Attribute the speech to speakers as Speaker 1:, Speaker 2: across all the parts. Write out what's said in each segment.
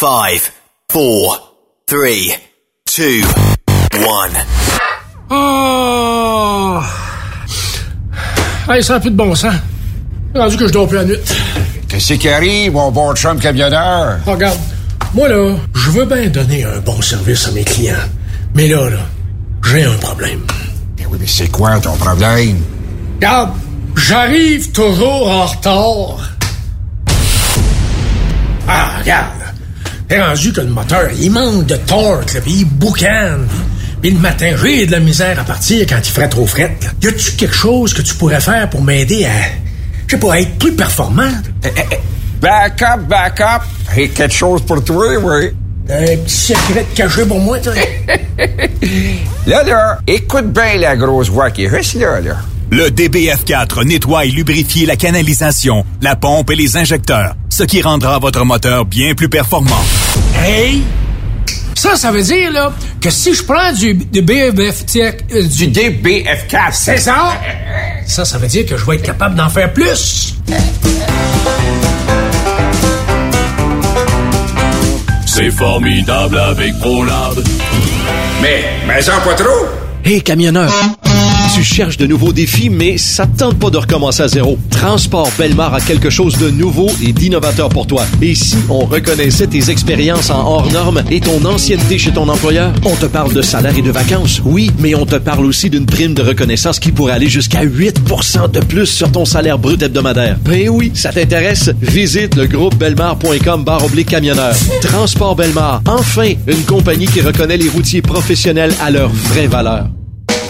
Speaker 1: 5, 4, 3, 2, 1.
Speaker 2: Oh! Hey, ça n'a plus de bon sens. Rendu que je dors plus la nuit.
Speaker 3: Qu'est-ce qui arrive, mon bon chum camionneur?
Speaker 2: Regarde, moi là, je veux bien donner un bon service à mes clients. Mais là, là, j'ai un problème.
Speaker 3: Ben oui, mais c'est quoi ton problème?
Speaker 2: Regarde, j'arrive toujours en retard. Ah, regarde. T'es rendu que le moteur, il manque de torque, là, puis il boucane. Puis le matin, j'ai de la misère à partir quand il ferait trop fret. là. Y a-tu quelque chose que tu pourrais faire pour m'aider à, je sais pas, à être plus performant?
Speaker 3: Eh, eh, eh, Back up, back up. J'ai quelque chose pour toi, oui.
Speaker 2: Un petit secret caché pour moi, toi?
Speaker 3: Là, là, écoute bien la grosse voix qui est juste là, là.
Speaker 4: Le DBF4 nettoie et lubrifie la canalisation, la pompe et les injecteurs, ce qui rendra votre moteur bien plus performant.
Speaker 2: hey! Ça, ça veut dire, là, que si je prends du, euh,
Speaker 3: Du
Speaker 2: du
Speaker 3: DBF4.
Speaker 2: C'est ça? Ça, ça veut dire que je vais être capable d'en faire plus.
Speaker 5: C'est formidable avec ProLab.
Speaker 3: Mais, mais en pas trop.
Speaker 6: Hé, camionneur! Tu cherches de nouveaux défis, mais ça te tente pas de recommencer à zéro. Transport Belmar a quelque chose de nouveau et d'innovateur pour toi. Et si on reconnaissait tes expériences en hors normes et ton ancienneté chez ton employeur? On te parle de salaire et de vacances, oui, mais on te parle aussi d'une prime de reconnaissance qui pourrait aller jusqu'à 8% de plus sur ton salaire brut hebdomadaire. Ben oui, ça t'intéresse? Visite le groupe belmar.com barre oblique camionneur. Transport Belmar, enfin, une compagnie qui reconnaît les routiers professionnels à leur vraie valeur.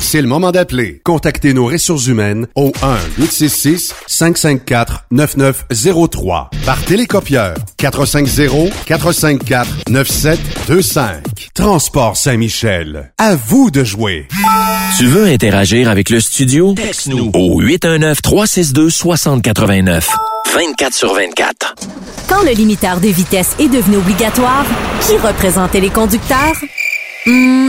Speaker 7: C'est le moment d'appeler. Contactez nos ressources humaines au 1-866-554-9903 par télécopieur 450-454-9725. Transport Saint-Michel. À vous de jouer.
Speaker 8: Tu veux interagir avec le studio? Texte-nous au 819-362-6089. 24 sur 24.
Speaker 9: Quand le limiteur de vitesse est devenu obligatoire, qui représentait les conducteurs? Hmm,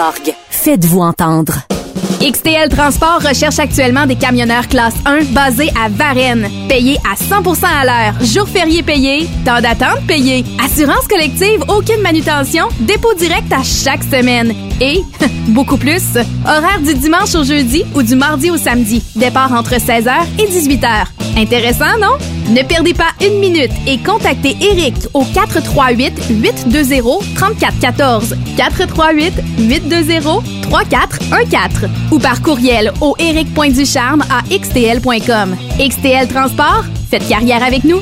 Speaker 9: Faites-vous entendre.
Speaker 10: XTL Transport recherche actuellement des camionneurs classe 1 basés à Varennes, payés à 100% à l'heure, jours fériés payés, temps d'attente payé, assurance collective, aucune manutention, dépôt direct à chaque semaine. Et beaucoup plus, horaire du dimanche au jeudi ou du mardi au samedi, départ entre 16h et 18h. Intéressant, non? Ne perdez pas une minute et contactez Eric au 438 820 3414 438 820 3414 ou par courriel au eric.ducharme à xtl.com. XTL Transport, faites carrière avec nous.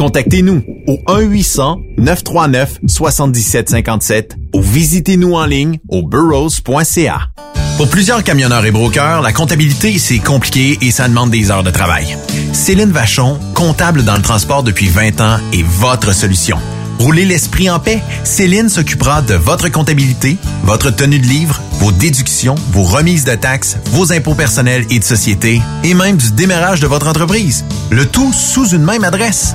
Speaker 11: Contactez-nous au 1-800-939-7757 ou visitez-nous en ligne au burrows.ca. Pour plusieurs camionneurs et brokers, la comptabilité, c'est compliqué et ça demande des heures de travail. Céline Vachon, comptable dans le transport depuis 20 ans, est votre solution. Roulez l'esprit en paix. Céline s'occupera de votre comptabilité, votre tenue de livre, vos déductions, vos remises de taxes, vos impôts personnels et de société, et même du démarrage de votre entreprise. Le tout sous une même adresse.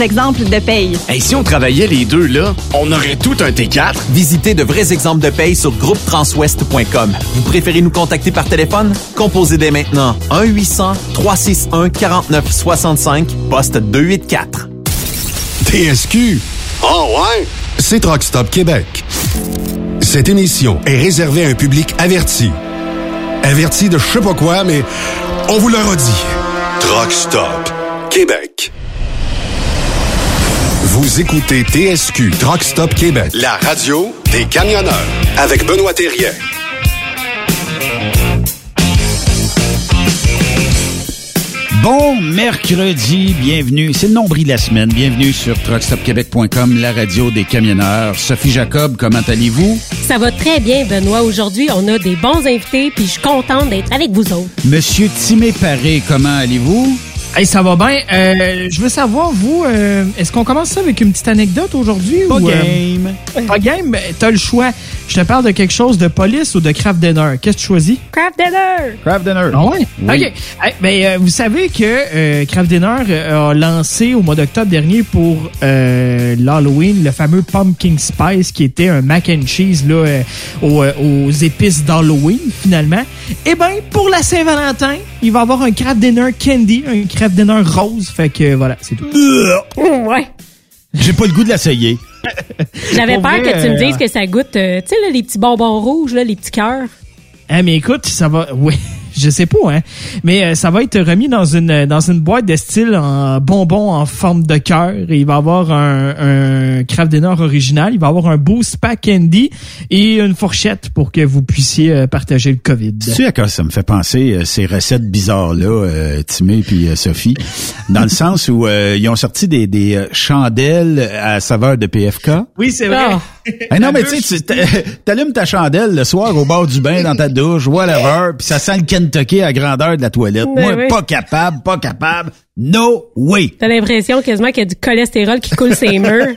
Speaker 12: exemples de paye.
Speaker 13: Et si on travaillait les deux là, on aurait tout un T4.
Speaker 11: Visitez de vrais exemples de paye sur groupetranswest.com. Vous préférez nous contacter par téléphone? Composez dès maintenant 1-800-361-4965, poste 284.
Speaker 7: TSQ. Oh ouais? C'est Truck Stop Québec. Cette émission est réservée à un public averti. Averti de je sais pas quoi, mais on vous le redit. Truck Stop Québec. Vous écoutez TSQ Truck Stop Québec, la radio des camionneurs avec Benoît Thérien.
Speaker 14: Bon mercredi, bienvenue. C'est le nombril de la semaine. Bienvenue sur truckstopquebec.com, la radio des camionneurs. Sophie Jacob, comment allez-vous?
Speaker 15: Ça va très bien, Benoît. Aujourd'hui, on a des bons invités, puis je suis contente d'être avec vous autres.
Speaker 14: Monsieur Timé Paré, comment allez-vous?
Speaker 16: Hey, ça va bien. Euh, je veux savoir, vous, euh, est-ce qu'on commence ça avec une petite anecdote aujourd'hui?
Speaker 14: Pas
Speaker 16: ou, euh,
Speaker 14: game.
Speaker 16: pas game, mais t'as le choix. Je te parle de quelque chose de police ou de craft dinner. Qu'est-ce que tu choisis?
Speaker 15: Craft dinner!
Speaker 14: Craft dinner.
Speaker 16: Ah ouais?
Speaker 14: Oui.
Speaker 16: OK. Hey, ben, euh, vous savez que euh, Craft Dinner euh, a lancé au mois d'octobre dernier pour euh, l'Halloween le fameux Pumpkin Spice qui était un mac and cheese là, euh, aux, euh, aux épices d'Halloween finalement. Eh ben, pour la Saint-Valentin, il va y avoir un Craft Dinner Candy, un Craft Dinner rose. Fait que voilà, c'est tout.
Speaker 15: Ouais.
Speaker 14: J'ai pas le goût de l'essayer.
Speaker 15: J'avais peur
Speaker 16: vrai,
Speaker 15: que tu me
Speaker 16: euh,
Speaker 15: dises que ça goûte, euh, tu sais, là, les petits bonbons rouges, là, les petits cœurs.
Speaker 16: Ah mais écoute, ça va oui, je sais pas hein, mais euh, ça va être remis dans une dans une boîte de style en bonbons en forme de cœur il va avoir un un Kraft Dinner original, il va avoir un boost pack candy et une fourchette pour que vous puissiez euh, partager le Covid.
Speaker 14: Tu sais à quoi ça me fait penser, euh, ces recettes bizarres-là, euh, Timé puis euh, Sophie, dans le sens où euh, ils ont sorti des, des chandelles à saveur de PFK.
Speaker 16: Oui, c'est vrai.
Speaker 14: Eh non, mais tu sais, t'allumes ta chandelle le soir au bord du bain dans ta douche, whatever, puis ça sent le Kentucky à grandeur de la toilette.
Speaker 15: Mais
Speaker 14: Moi,
Speaker 15: oui.
Speaker 14: pas capable, pas capable. No way!
Speaker 15: T'as l'impression quasiment qu'il y a du cholestérol qui coule ses murs.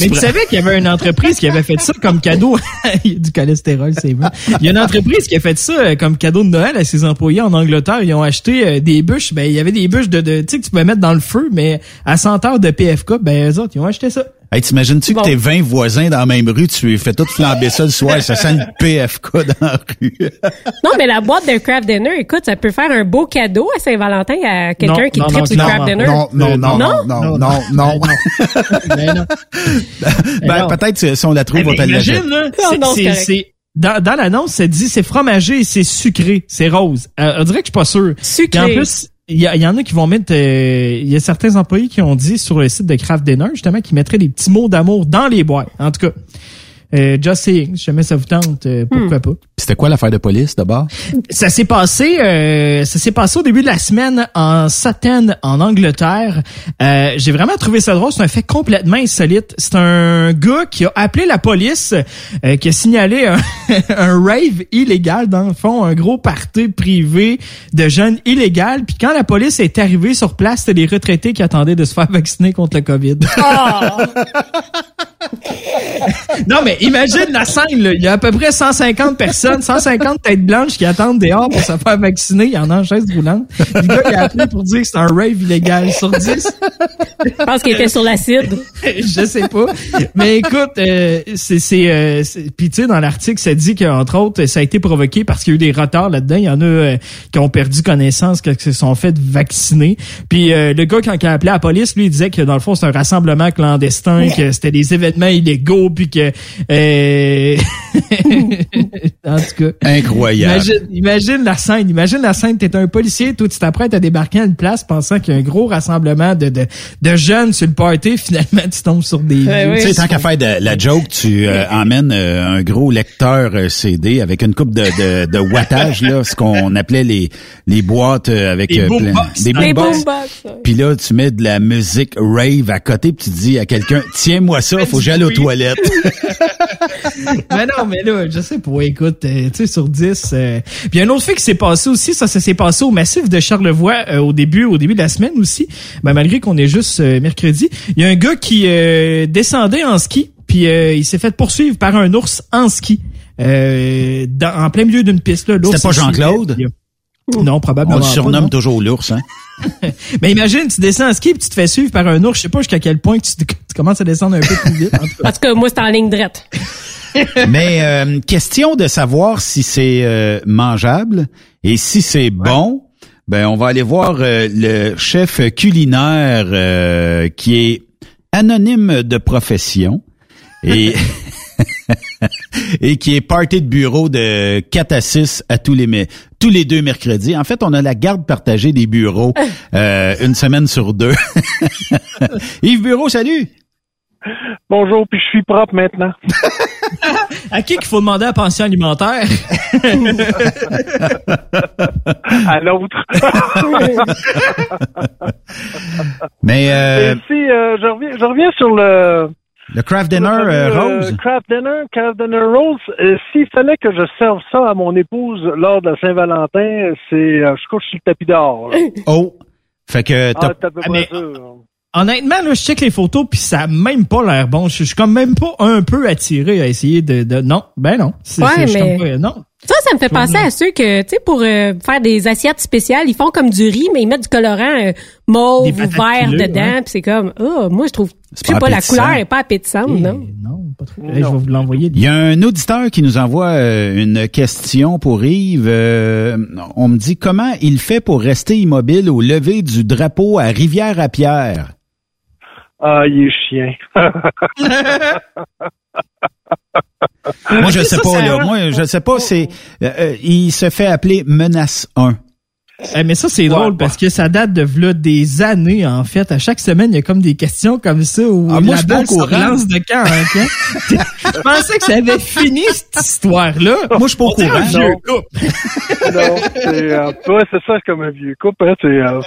Speaker 16: Mais tu savais qu'il y avait une entreprise qui avait fait ça comme cadeau. Il y a du cholestérol, c'est vrai. Il y a une entreprise qui a fait ça euh, comme cadeau de Noël à ses employés en Angleterre. Ils ont acheté euh, des bûches. Ben, il y avait des bûches de, de tu sais, que tu pouvais mettre dans le feu, mais à 100 heures de PFK, ben, eux autres, ils ont acheté ça.
Speaker 14: Hey, t'imagines-tu
Speaker 15: Bon.
Speaker 14: que tes 20 voisins dans la même rue, tu lui fais tout flamber ça le soir, ça sent le PFK dans la rue.
Speaker 15: non, mais la boîte de craft dinner, écoute, ça peut faire un beau cadeau à Saint-Valentin à quelqu'un
Speaker 16: Non,
Speaker 15: qui
Speaker 16: non,
Speaker 15: tripe
Speaker 16: non,
Speaker 15: craft
Speaker 16: non,
Speaker 15: dinner.
Speaker 14: non, non, non,
Speaker 15: Non?
Speaker 14: non, non, non, non.
Speaker 16: Ben non.
Speaker 14: Ben,
Speaker 16: non.
Speaker 14: peut-être si si on la trouve,
Speaker 16: Eh
Speaker 14: on
Speaker 16: ben, imagine, là,
Speaker 15: Non,
Speaker 16: c'est- dans, dans l'annonce, ça dit c'est fromagé et c'est sucré, c'est rose. Euh, on dirait que je suis pas sûr.
Speaker 15: Sucré.
Speaker 16: Puis en plus, il y, en a qui vont mettre, euh, il y a certains employés qui ont dit sur le site de Craft Dinner justement qu'ils mettraient des petits mots d'amour dans les boîtes. En tout cas, euh, just saying, si jamais ça vous tente, euh, pourquoi pas.
Speaker 14: C'était quoi l'affaire de police d'abord?
Speaker 16: Ça s'est passé, euh, ça s'est passé au début de la semaine en Sutton, en Angleterre. Euh, J'ai vraiment trouvé ça drôle. C'est un fait complètement insolite. C'est un gars qui a appelé la police, euh, qui a signalé un, un rave illégal dans le fond, un gros party privé de jeunes illégal. Puis quand la police est arrivée sur place, c'était des retraités qui attendaient de se faire vacciner contre le COVID. non, mais imagine la scène, là. Il y a à peu près 150 personnes, 150 têtes blanches qui attendent dehors pour se faire vacciner. Il y en a en chaise roulante. Le gars, il a appelé pour dire que c'est un rave illégal sur 10.
Speaker 15: Je pense qu'il était sur l'acide.
Speaker 16: Je sais pas. Mais écoute, euh, c'est, c'est, euh, puis tu sais, dans l'article, ça dit qu'entre autres, ça a été provoqué parce qu'il y a eu des retards là-dedans. Il y en a euh, qui ont perdu connaissance, qui se sont fait vacciner. Puis euh, le gars, quand il a appelé la police, lui, il disait que dans le fond, c'est un rassemblement clandestin, que c'était des événements illégaux, puis que... euh, en tout cas...
Speaker 14: Incroyable.
Speaker 16: Imagine, imagine la scène, imagine la scène, t'es un policier, toi tu t'apprêtes à débarquer à une place pensant qu'il y a un gros rassemblement de, de, de jeunes sur le party, finalement tu tombes sur des vieux.
Speaker 14: Tu sais, tant qu'à faire de la joke, tu euh, emmènes euh, un gros lecteur euh, CD avec une coupe de, de, de wattage, là, ce qu'on appelait les, les boîtes euh, avec
Speaker 16: Des
Speaker 14: euh,
Speaker 16: boombox.
Speaker 14: des boombox.
Speaker 15: boombox, ouais.
Speaker 14: Puis là, tu mets de la musique rave à côté, puis tu dis à quelqu'un, tiens-moi ça, faut que j'aille aux toilettes.
Speaker 16: mais non, mais là, je sais pas, écoute, euh, tu sais, sur 10. euh, Puis un autre fait qui s'est passé aussi, ça, ça s'est passé au massif de Charlevoix euh, au début, au début de la semaine aussi. Ben, malgré qu'on est juste euh, mercredi. Il y a un gars qui euh, descendait en ski, puis euh, il s'est fait poursuivre par un ours en ski. Euh, dans- en plein milieu d'une piste là.
Speaker 14: C'était pas Jean-Claude?
Speaker 16: Non, probablement
Speaker 14: On le surnomme toujours l'ours, hein?
Speaker 16: Mais imagine, tu descends en ski puis tu te fais suivre par un ours. Je sais pas jusqu'à quel point tu, tu commences à descendre un peu plus vite. En tout cas.
Speaker 15: En tout cas, moi, c'est en ligne droite.
Speaker 14: Mais euh, question de savoir si c'est euh, mangeable et si c'est bon. Ben, on va aller voir euh, le chef culinaire euh, qui est anonyme de profession et et qui est party de bureau de 4 à 6 à tous les tous les deux mercredis. En fait, on a la garde partagée des bureaux euh, une semaine sur deux. Yves Bureau, salut.
Speaker 17: Bonjour, puis je suis propre maintenant.
Speaker 16: À qui qu'il faut demander la pension alimentaire?
Speaker 17: à l'autre.
Speaker 14: Mais euh,
Speaker 17: si, euh, je, reviens, je reviens sur le...
Speaker 14: le craft dinner euh,
Speaker 17: euh,
Speaker 14: rose?
Speaker 17: Craft dinner, craft dinner rose. Euh, S'il fallait que je serve ça à mon épouse lors de la Saint-Valentin, c'est euh, je couche sur le tapis d'or.
Speaker 14: Oh. Fait que
Speaker 17: Ah,
Speaker 14: t'as-
Speaker 16: Ah, mais-
Speaker 17: sûr.
Speaker 16: Honnêtement, là, je check les photos puis ça a même pas l'air bon. Je je suis comme même pas un peu attiré à essayer de, de... non, ben non. C'est-
Speaker 15: Ouais, mais-
Speaker 16: comme non.
Speaker 15: Ça, ça me fait penser à ceux que, tu sais, pour euh, faire des assiettes spéciales, ils font comme du riz, mais ils mettent du colorant euh, mauve ou vert dedans, puis c'est comme, oh, moi, je trouve, je sais
Speaker 14: pas
Speaker 15: pas, la couleur est pas appétissante, non?
Speaker 16: Non, pas trop. Hey, je vais vous l'envoyer.
Speaker 14: Il y a un auditeur qui nous envoie euh, une question pour Yves. Euh, on me dit comment il fait pour rester immobile au lever du drapeau à Rivière-à-Pierre?
Speaker 17: Ah, il est chien.
Speaker 14: Moi, je sais
Speaker 16: ça,
Speaker 14: pas, là. Moi, je sais pas, c'est... euh, euh, il se fait appeler Menace 1.
Speaker 16: Eh, mais ça, c'est drôle parce que ça date de v'là des années, en fait. À chaque semaine, il y a comme des questions comme ça où
Speaker 14: Ah, moi, je
Speaker 16: la balle se relance de camp camp. je pensais que ça avait fini, cette histoire-là.
Speaker 14: Moi, je suis pas au courant.
Speaker 16: un vieux
Speaker 17: Non.
Speaker 16: couple.
Speaker 17: non, c'est euh, ouais, c'est ça comme un vieux couple. Hein, c'est, euh,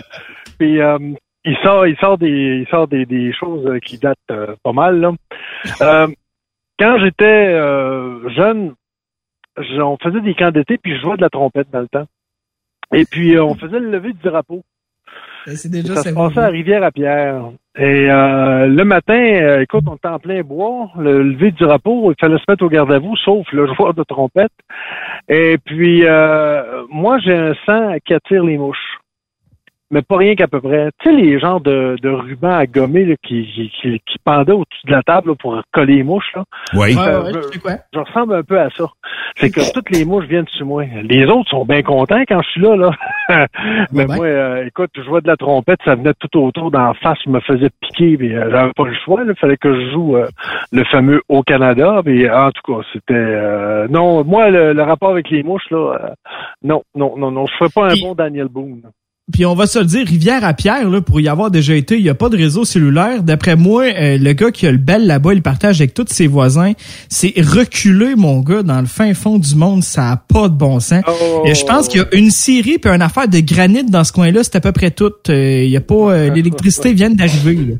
Speaker 17: puis euh, il sort, il sort des, il sort des, des choses qui datent euh, pas mal. Là. Quand j'étais euh, jeune, je- on faisait des camps d'été puis je jouais de la trompette dans le temps. Et puis euh, on faisait le lever du drapeau.
Speaker 16: C'est déjà
Speaker 17: Ça se passait à Rivière-à-Pierre. Et euh, le matin, euh, écoute, on était en plein bois, le lever du drapeau, il fallait se mettre au garde à vous, sauf le joueur de trompette. Et puis, euh, moi, j'ai un sang qui attire les mouches. Mais pas rien qu'à peu près. Tu sais, les genres de, de rubans à gommer là, qui, qui, qui, qui pendaient au-dessus de la table là, pour coller les mouches. Là.
Speaker 14: Oui.
Speaker 17: Euh,
Speaker 16: ouais,
Speaker 17: je-
Speaker 16: je sais quoi?
Speaker 17: je ressemble un peu à ça. C'est que toutes les mouches viennent sur moi. Les autres sont bien contents quand je suis là, là. Mais
Speaker 16: ben.
Speaker 17: moi, euh, écoute, je jouais de la trompette, ça venait tout autour d'en face, je me faisait piquer, mais euh, j'avais pas le choix. Il fallait que je joue euh, le fameux au Canada. Mais en tout cas, c'était euh, non. Moi, le, le rapport avec les mouches, là, euh, non, non, non, non. Je ferais pas un bon Daniel Boone.
Speaker 16: Puis on va se le dire, Rivière-à-Pierre, là, pour y avoir déjà été, il n'y a pas de réseau cellulaire. D'après moi, euh, le gars qui a le bel là-bas, il partage avec tous ses voisins. C'est reculé, mon gars, dans le fin fond du monde. Ça a pas de bon sens.
Speaker 17: Oh.
Speaker 16: Et je pense qu'il y a une série puis une affaire de granit dans ce coin-là. C'est à peu près tout. Euh, Il y a pas... euh, L'électricité vient d'arriver.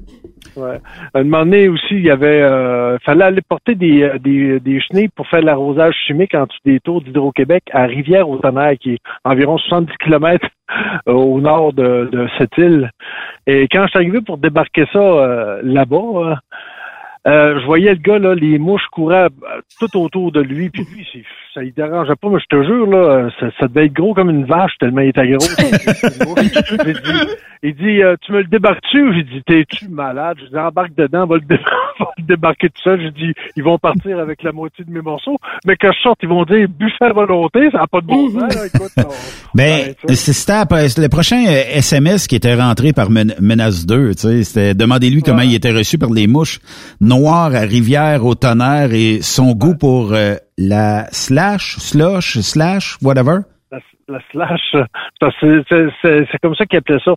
Speaker 17: À un moment donné aussi, il y avait euh, fallait aller porter des, euh, des, des chenilles pour faire de l'arrosage chimique en dessous des tours d'Hydro-Québec à Rivière-au-Tonnerre, qui est environ 70 kilomètres euh, au nord de, de cette île. Et quand je suis arrivé pour débarquer ça euh, là-bas, euh, Euh, je voyais le gars, là, les mouches couraient euh, tout autour de lui, puis lui, ça lui dérangeait pas, mais je te jure, là, ça, ça devait être gros comme une vache tellement il était gros. Dit- il dit, euh, tu me le débarques-tu? J'ai dit, t'es-tu malade? J'ai dit, embarque dedans, va le, dé- va débarquer tout seul. J'ai dit, ils vont partir avec la moitié de mes morceaux, mais que je sorte, ils vont dire, buffet à volonté, ça n'a pas de bon sens, là, écoute. on-
Speaker 14: Ben, c'est- c'était le prochain euh, SMS qui était rentré par Men- Menace 2, tu sais, c'était demandez-lui comment il était reçu par les mouches noires à Rivière au tonnerre et son goût pour euh, la slash, slush, slash, whatever.
Speaker 17: La, la slash, c'est- comme ça qu'ils appelaient ça.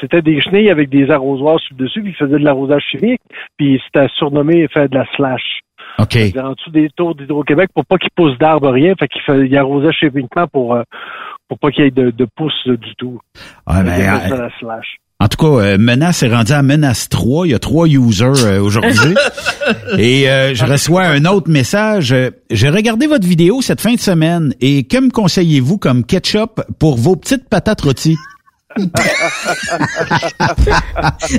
Speaker 17: C'était des chenilles avec des arrosoirs sur le dessus, puis ils faisaient de l'arrosage chimique, puis c'était surnommé faire de la slash.
Speaker 14: OK.
Speaker 17: En dessous des tours d'Hydro-Québec pour pas qu'ils poussent d'arbres, rien, fait qu'ils arrosaient chimiquement pour euh, pour pas qu'il y ait de, de du tout.
Speaker 14: Ah, ben, euh,
Speaker 17: la slash.
Speaker 14: En tout cas, euh, Menace est rendu à Menace 3. Il y a trois users euh, aujourd'hui. et euh, je reçois un autre message. Euh, J'ai regardé votre vidéo cette fin de semaine et que me conseillez-vous comme ketchup pour vos petites patates rôties?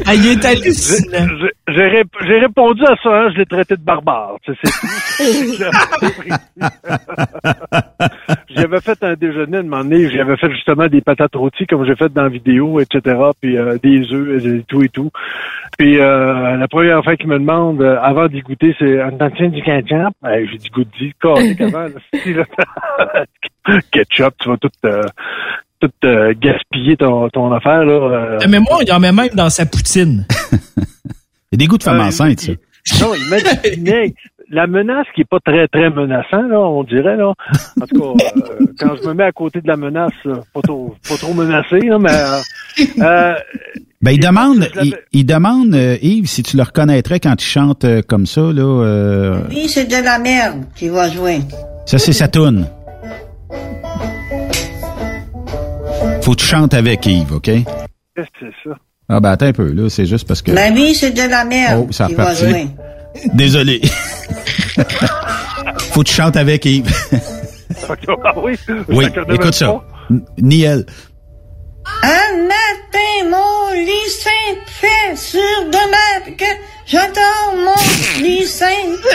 Speaker 16: Ah, il est hallucinant.
Speaker 17: J'ai- J'ai rép- j'ai répondu à ça, hein, je l'ai traité de barbare. tu sais. J'avais fait un déjeuner de moment donné, j'avais fait justement des patates rôties comme j'ai fait dans la vidéo, etc. Puis euh, des œufs et tout et tout. Puis euh, la première fois qu'il me demande, euh, avant d'y goûter, c'est un tantine du ketchup. Ben, j'ai dit goût de dit, ketchup, tu vas tout, euh, tout euh, gaspiller ton, ton affaire. Là, euh.
Speaker 16: La mémoire, il en met même dans sa poutine.
Speaker 14: Il y a des goûts de femme enceinte, ça.
Speaker 17: Non, il met du vinaigre. La menace qui est pas très, très menaçant, là, on dirait, là. En tout cas, euh, quand je me mets à côté de la menace, là, pas trop, pas trop menacé, là, mais, euh, euh,
Speaker 14: Ben, il demande, il, il demande, euh, Yves, si tu le reconnaîtrais quand il chante euh, comme ça, là. euh,
Speaker 18: Puis c'est de la merde qui va jouer.
Speaker 14: ça, c'est sa toune. Faut que tu chantes avec Yves, OK?
Speaker 17: qu'est-ce que c'est ça?
Speaker 14: Ah ben attends un peu, là, c'est juste parce que...
Speaker 18: Ma vie, c'est de la merde
Speaker 14: Oh, ça a
Speaker 18: qui va
Speaker 14: reparti.
Speaker 18: jouer.
Speaker 14: Désolé. Faut que tu chantes avec Yves.
Speaker 17: Ah oui?
Speaker 14: oui, écoute ça. Niel.
Speaker 18: Un matin, mon lycée fait sur demain que j'adore mon lycée.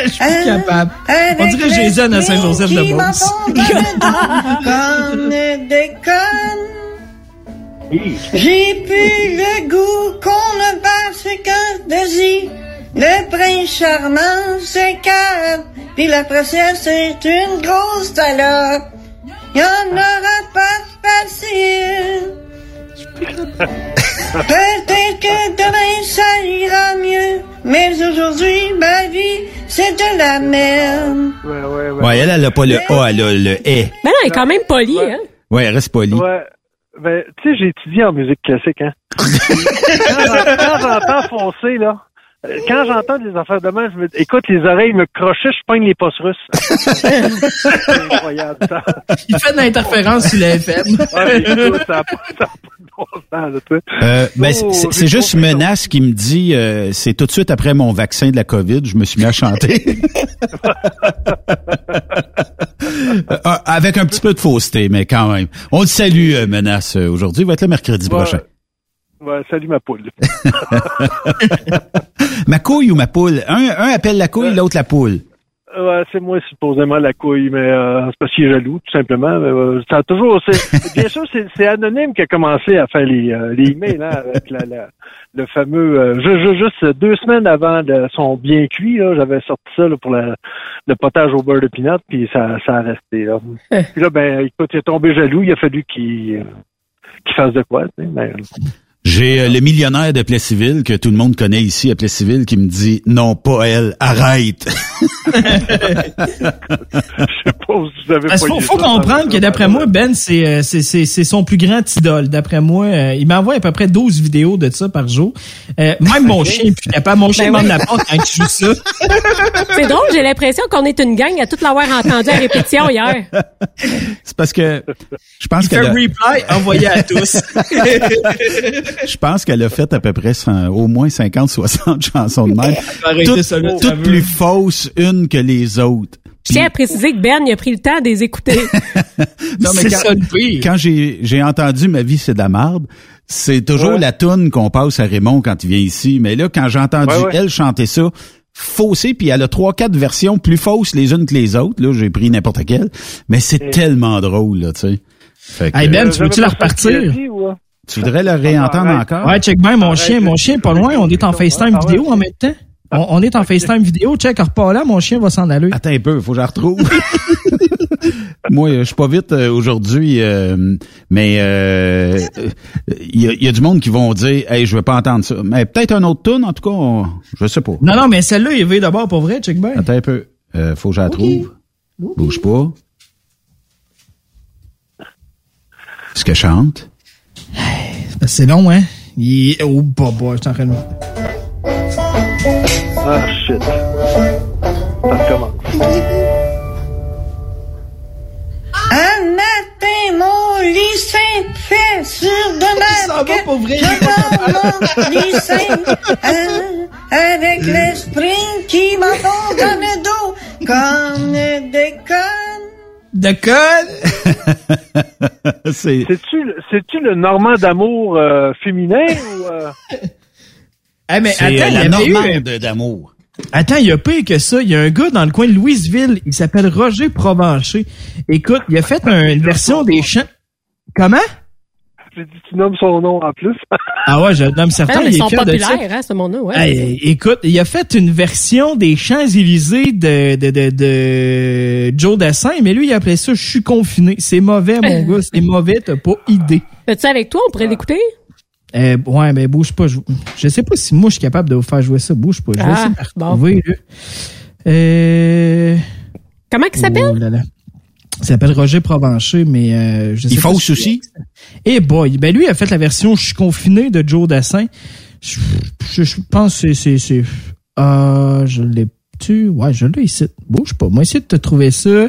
Speaker 16: Je suis plus capable. On dirait Jason à Saint-Joseph-de-Beauce.
Speaker 18: Comme des connes. J'ai plus le goût qu'on ne passe que de Le prince charmant, c'est calme. Puis la princesse, c'est une grosse salope. Y'en aura pas facile. Peut-être que demain ça ira mieux. Mais aujourd'hui, ma vie, c'est de la merde.
Speaker 17: Ouais, ouais, ouais.
Speaker 14: Ouais, elle, elle a pas le A, elle a le E.
Speaker 15: Mais non, elle est quand même polie, hein?
Speaker 14: Ouais, elle reste polie.
Speaker 17: Ouais. Ben, tu sais, j'ai étudié en musique classique, hein. quand j'en- quand j'entends foncer, là, quand j'entends des affaires de même, je me écoute, les oreilles me crochaient, je pogne les postes russes. C'est incroyable, ça.
Speaker 16: Il fait de l'interférence sur la FM.
Speaker 17: Mais écoute, ça n'a pas, ça a pas de bon sens, là, tu sais.
Speaker 14: Euh, ben,
Speaker 17: Oh,
Speaker 14: c'est- juste
Speaker 17: ça.
Speaker 14: Menace qui me dit, euh, c'est tout de suite après mon vaccin de la COVID, je me suis mis à chanter. Euh, avec un petit peu de fausseté, mais quand même. On le salue, euh, Menace, euh, aujourd'hui. Il va être le mercredi
Speaker 17: Ouais.
Speaker 14: prochain.
Speaker 17: Ouais, salut ma poule.
Speaker 14: Ma couille ou ma poule? Un, un appelle la couille, l'autre la poule.
Speaker 17: Ouais, c'est moi supposément la couille, mais euh, c'est parce qu'il est jaloux, tout simplement. Mais, euh, ça a toujours. c'est- Bien sûr, c'est, c'est anonyme qui a commencé à faire les, euh, les emails hein, avec la, la- le fameux. euh, ju- ju- juste deux semaines avant de son bien cuit, là, j'avais sorti ça là, pour la- le potage au beurre de pinot, puis ça, ça a resté. Là. puis là, ben, écoute, il est tombé jaloux. Il a fallu qu'il, euh, qu'il fasse de quoi. tu sais, mais,
Speaker 14: J'ai euh, le millionnaire de Plessisville, que tout le monde connaît ici à Plessisville, qui me dit, non, pas elle, arrête.
Speaker 16: Parce qu'il faut, faut comprendre que d'après moi, Ben, c'est, euh, c'est, c'est, c'est son plus grand idole. D'après moi, euh, il m'envoie à peu près 12 vidéos de ça par jour. Euh, même mon chien est plus capable. Mon chien
Speaker 15: Ben
Speaker 16: demande
Speaker 15: oui.
Speaker 16: la porte quand il joue ça.
Speaker 15: C'est drôle, j'ai l'impression qu'on est une gang à tout l'avoir entendu à répétition hier.
Speaker 14: C'est parce que je pense qu'elle
Speaker 16: un
Speaker 14: a,
Speaker 16: reply envoyé à tous.
Speaker 14: je pense qu'elle a fait à peu près au moins 50, 60 chansons de même. Toutes, toutes
Speaker 16: ça veut.
Speaker 14: Plus une que les autres.
Speaker 15: Je tiens à préciser que Ben, il a pris le temps de les écouter.
Speaker 14: Non, mais quand,
Speaker 16: ça le pire.
Speaker 14: quand j'ai, j'ai entendu Ma vie, c'est de la marde, c'est toujours
Speaker 17: Ouais.
Speaker 14: la toune qu'on passe à Raymond quand il vient ici. Mais là, quand j'ai entendu
Speaker 17: Ouais, ouais.
Speaker 14: elle chanter ça, faussée, puis elle a trois, quatre versions plus fausses les unes que les autres. Là, j'ai pris n'importe quelle. Mais c'est
Speaker 17: Et-
Speaker 14: tellement drôle, là, tu sais. Fait que-
Speaker 16: Hey Ben,
Speaker 17: Euh,
Speaker 16: tu veux-tu la repartir?
Speaker 14: Tu voudrais la réentendre encore?
Speaker 16: Ouais, check bien, mon chien, mon chien est pas loin, on est en FaceTime vidéo en même temps. On, on est en FaceTime vidéo, check, repars là, mon chien va s'en aller.
Speaker 14: Attends un peu, faut que je la retrouve. Moi, euh, je suis pas vite euh, aujourd'hui, euh, mais euh, il y, a- il y a du monde qui vont dire, hey, je veux pas entendre ça. Mais peut-être un autre tune, en tout cas, on- je sais pas.
Speaker 16: Non, non, mais celle-là, il va d'abord pour vrai, check bien.
Speaker 14: Attends un peu, euh, faut que je la trouve. Bouge pas. Est-ce qu'elle chante?
Speaker 16: C'est long, hein? Il... Oh, bah, bah, je suis en train de...
Speaker 17: Ah, shit. Ça recommence.
Speaker 18: Un matin, mon lycée fait sur de ma Je mon lycée hein, avec l'esprit qui m'enfonce dans le dos comme des connes.
Speaker 16: De code?
Speaker 14: c'est...
Speaker 17: C'est-tu, le- c'est-tu le Normand d'amour euh, féminin ou... euh?
Speaker 16: Eh, mais attends,
Speaker 14: euh,
Speaker 16: il y avait eu-
Speaker 14: d'amour.
Speaker 16: Attends, il y a pire que ça. Il y a un gars dans le coin de Louisville, il s'appelle Roger Provencher. Écoute, il a fait un- une version des chants. Comment?
Speaker 17: J'ai dit, tu nommes son nom en plus.
Speaker 16: Ah ouais, je nomme certain.
Speaker 15: Ah, mais
Speaker 16: il
Speaker 15: ils
Speaker 16: est
Speaker 15: sont populaires, hein, ce monde-là, ouais.
Speaker 16: Hey, écoute, il a fait une version des Champs-Élysées de, de, de, de Joe Dassin, mais lui, il appelait ça « Je suis confiné ». C'est mauvais, mon gars. C'est mauvais, t'as pas idée.
Speaker 15: Fais-tu avec toi? On pourrait l'écouter?
Speaker 16: Euh, ouais, mais bouge pas. Je, je sais pas si moi, je suis capable de vous faire jouer ça. Bouge pas. Je vais
Speaker 15: Ah,
Speaker 16: essayer de la
Speaker 15: bon.
Speaker 16: retrouver, là. Euh...
Speaker 15: Comment il s'appelle?
Speaker 16: Oh là là. Il s'appelle Roger Provencher, mais euh, je sais
Speaker 14: Il
Speaker 16: pas
Speaker 14: fausse
Speaker 16: si-
Speaker 14: aussi?
Speaker 16: Eh boy, ben lui il a fait la version Je suis confiné de Joe Dassin. Je, je, je pense que c'est c'est c'est euh, je l'ai tu? Ouais, je l'ai ici. Bouge pas. Moi essayer de te trouver ça.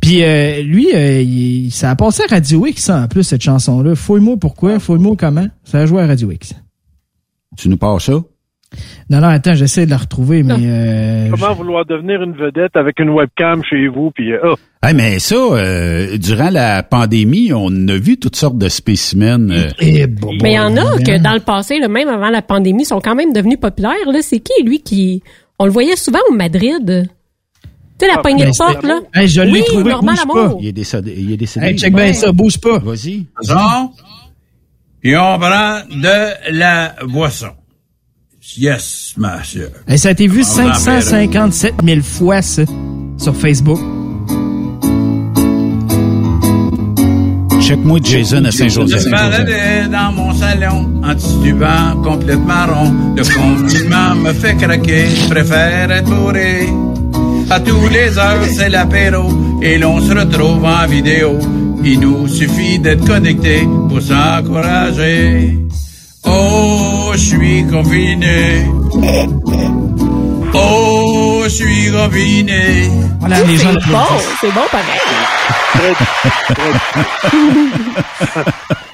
Speaker 16: Puis euh, lui euh, il, ça a passé à Radio X en plus cette chanson là. Fouille-moi pourquoi, fouille-moi comment. Ça a joué à Radio X.
Speaker 14: Tu nous passes ça?
Speaker 16: Non non, attends, j'essaie de la retrouver mais euh,
Speaker 17: Comment vouloir devenir une vedette avec une webcam chez vous, puis euh, oh.
Speaker 14: Hey, mais ça, euh, durant la pandémie, on a vu toutes sortes de spécimens. euh,
Speaker 16: Eh, bon,
Speaker 15: Mais il y en a que dans le passé, là, même avant la pandémie, sont quand même devenus populaires. Là, c'est qui lui qui on le voyait souvent au Madrid. Tu sais la
Speaker 16: Ah,
Speaker 15: poignée de porte là.
Speaker 16: Hey, je l'ai
Speaker 15: oui,
Speaker 16: trouvé,
Speaker 15: Normand
Speaker 16: bouge pas.
Speaker 14: Il est décédé. Il est décédé.
Speaker 16: Hey, check bien ça, bouge pas.
Speaker 14: Vas-y.
Speaker 19: Boisson. Puis on prend de la boisson. Yes, monsieur.
Speaker 16: Hey, ça a été vu
Speaker 19: On en
Speaker 16: 557 000 fois ça sur Facebook.
Speaker 14: Check-moi Jason à
Speaker 19: Je
Speaker 14: Saint-Joseph.
Speaker 19: baladais dans mon salon en titubant complètement rond. Le confinement me fait craquer, je préfère être bourré. À tous les heures, c'est l'apéro et l'on se retrouve en vidéo. Il nous suffit d'être connecté pour s'encourager. Oh, je suis confiné. Oh, je suis confiné.
Speaker 16: Voilà, les gens
Speaker 15: C'est bon, c'est bon pareil.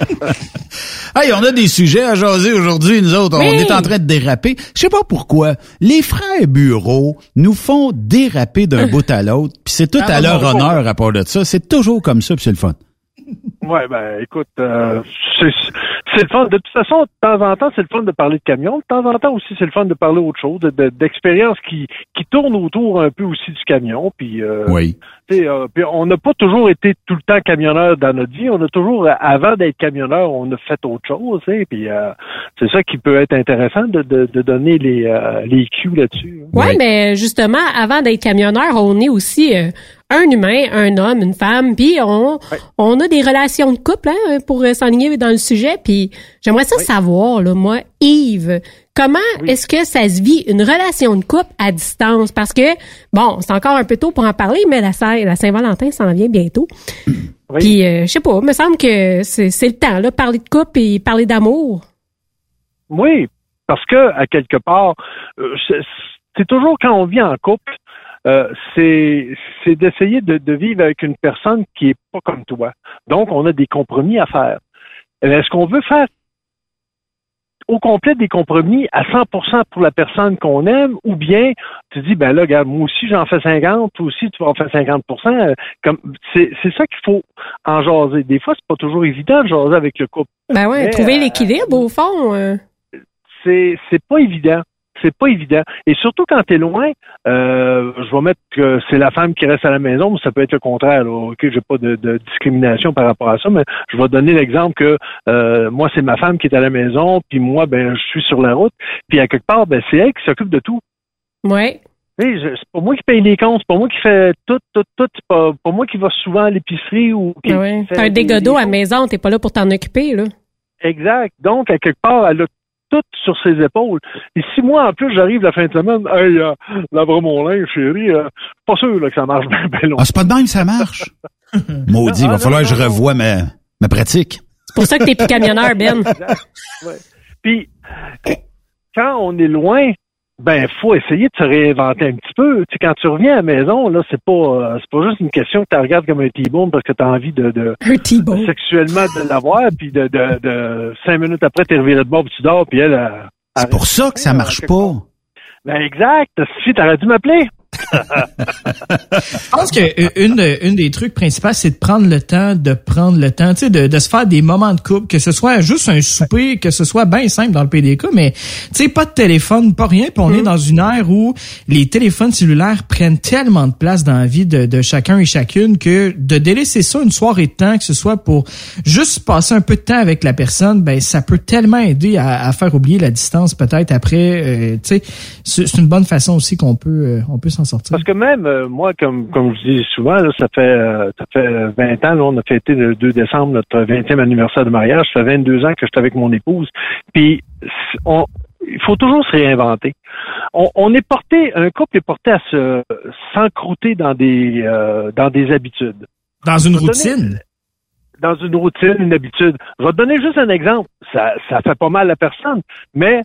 Speaker 14: Hey, on a des sujets à jaser aujourd'hui, nous autres. On est en train de déraper. Je sais pas pourquoi. Les frères Bureau nous font déraper d'un bout à l'autre. Puis c'est tout
Speaker 17: Ah,
Speaker 14: à leur
Speaker 17: bon, bon.
Speaker 14: honneur à part de ça. C'est toujours comme ça, puis c'est le fun.
Speaker 17: Ouais, ben, écoute, euh, c'est c'est le fun. De toute façon, de temps en temps, c'est le fun de parler de camion. De temps en temps aussi, c'est le fun de parler autre chose, de- de- d'expériences qui, qui tournent autour un peu aussi du camion. Puis, euh,
Speaker 14: Oui.
Speaker 17: tu sais, euh, puis on n'a pas toujours été tout le temps camionneur dans notre vie. On a toujours, avant d'être camionneur, on a fait autre chose. sais, Puis euh, c'est ça qui peut être intéressant de, de, de donner les, euh, les cues là-dessus. hein.
Speaker 15: Ouais, mais justement, avant d'être camionneur, on est aussi euh, un humain, un homme, une femme, puis on, on a des relations de couple hein, pour s'enligner dans le sujet. Puis j'aimerais ça savoir, là, moi, Yves, comment est-ce que ça se vit une relation de couple à distance? Parce que, bon, c'est encore un peu tôt pour en parler, mais la, Saint- la Saint-Valentin s'en vient bientôt. Puis, euh, je sais pas, il me semble que c'est le temps, là, parler de couple et parler d'amour.
Speaker 17: Oui, parce que à quelque part, euh, c'est toujours quand on vit en couple, euh, c'est c'est d'essayer de, de vivre avec une personne qui est pas comme toi. Donc, on a des compromis à faire. Bien, Est-ce qu'on veut faire au complet des compromis à 100% pour la personne qu'on aime, ou bien tu dis ben là, regarde, moi aussi j'en fais 50, toi aussi tu vas en faire 50%. euh, Comme c'est c'est ça qu'il faut en jaser. Des fois, c'est pas toujours évident de jaser avec le couple.
Speaker 15: Ben ouais,
Speaker 17: Mais,
Speaker 15: trouver
Speaker 17: euh,
Speaker 15: l'équilibre, au fond. euh.
Speaker 17: c'est c'est pas évident. C'est pas évident. Et surtout quand tu es loin, euh, je vais mettre que c'est la femme qui reste à la maison, mais ça peut être le contraire. Là. OK, j'ai pas de, de discrimination par rapport à ça, mais je vais donner l'exemple que euh, moi, c'est ma femme qui est à la maison, puis moi, ben, je suis sur la route, puis à quelque part, ben, c'est elle qui s'occupe de tout.
Speaker 15: Ouais.
Speaker 17: Oui, c'est pas moi qui paye les comptes, c'est pas moi qui fais tout, tout, tout, c'est pas, pas moi qui va souvent à l'épicerie ou qui
Speaker 15: Ah T'as un dégât d'eau à la maison, t'es pas là pour t'en occuper, là.
Speaker 17: Exact. Donc, à quelque part, elle a tout sur ses épaules. Et si moi, en plus, j'arrive la fin de semaine, hey, euh, lave mon linge, chérie, euh, pas sûr là, que ça marche bien, bien long.
Speaker 14: Ah, c'est pas de même, ça marche. Maudit, il va falloir que je revoie ma, ma pratique.
Speaker 15: C'est pour ça que t'es plus camionneur, Ben.
Speaker 17: Ouais. Puis, quand on est loin, ben, faut essayer de se réinventer un petit peu. Tu sais, quand tu reviens à la maison, là, c'est pas, euh, c'est pas juste une question que tu regardes comme un T-bone parce que tu as envie de, de sexuellement de l'avoir, puis de, de, de cinq minutes après, t'es reviré de bord, puis tu dors, puis elle. elle-
Speaker 14: C'est pour ça que ça marche pas.
Speaker 17: Ben, exact. Si t'aurais dû m'appeler.
Speaker 16: Je pense que euh, une, une des trucs principaux, c'est de prendre le temps, de prendre le temps, tu sais, de, de se faire des moments de couple, que ce soit juste un souper, que ce soit bien simple dans le PDK, mais tu sais, pas de téléphone, pas rien, puis on est dans une ère où les téléphones cellulaires prennent tellement de place dans la vie de, de chacun et chacune que de délaisser ça une soirée de temps, que ce soit pour juste passer un peu de temps avec la personne, ben ça peut tellement aider à, à faire oublier la distance peut-être après, euh, tu sais, c'est c'est une bonne façon aussi qu'on peut, euh, on peut s'en sortir.
Speaker 17: Parce que même euh, moi, comme comme je dis souvent, là, ça fait euh, ça fait 20 ans, là, on a fêté le 2 décembre notre 20e anniversaire de mariage. Ça fait 22 ans que je suis avec mon épouse. Puis on il faut toujours se réinventer. On, on est porté, un couple est porté à se s'encrouter dans des euh, dans des habitudes.
Speaker 16: Dans une
Speaker 17: donner-
Speaker 16: routine?
Speaker 17: dans une routine, une habitude. Je vais te donner juste un exemple. Ça, ça fait pas mal à personne, mais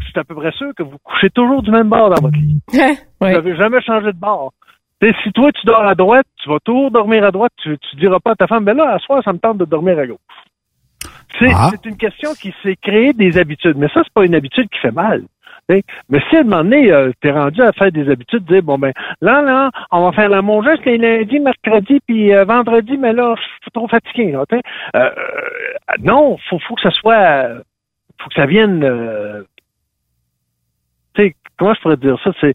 Speaker 17: je suis à peu près sûr que vous couchez toujours du même bord dans votre lit. Vous n'avez jamais changé de bord. Tu sais, si toi, tu dors à droite, tu vas toujours dormir à droite. Tu, tu diras pas à ta femme, ben là, à soir, ça me tente de dormir à gauche. C'est
Speaker 14: Ah.
Speaker 17: c'est une question qui s'est créée des habitudes. Mais ça, c'est pas une habitude qui fait mal. tu sais. Mais si à un moment donné, euh, t'es rendu à faire des habitudes, dire, bon, ben, là, là, on va faire l'amour juste les lundis, mercredi, puis euh, vendredi, mais là, je suis trop fatigué. Là. Euh, euh, non, faut, faut que ça soit, euh, faut que ça vienne, euh, sais, comment je pourrais dire ça? C'est,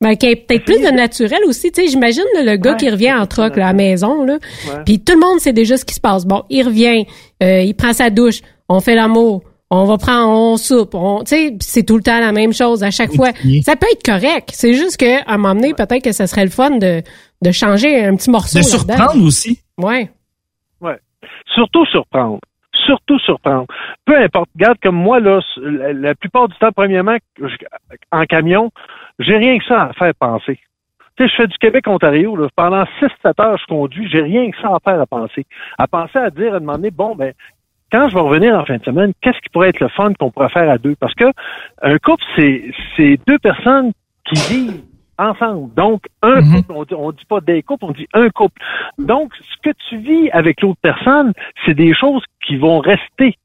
Speaker 15: Ben, qu'il y ait peut-être plus de naturel aussi. Tu sais, j'imagine le gars qui revient en troc là, à la maison, là, puis tout le monde sait déjà ce qui se passe. Bon, il revient, euh, il prend sa douche, on fait l'amour, on va prendre, on soupe, on, tu sais, pis c'est tout le temps la même chose à chaque fois. Ça peut être correct. C'est juste que à un moment donné, peut-être que ça serait le fun de, de changer un petit morceau.
Speaker 16: De surprendre aussi.
Speaker 15: Ouais.
Speaker 17: Ouais. Surtout surprendre. Surtout surprendre. Peu importe. Regarde, comme moi, là, la, plupart du temps, premièrement, en camion, j'ai rien que ça à faire penser. Tu sais, je fais du Québec-Ontario. Pendant 6-7 heures, je conduis, j'ai rien que ça à faire à penser. À penser à dire, à demander, bon, ben, quand je vais revenir en fin de semaine, qu'est-ce qui pourrait être le fun qu'on pourrait faire à deux? Parce que un couple, c'est deux personnes qui vivent ensemble. Donc, un couple, on dit, on dit pas des couples, on dit un couple. Donc, ce que tu vis avec l'autre personne, c'est des choses qui vont rester.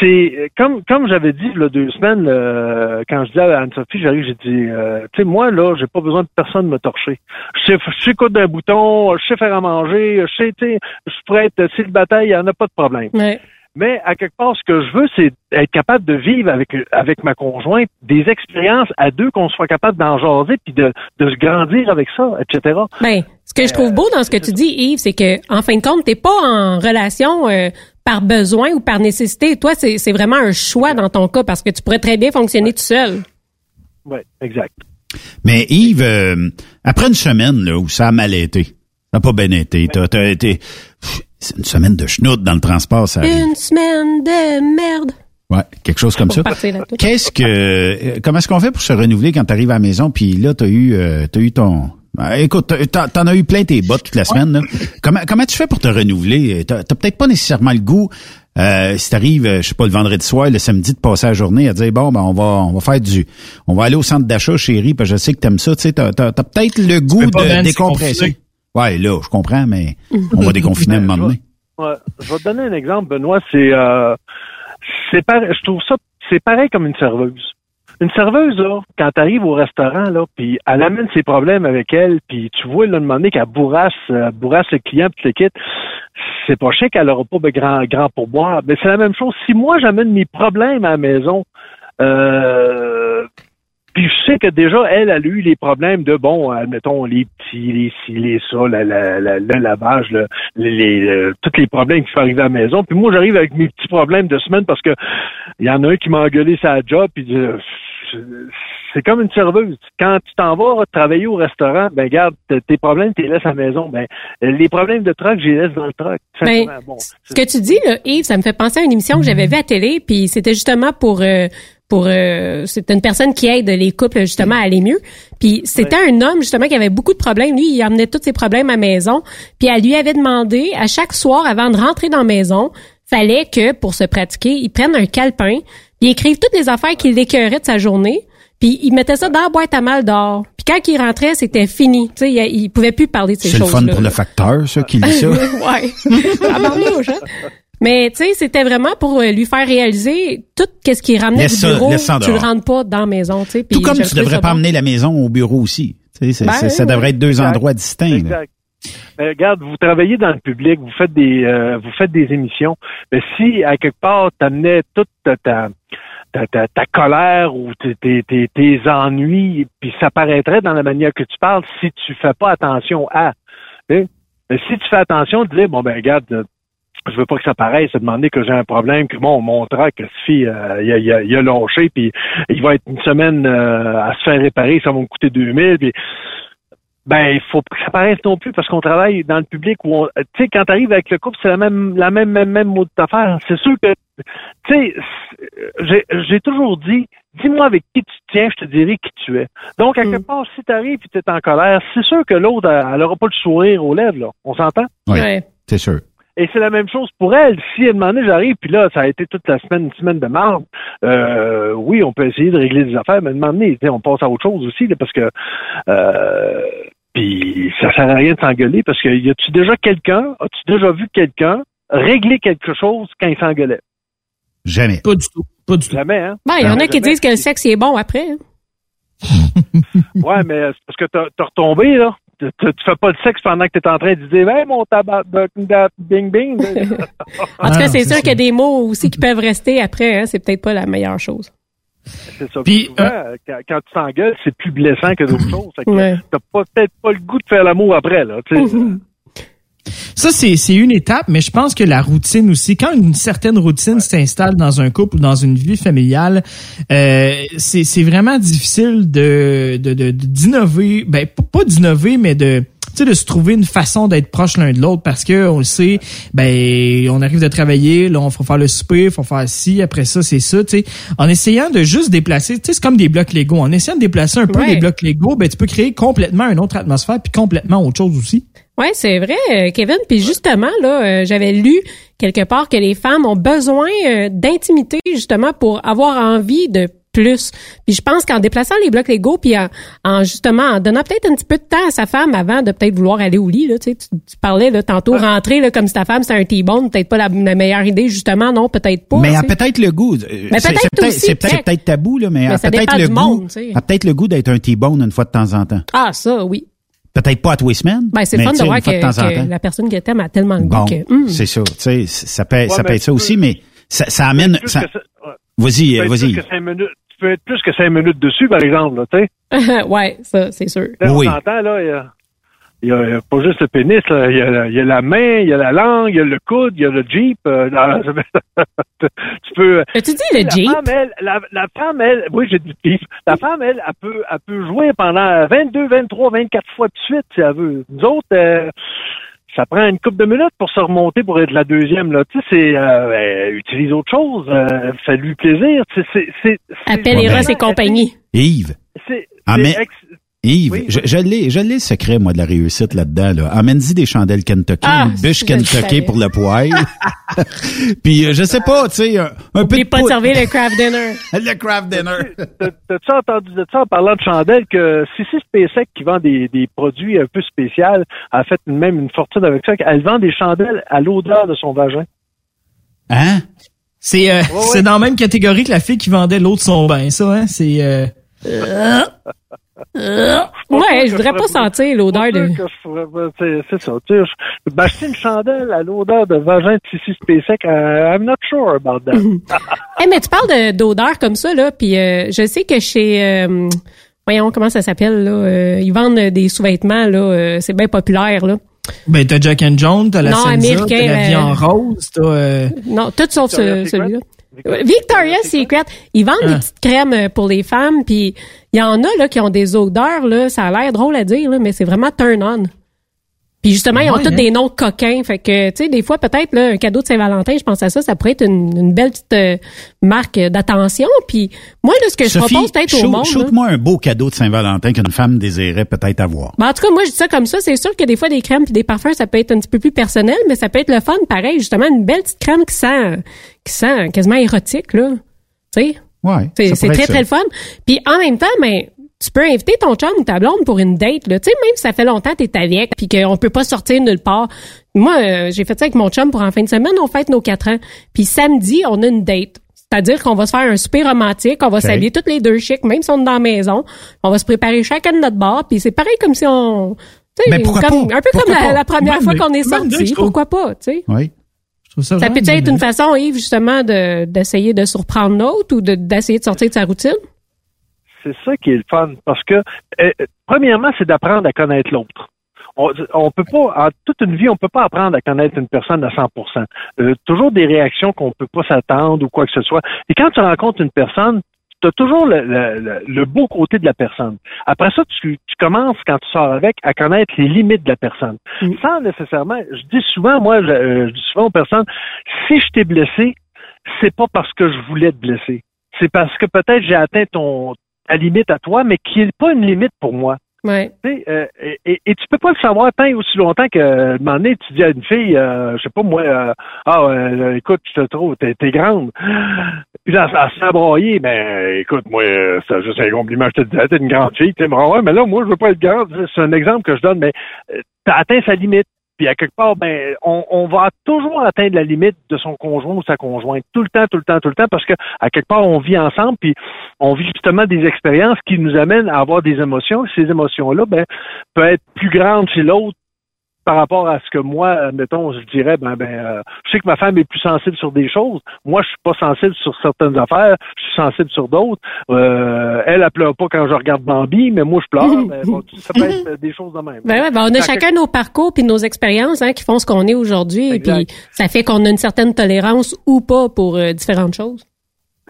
Speaker 17: C'est euh, comme comme j'avais dit a deux semaines euh, quand je dis à Anne-Sophie, j'arrive, j'ai dit euh, tu sais moi là, j'ai pas besoin de personne me torcher. Je sais je sais coudre d'un bouton, je sais faire à manger, je sais tu sais, je pourrais être célibataire, il y en a pas de problème.
Speaker 15: Ouais.
Speaker 17: Mais à quelque part, ce que je veux, c'est être capable de vivre avec avec ma conjointe des expériences à deux, qu'on soit capable d'en jaser puis de, de se grandir avec ça, etc.
Speaker 15: Ben, ce que je trouve beau dans ce que tu dis, Yves, c'est que en fin de compte, t'es pas en relation euh, par besoin ou par nécessité. Toi, c'est c'est vraiment un choix dans ton cas parce que tu pourrais très bien fonctionner tout seul.
Speaker 17: Oui, exact.
Speaker 14: Mais Yves, euh, après une semaine là, où ça a mal été, ça n'a pas bien été, t'as, t'as été... C'est une semaine de schnout dans le transport, ça arrive.
Speaker 15: Une semaine de merde.
Speaker 14: Ouais, quelque chose comme ça. Qu'est-ce que euh, comment est-ce qu'on fait pour se renouveler quand tu arrives à la maison puis là tu as eu euh, t'as eu ton Ben, écoute, t'as- t'en as eu plein tes bottes toute la semaine. Là. Comment comment tu fais pour te renouveler? T'as t'as peut-être pas nécessairement le goût euh, si t'arrives, euh, je sais pas, le vendredi soir, le samedi de passer la journée à dire bon ben on va on va faire du on va aller au centre d'achat chérie parce que je sais que t'aimes ça, tu sais, t'as t'as, t'as peut-être le goût de décompresser. Ouais, là, je comprends, mais on va déconfiner à un moment donné.
Speaker 17: Ouais, je vais te donner un exemple, Benoît. C'est, euh, c'est pareil, je trouve ça, c'est pareil comme une serveuse. Une serveuse, là, quand tu arrives au restaurant, là, puis elle amène ses problèmes avec elle, puis tu vois, là, demander qu'elle bourrasse, euh, bourrasse le client, puis le quitte, c'est pas chic qu'elle aura pas de grand, grand pourboire. Mais c'est la même chose. Si moi, j'amène mes problèmes à la maison, euh, Puis je sais que déjà, elle, a eu les problèmes de, bon, admettons, les petits, les ci, les ça, le lavage, le- les, euh, tous les problèmes qui peuvent arriver à la maison. Puis moi, j'arrive avec mes petits problèmes de semaine parce que il y en a un qui m'a engueulé sa job, puis euh, c'est comme une serveuse. Quand tu t'en vas travailler au restaurant, ben garde, tes problèmes, tu les laisses à la maison. Ben, les problèmes de truck, je les laisse dans le truck.
Speaker 15: Ben.
Speaker 17: Bon,
Speaker 15: Ce que tu dis, là, Yves, ça me fait penser à une émission que j'avais vue à télé, puis c'était justement pour euh, pour euh, c'était une personne qui aide les couples justement à aller mieux. Puis c'était un homme justement qui avait beaucoup de problèmes. Lui, il amenait tous ses problèmes à la maison. Puis elle lui avait demandé à chaque soir avant de rentrer dans la maison, fallait que pour se pratiquer, il prenne un calepin, puis écrive toutes les affaires qu'il écœurait de sa journée. Puis il mettait ça dans la boîte à mal d'or. Puis quand il rentrait, c'était fini. Tu sais, il, il pouvait plus parler de ces
Speaker 14: C'est le
Speaker 15: choses-là.
Speaker 14: fun pour le facteur, ça, qui lit ça.
Speaker 15: ouais. Hein? Mais tu sais, c'était vraiment pour euh, lui faire réaliser tout ce qu'il ramenait
Speaker 14: Laisse
Speaker 15: du bureau. tu le rentres pas dans la maison, tu sais.
Speaker 14: Tout comme tu devrais pas amener la maison au bureau aussi. Tu sais,
Speaker 15: Ben,
Speaker 14: ça devrait être deux
Speaker 17: Exact.
Speaker 14: endroits distincts.
Speaker 17: Exact. Euh, regarde, vous travaillez dans le public, vous faites des euh, vous faites des émissions. Mais si à quelque part t'amenais toute ta ta, ta, colère ou tes, tes, tes, ennuis, puis ça paraîtrait dans la manière que tu parles si tu fais pas attention à. tu. Mais si tu fais attention, de dire bon ben regarde, euh, je veux pas que ça paraisse, se demander que j'ai un problème, que bon, mon truck, ce fille, euh, il, a, il, a, il a lâché, puis il va être une semaine euh, à se faire réparer, ça va me coûter 2000, puis ben, il faut pas que ça paraisse non plus parce qu'on travaille dans le public où on, tu sais, quand t'arrives avec le couple, c'est la même, la même, même, même mode d'affaires. C'est sûr que, tu sais, j'ai, j'ai toujours dit, dis-moi avec qui tu tiens, je te dirai qui tu es. Donc, à quelque part, si t'arrives et t'es en colère, c'est sûr que l'autre, elle, elle aura pas le sourire aux lèvres, là. On s'entend?
Speaker 14: Oui, c'est sûr.
Speaker 17: Et c'est la même chose pour elle. Si elle demandait, j'arrive, puis là, ça a été toute la semaine, une semaine de marde. Euh, oui, on peut essayer de régler des affaires, mais à un moment donné, tu sais, on passe à autre chose aussi, là, parce que euh, puis ça sert à rien de s'engueuler, parce que y a-tu déjà quelqu'un, as-tu déjà vu quelqu'un régler quelque chose quand il s'engueulait?
Speaker 14: Jamais.
Speaker 16: Pas du tout. Pas du tout.
Speaker 17: Jamais, hein?
Speaker 15: Ben, il y en a qui disent que le sexe il est bon après. hein.
Speaker 17: Ouais, mais c'est parce que t'as retombé, là. Tu, tu tu fais pas le sexe pendant que t'es en train de dire, hey, mon tabac, bing, bing.
Speaker 15: En tout cas, c'est sûr qu'il y a des mots aussi qui peuvent rester après. Hein, c'est peut-être pas la meilleure chose.
Speaker 17: C'est ça. Puis, souvent, quand, quand tu t'engueules, c'est plus blessant que d'autres choses.
Speaker 15: Ouais.
Speaker 17: T'as peut-être pas le goût de faire l'amour après, là.
Speaker 16: Ça, c'est une étape, mais je pense que la routine aussi, quand une certaine routine s'installe dans un couple ou dans une vie familiale, euh, c'est vraiment difficile de de de- d'innover, ben pas d'innover, mais de sais de se trouver une façon d'être proche l'un de l'autre parce que on le sait, ben on arrive de travailler, là on faut faire le souper, faut faire ci, après ça c'est ça, tu sais, en essayant de juste déplacer, tu sais c'est comme des blocs Lego, en essayant de déplacer un peu
Speaker 15: Ouais.
Speaker 16: les blocs Lego, ben tu peux créer complètement une autre atmosphère puis complètement autre chose aussi.
Speaker 15: Ouais, c'est vrai, euh, Kevin. Puis justement, là, euh, j'avais lu quelque part que les femmes ont besoin euh, d'intimité justement pour avoir envie de plus. Puis je pense qu'en déplaçant les blocs Lego, puis en, en justement en donnant peut-être un petit peu de temps à sa femme avant de peut-être vouloir aller au lit, là, tu, sais, tu, tu parlais là, tantôt rentrer là, comme si ta femme c'était un T-bone, peut-être pas la, la meilleure idée, justement, non, peut-être pas.
Speaker 14: Mais
Speaker 15: tu
Speaker 14: elle a peut-être le goût. euh,
Speaker 15: Mais
Speaker 14: c'est-
Speaker 15: peut-être
Speaker 14: c'est peut-être
Speaker 15: aussi,
Speaker 14: c'est peut-être
Speaker 15: peut-être.
Speaker 14: peut-être tabou là, mais,
Speaker 15: Mais
Speaker 14: elle a
Speaker 15: ça
Speaker 14: peut-être
Speaker 15: dépend
Speaker 14: le
Speaker 15: du
Speaker 14: goût.
Speaker 15: monde, tu sais.
Speaker 14: elle a peut-être le goût d'être un T-bone une fois de temps en temps.
Speaker 15: Ah, ça, oui.
Speaker 14: Peut-être pas à tous les semaines.
Speaker 15: Ben, c'est fun de voir que,
Speaker 14: de temps en
Speaker 15: que
Speaker 14: temps.
Speaker 15: la personne que t'aimes a tellement le
Speaker 14: Bon,
Speaker 15: goût que. hum.
Speaker 14: c'est ça. Tu sais, ça peut,
Speaker 17: Ouais,
Speaker 14: ça peut être ça aussi, mais ça, ça amène. Vas-y, vas-y.
Speaker 17: Tu peux être plus que cinq minutes dessus, par exemple, là, tu sais.
Speaker 15: ouais, ça, c'est sûr.
Speaker 17: Là,
Speaker 14: Oui.
Speaker 17: On s'entend, là, il y a, il y a- il y a pas juste le pénis, là. Il y, a, la- il y a la main, il y a la langue, il y a le coude, il y a le Jeep. euh, tu peux...
Speaker 15: As-tu dit le
Speaker 17: la
Speaker 15: Jeep?
Speaker 17: Femme, elle, la, la femme, elle... Oui, j'ai dit Jeep. La femme, elle, elle peut, elle peut jouer pendant 22, 23, 24 fois de suite, si elle veut. Nous autres... euh, ça prend une couple de minutes pour se remonter pour être la deuxième. Là. Tu sais, c'est euh, ben, utilise autre chose, euh, fais-lui plaisir. Tu sais, C'est, c'est, c'est,
Speaker 15: Appelle Eros et compagnie.
Speaker 14: Yves.
Speaker 17: c'est,
Speaker 14: Ah,
Speaker 17: c'est
Speaker 14: mais-
Speaker 17: ex-
Speaker 14: Yves,
Speaker 17: Oui,
Speaker 14: je, je l'ai, je l'ai le secret, moi, de la réussite là-dedans, là. Amène-y des chandelles Kentucky,
Speaker 15: Ah,
Speaker 14: une bûche Kentucky pour le poil. Puis, euh, je sais pas, tu sais, un, un peu de
Speaker 15: pas de servir le craft dinner.
Speaker 14: le craft dinner.
Speaker 17: T'as- T'as-tu entendu de ça en parlant de chandelles que CC SpaceX qui vend des, des produits un peu spéciaux a fait même une fortune avec ça. Elle vend des chandelles à l'odeur de son vagin.
Speaker 14: Hein?
Speaker 16: C'est euh, c'est dans la même catégorie que la fille qui vendait l'eau de son bain, ça, hein? C'est. Euh...
Speaker 15: Euh, ouais, je voudrais pas sentir l'odeur de...
Speaker 17: C'est c'est ça. Tu sais, une chandelle à l'odeur de vagin de Sissi Spacek, euh, I'm not sure about that.
Speaker 15: Eh, mais tu parles de- d'odeur comme ça, là, puis euh, je sais que chez... euh, voyons, comment ça s'appelle, là? euh, ils vendent des sous-vêtements, là. euh, c'est bien populaire, là.
Speaker 16: Ben, t'as Jack and Jones, t'as la
Speaker 15: Non,
Speaker 16: Senza,
Speaker 15: américain,
Speaker 16: t'as la vie en rose, t'as... euh,
Speaker 15: Non, tout sauf celui-là. Victoria's Secret. Ils vendent des
Speaker 16: Ah.
Speaker 15: petites crèmes pour les femmes, puis il y en a là qui ont des odeurs là, ça a l'air drôle à dire là, mais c'est vraiment turn on. Puis justement, ils ont
Speaker 16: Ouais,
Speaker 15: tous
Speaker 16: hein?
Speaker 15: des noms coquins, fait que tu sais des fois peut-être un cadeau de Saint-Valentin, je pense à ça, ça pourrait être une, une belle petite euh, marque d'attention. Puis moi là ce que je propose peut-être au monde.
Speaker 14: shoot-moi un beau cadeau de Saint-Valentin qu'une femme désirait peut-être avoir.
Speaker 15: Ben, en tout cas, moi, je dis ça comme ça. C'est sûr que des fois, des crèmes puis des parfums, ça peut être un petit peu plus personnel, mais ça peut être le fun, pareil. Justement, une belle petite crème qui sent, qui sent quasiment érotique, là. Tu sais?
Speaker 14: Ouais.
Speaker 15: C'est très, très le fun. Puis en même temps, ben, tu peux inviter ton chum ou ta blonde pour une date, là. Tu sais, même si ça fait longtemps que t'es avec puis qu'on peut pas sortir nulle part. Moi, euh, j'ai fait ça avec mon chum pour en fin de semaine. On fête nos quatre ans. Puis samedi, on a une date. C'est-à-dire qu'on va se faire un souper romantique, on va s'habiller toutes les deux chic, même si on est dans la maison. On va se préparer chacun de notre bar, puis c'est pareil comme si on... tu sais,
Speaker 14: Mais pourquoi
Speaker 15: comme-
Speaker 14: pas?
Speaker 15: Un peu
Speaker 14: Pourquoi
Speaker 15: comme la, la première fois qu'on est sorti. Pourquoi pas, tu sais?
Speaker 14: Oui.
Speaker 16: Ça
Speaker 15: Ça
Speaker 16: vraiment
Speaker 15: peut
Speaker 16: une
Speaker 15: être une façon, Yves, justement, de d'essayer de surprendre l'autre ou de- d'essayer de sortir de sa routine?
Speaker 17: c'est ça qui est le fun. Parce que, euh, premièrement, c'est d'apprendre à connaître l'autre. On, on peut pas, en toute une vie, on peut pas apprendre à connaître une personne à 100% euh, Toujours des réactions qu'on peut pas s'attendre ou quoi que ce soit. Et quand tu rencontres une personne, tu as toujours le, le- le- le beau côté de la personne. Après ça, tu, tu commences, quand tu sors avec, à connaître les limites de la personne. Sans nécessairement, je dis souvent, moi, je, euh, je dis souvent aux personnes, si je t'ai blessé, c'est pas parce que je voulais te blesser. C'est parce que peut-être j'ai atteint ton ta limite à toi, mais qui n'est pas une limite pour moi. Euh, et, tu peux pas le savoir tant aussi longtemps que, euh, un moment donné, tu dis à une fille, euh, je sais pas moi, euh, ah, euh, écoute, je te trouve, t'es, t'es grande. Puis là, ça se fait broyer, ben, écoute, moi, c'est juste un compliment, je te disais, t'es une grande fille, tu ouais, mais là, moi, je veux pas être grande. C'est un exemple que je donne, mais t'as atteint sa limite. Puis à quelque part, ben, on, va toujours atteindre la limite de son conjoint ou sa conjointe, tout le temps, tout le temps, tout le temps, parce que à quelque part, on vit ensemble, puis on vit justement des expériences qui nous amènent à avoir des émotions. Ces émotions-là, ben, peuvent être plus grandes chez l'autre par rapport à ce que moi, mettons, je dirais, ben, ben, euh, je sais que ma femme est plus sensible sur des choses. Moi, je suis pas sensible sur certaines affaires. Je suis sensible sur d'autres. Euh, elle, elle pleure pas quand je regarde Bambi, mais moi, je pleure. Ben, bon, ça peut être des choses de même.
Speaker 15: Ben ouais, ben on a chacun nos parcours puis nos expériences hein, qui font ce qu'on est aujourd'hui. Puis ça fait qu'on a une certaine tolérance ou pas pour euh, différentes choses.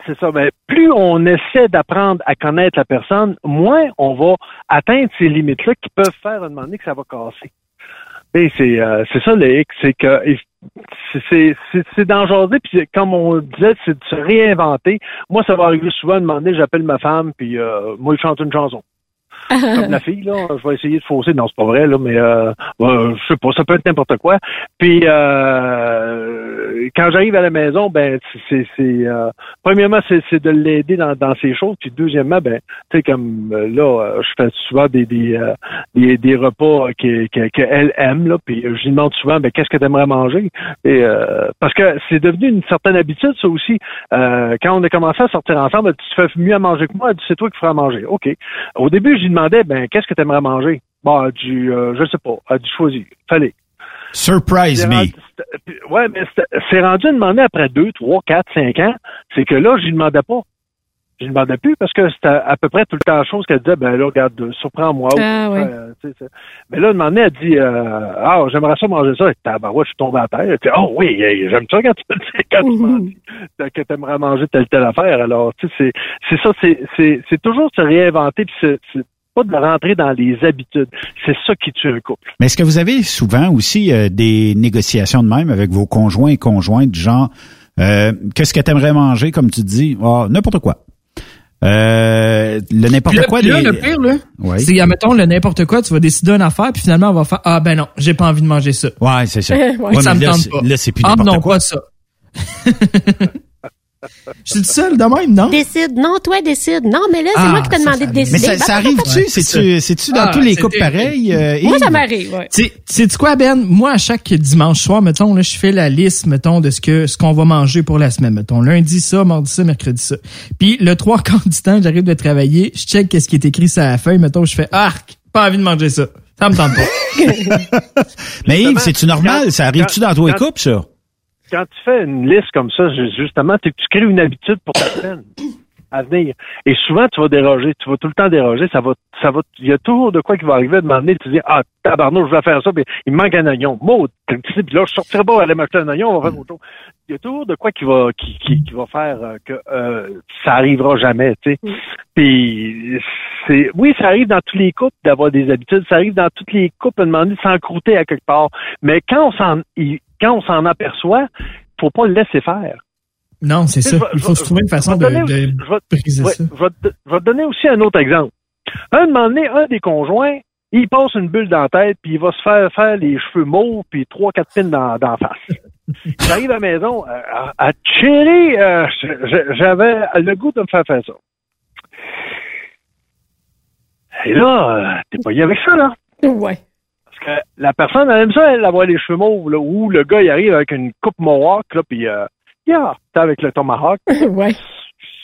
Speaker 17: C'est ça. Ben, plus on essaie d'apprendre à connaître la personne, moins on va atteindre ces limites-là qui peuvent faire à un moment donné que ça va casser. Et c'est euh, c'est ça le hic, c'est que c'est- c'est d'en jaser, puis comme on disait, c'est de se réinventer. Moi, ça va arriver souvent, moment donné, j'appelle ma femme, puis euh, moi, je chante une chanson. Comme la fille, là, je vais essayer de fausser. Non, c'est pas vrai, là, mais euh, euh, je sais pas, ça peut être n'importe quoi. Puis euh, quand j'arrive à la maison, ben c'est euh, premièrement c'est de l'aider dans, dans ces choses. Puis deuxièmement, ben tu sais comme euh, là, euh, je fais souvent des des euh, des, des repas que que- qu'elle aime là. Puis je lui demande souvent, ben qu'est-ce que tu aimerais manger? Et euh, parce que c'est devenu une certaine habitude ça aussi. Quand on a commencé à sortir ensemble, tu fais mieux à manger que moi? C'est toi qui feras manger. Ok. Au début, je lui demandais, ben qu'est-ce que tu aimerais manger? Bon, elle dit, euh, je sais pas. Elle dit, choisis. Fallait.
Speaker 14: Surprise me.
Speaker 17: Ouais, mais c'est rendu à demander après deux, trois, quatre, cinq ans. C'est que là, je lui demandais pas. Je lui demandais plus parce que c'était à peu près tout le temps la chose qu'elle disait, ben là, regarde, surprends-moi.
Speaker 15: Ah,
Speaker 17: ou,
Speaker 15: ouais.
Speaker 17: euh, tu sais, c'est- mais là, donné, elle dit, euh, ah, j'aimerais ça manger ça. Et tabarouette, je suis tombé à terre. Elle dit, oh oui, j'aime ça quand tu, quand tu m'en dis que t'aimerais manger telle, telle affaire. Alors, tu sais, c'est, c'est ça, c'est, c'est, c'est toujours se réinventer puis pas de rentrer dans les habitudes. C'est ça qui tue un couple.
Speaker 14: Mais est-ce que vous avez souvent aussi euh, des négociations de même avec vos conjoints et conjointes, du genre, euh, qu'est-ce que tu aimerais manger, comme tu dis, Ah, n'importe quoi. Euh, le n'importe quoi.
Speaker 16: là,
Speaker 14: des-
Speaker 16: le pire, là,
Speaker 14: Ouais.
Speaker 16: c'est, admettons, le n'importe quoi, tu vas décider une affaire, puis finalement, on va faire, ah ben non, j'ai pas envie de manger ça.
Speaker 14: Ouais, c'est ça.
Speaker 16: Ouais,
Speaker 14: Ouais,
Speaker 16: ça me
Speaker 14: là,
Speaker 16: tente pas.
Speaker 14: là, c'est plus
Speaker 16: Ah
Speaker 14: n'importe
Speaker 16: non,
Speaker 14: quoi.
Speaker 16: pas ça. Je suis seul de même, non?
Speaker 15: Décide. Non, toi, décide. Non, mais là, c'est
Speaker 16: Ah,
Speaker 15: moi qui t'ai
Speaker 16: ça,
Speaker 15: demandé
Speaker 16: ça
Speaker 15: de décider.
Speaker 14: Mais ça, ça
Speaker 15: Bah,
Speaker 14: arrive-tu?
Speaker 16: Ouais,
Speaker 14: C'est-tu, c'est-tu dans
Speaker 16: Ah,
Speaker 14: tous les couples pareils? euh,
Speaker 15: Moi, ça m'arrive, ouais.
Speaker 16: Tu sais tu quoi, Ben? Moi, à chaque dimanche soir, mettons, là, je fais la liste, mettons, de ce que ce qu'on va manger pour la semaine, mettons. Lundi, ça, mardi, ça, mercredi, ça. Puis, le trois quarts du temps, j'arrive de travailler, je check qu'est-ce qui est écrit sur la feuille, mettons, je fais, arc, pas envie de manger ça. Ça me tente pas.
Speaker 14: Mais Yves, c'est-tu normal? Ça arrive-tu dans tous les
Speaker 17: quand-
Speaker 14: couples, ça?
Speaker 17: Quand tu fais une liste comme ça, ju- justement, tu crées une habitude pour ta semaine à venir. Et souvent, tu vas déroger, tu vas tout le temps déroger, ça va, ça va, il y a toujours de quoi qui va arriver à demander, tu dis, ah, tabarnou, je vais faire ça, puis il me manque un oignon. Maud, tu sais, puis là, je sortirai pas aller m'acheter un oignon, on va faire autre chose. Il y a toujours de quoi qui va, qui, qui, qui va faire euh, que euh, ça arrivera jamais, tu sais. Puis, c'est, oui, ça arrive dans tous les couples d'avoir des habitudes, ça arrive dans toutes les couples à demander de s'encrouter à quelque part. Mais quand on s'en, il- quand on s'en aperçoit, faut pas le laisser faire.
Speaker 16: Non, c'est ça. Il faut se trouver une
Speaker 17: je
Speaker 16: façon de,
Speaker 17: donner aussi-
Speaker 16: de
Speaker 17: je vais-
Speaker 16: briser ça.
Speaker 17: Je vais, te, donner aussi un autre exemple. Un moment donné, un des conjoints, il passe une bulle dans la tête, puis il va se faire faire les cheveux mauves, puis trois, quatre pins dans, dans la face. J'arrive à la maison, euh, à, à chérie, euh, j'avais le goût de me faire faire ça. Et là, euh, t'es pas y avec ça, là.
Speaker 15: Ouais.
Speaker 17: Que la personne, elle aime ça, elle avoir les cheveux mauves, là, où le gars, il arrive avec une coupe mohawk, là, puis euh, yeah, t'es avec le tomahawk.
Speaker 15: ouais.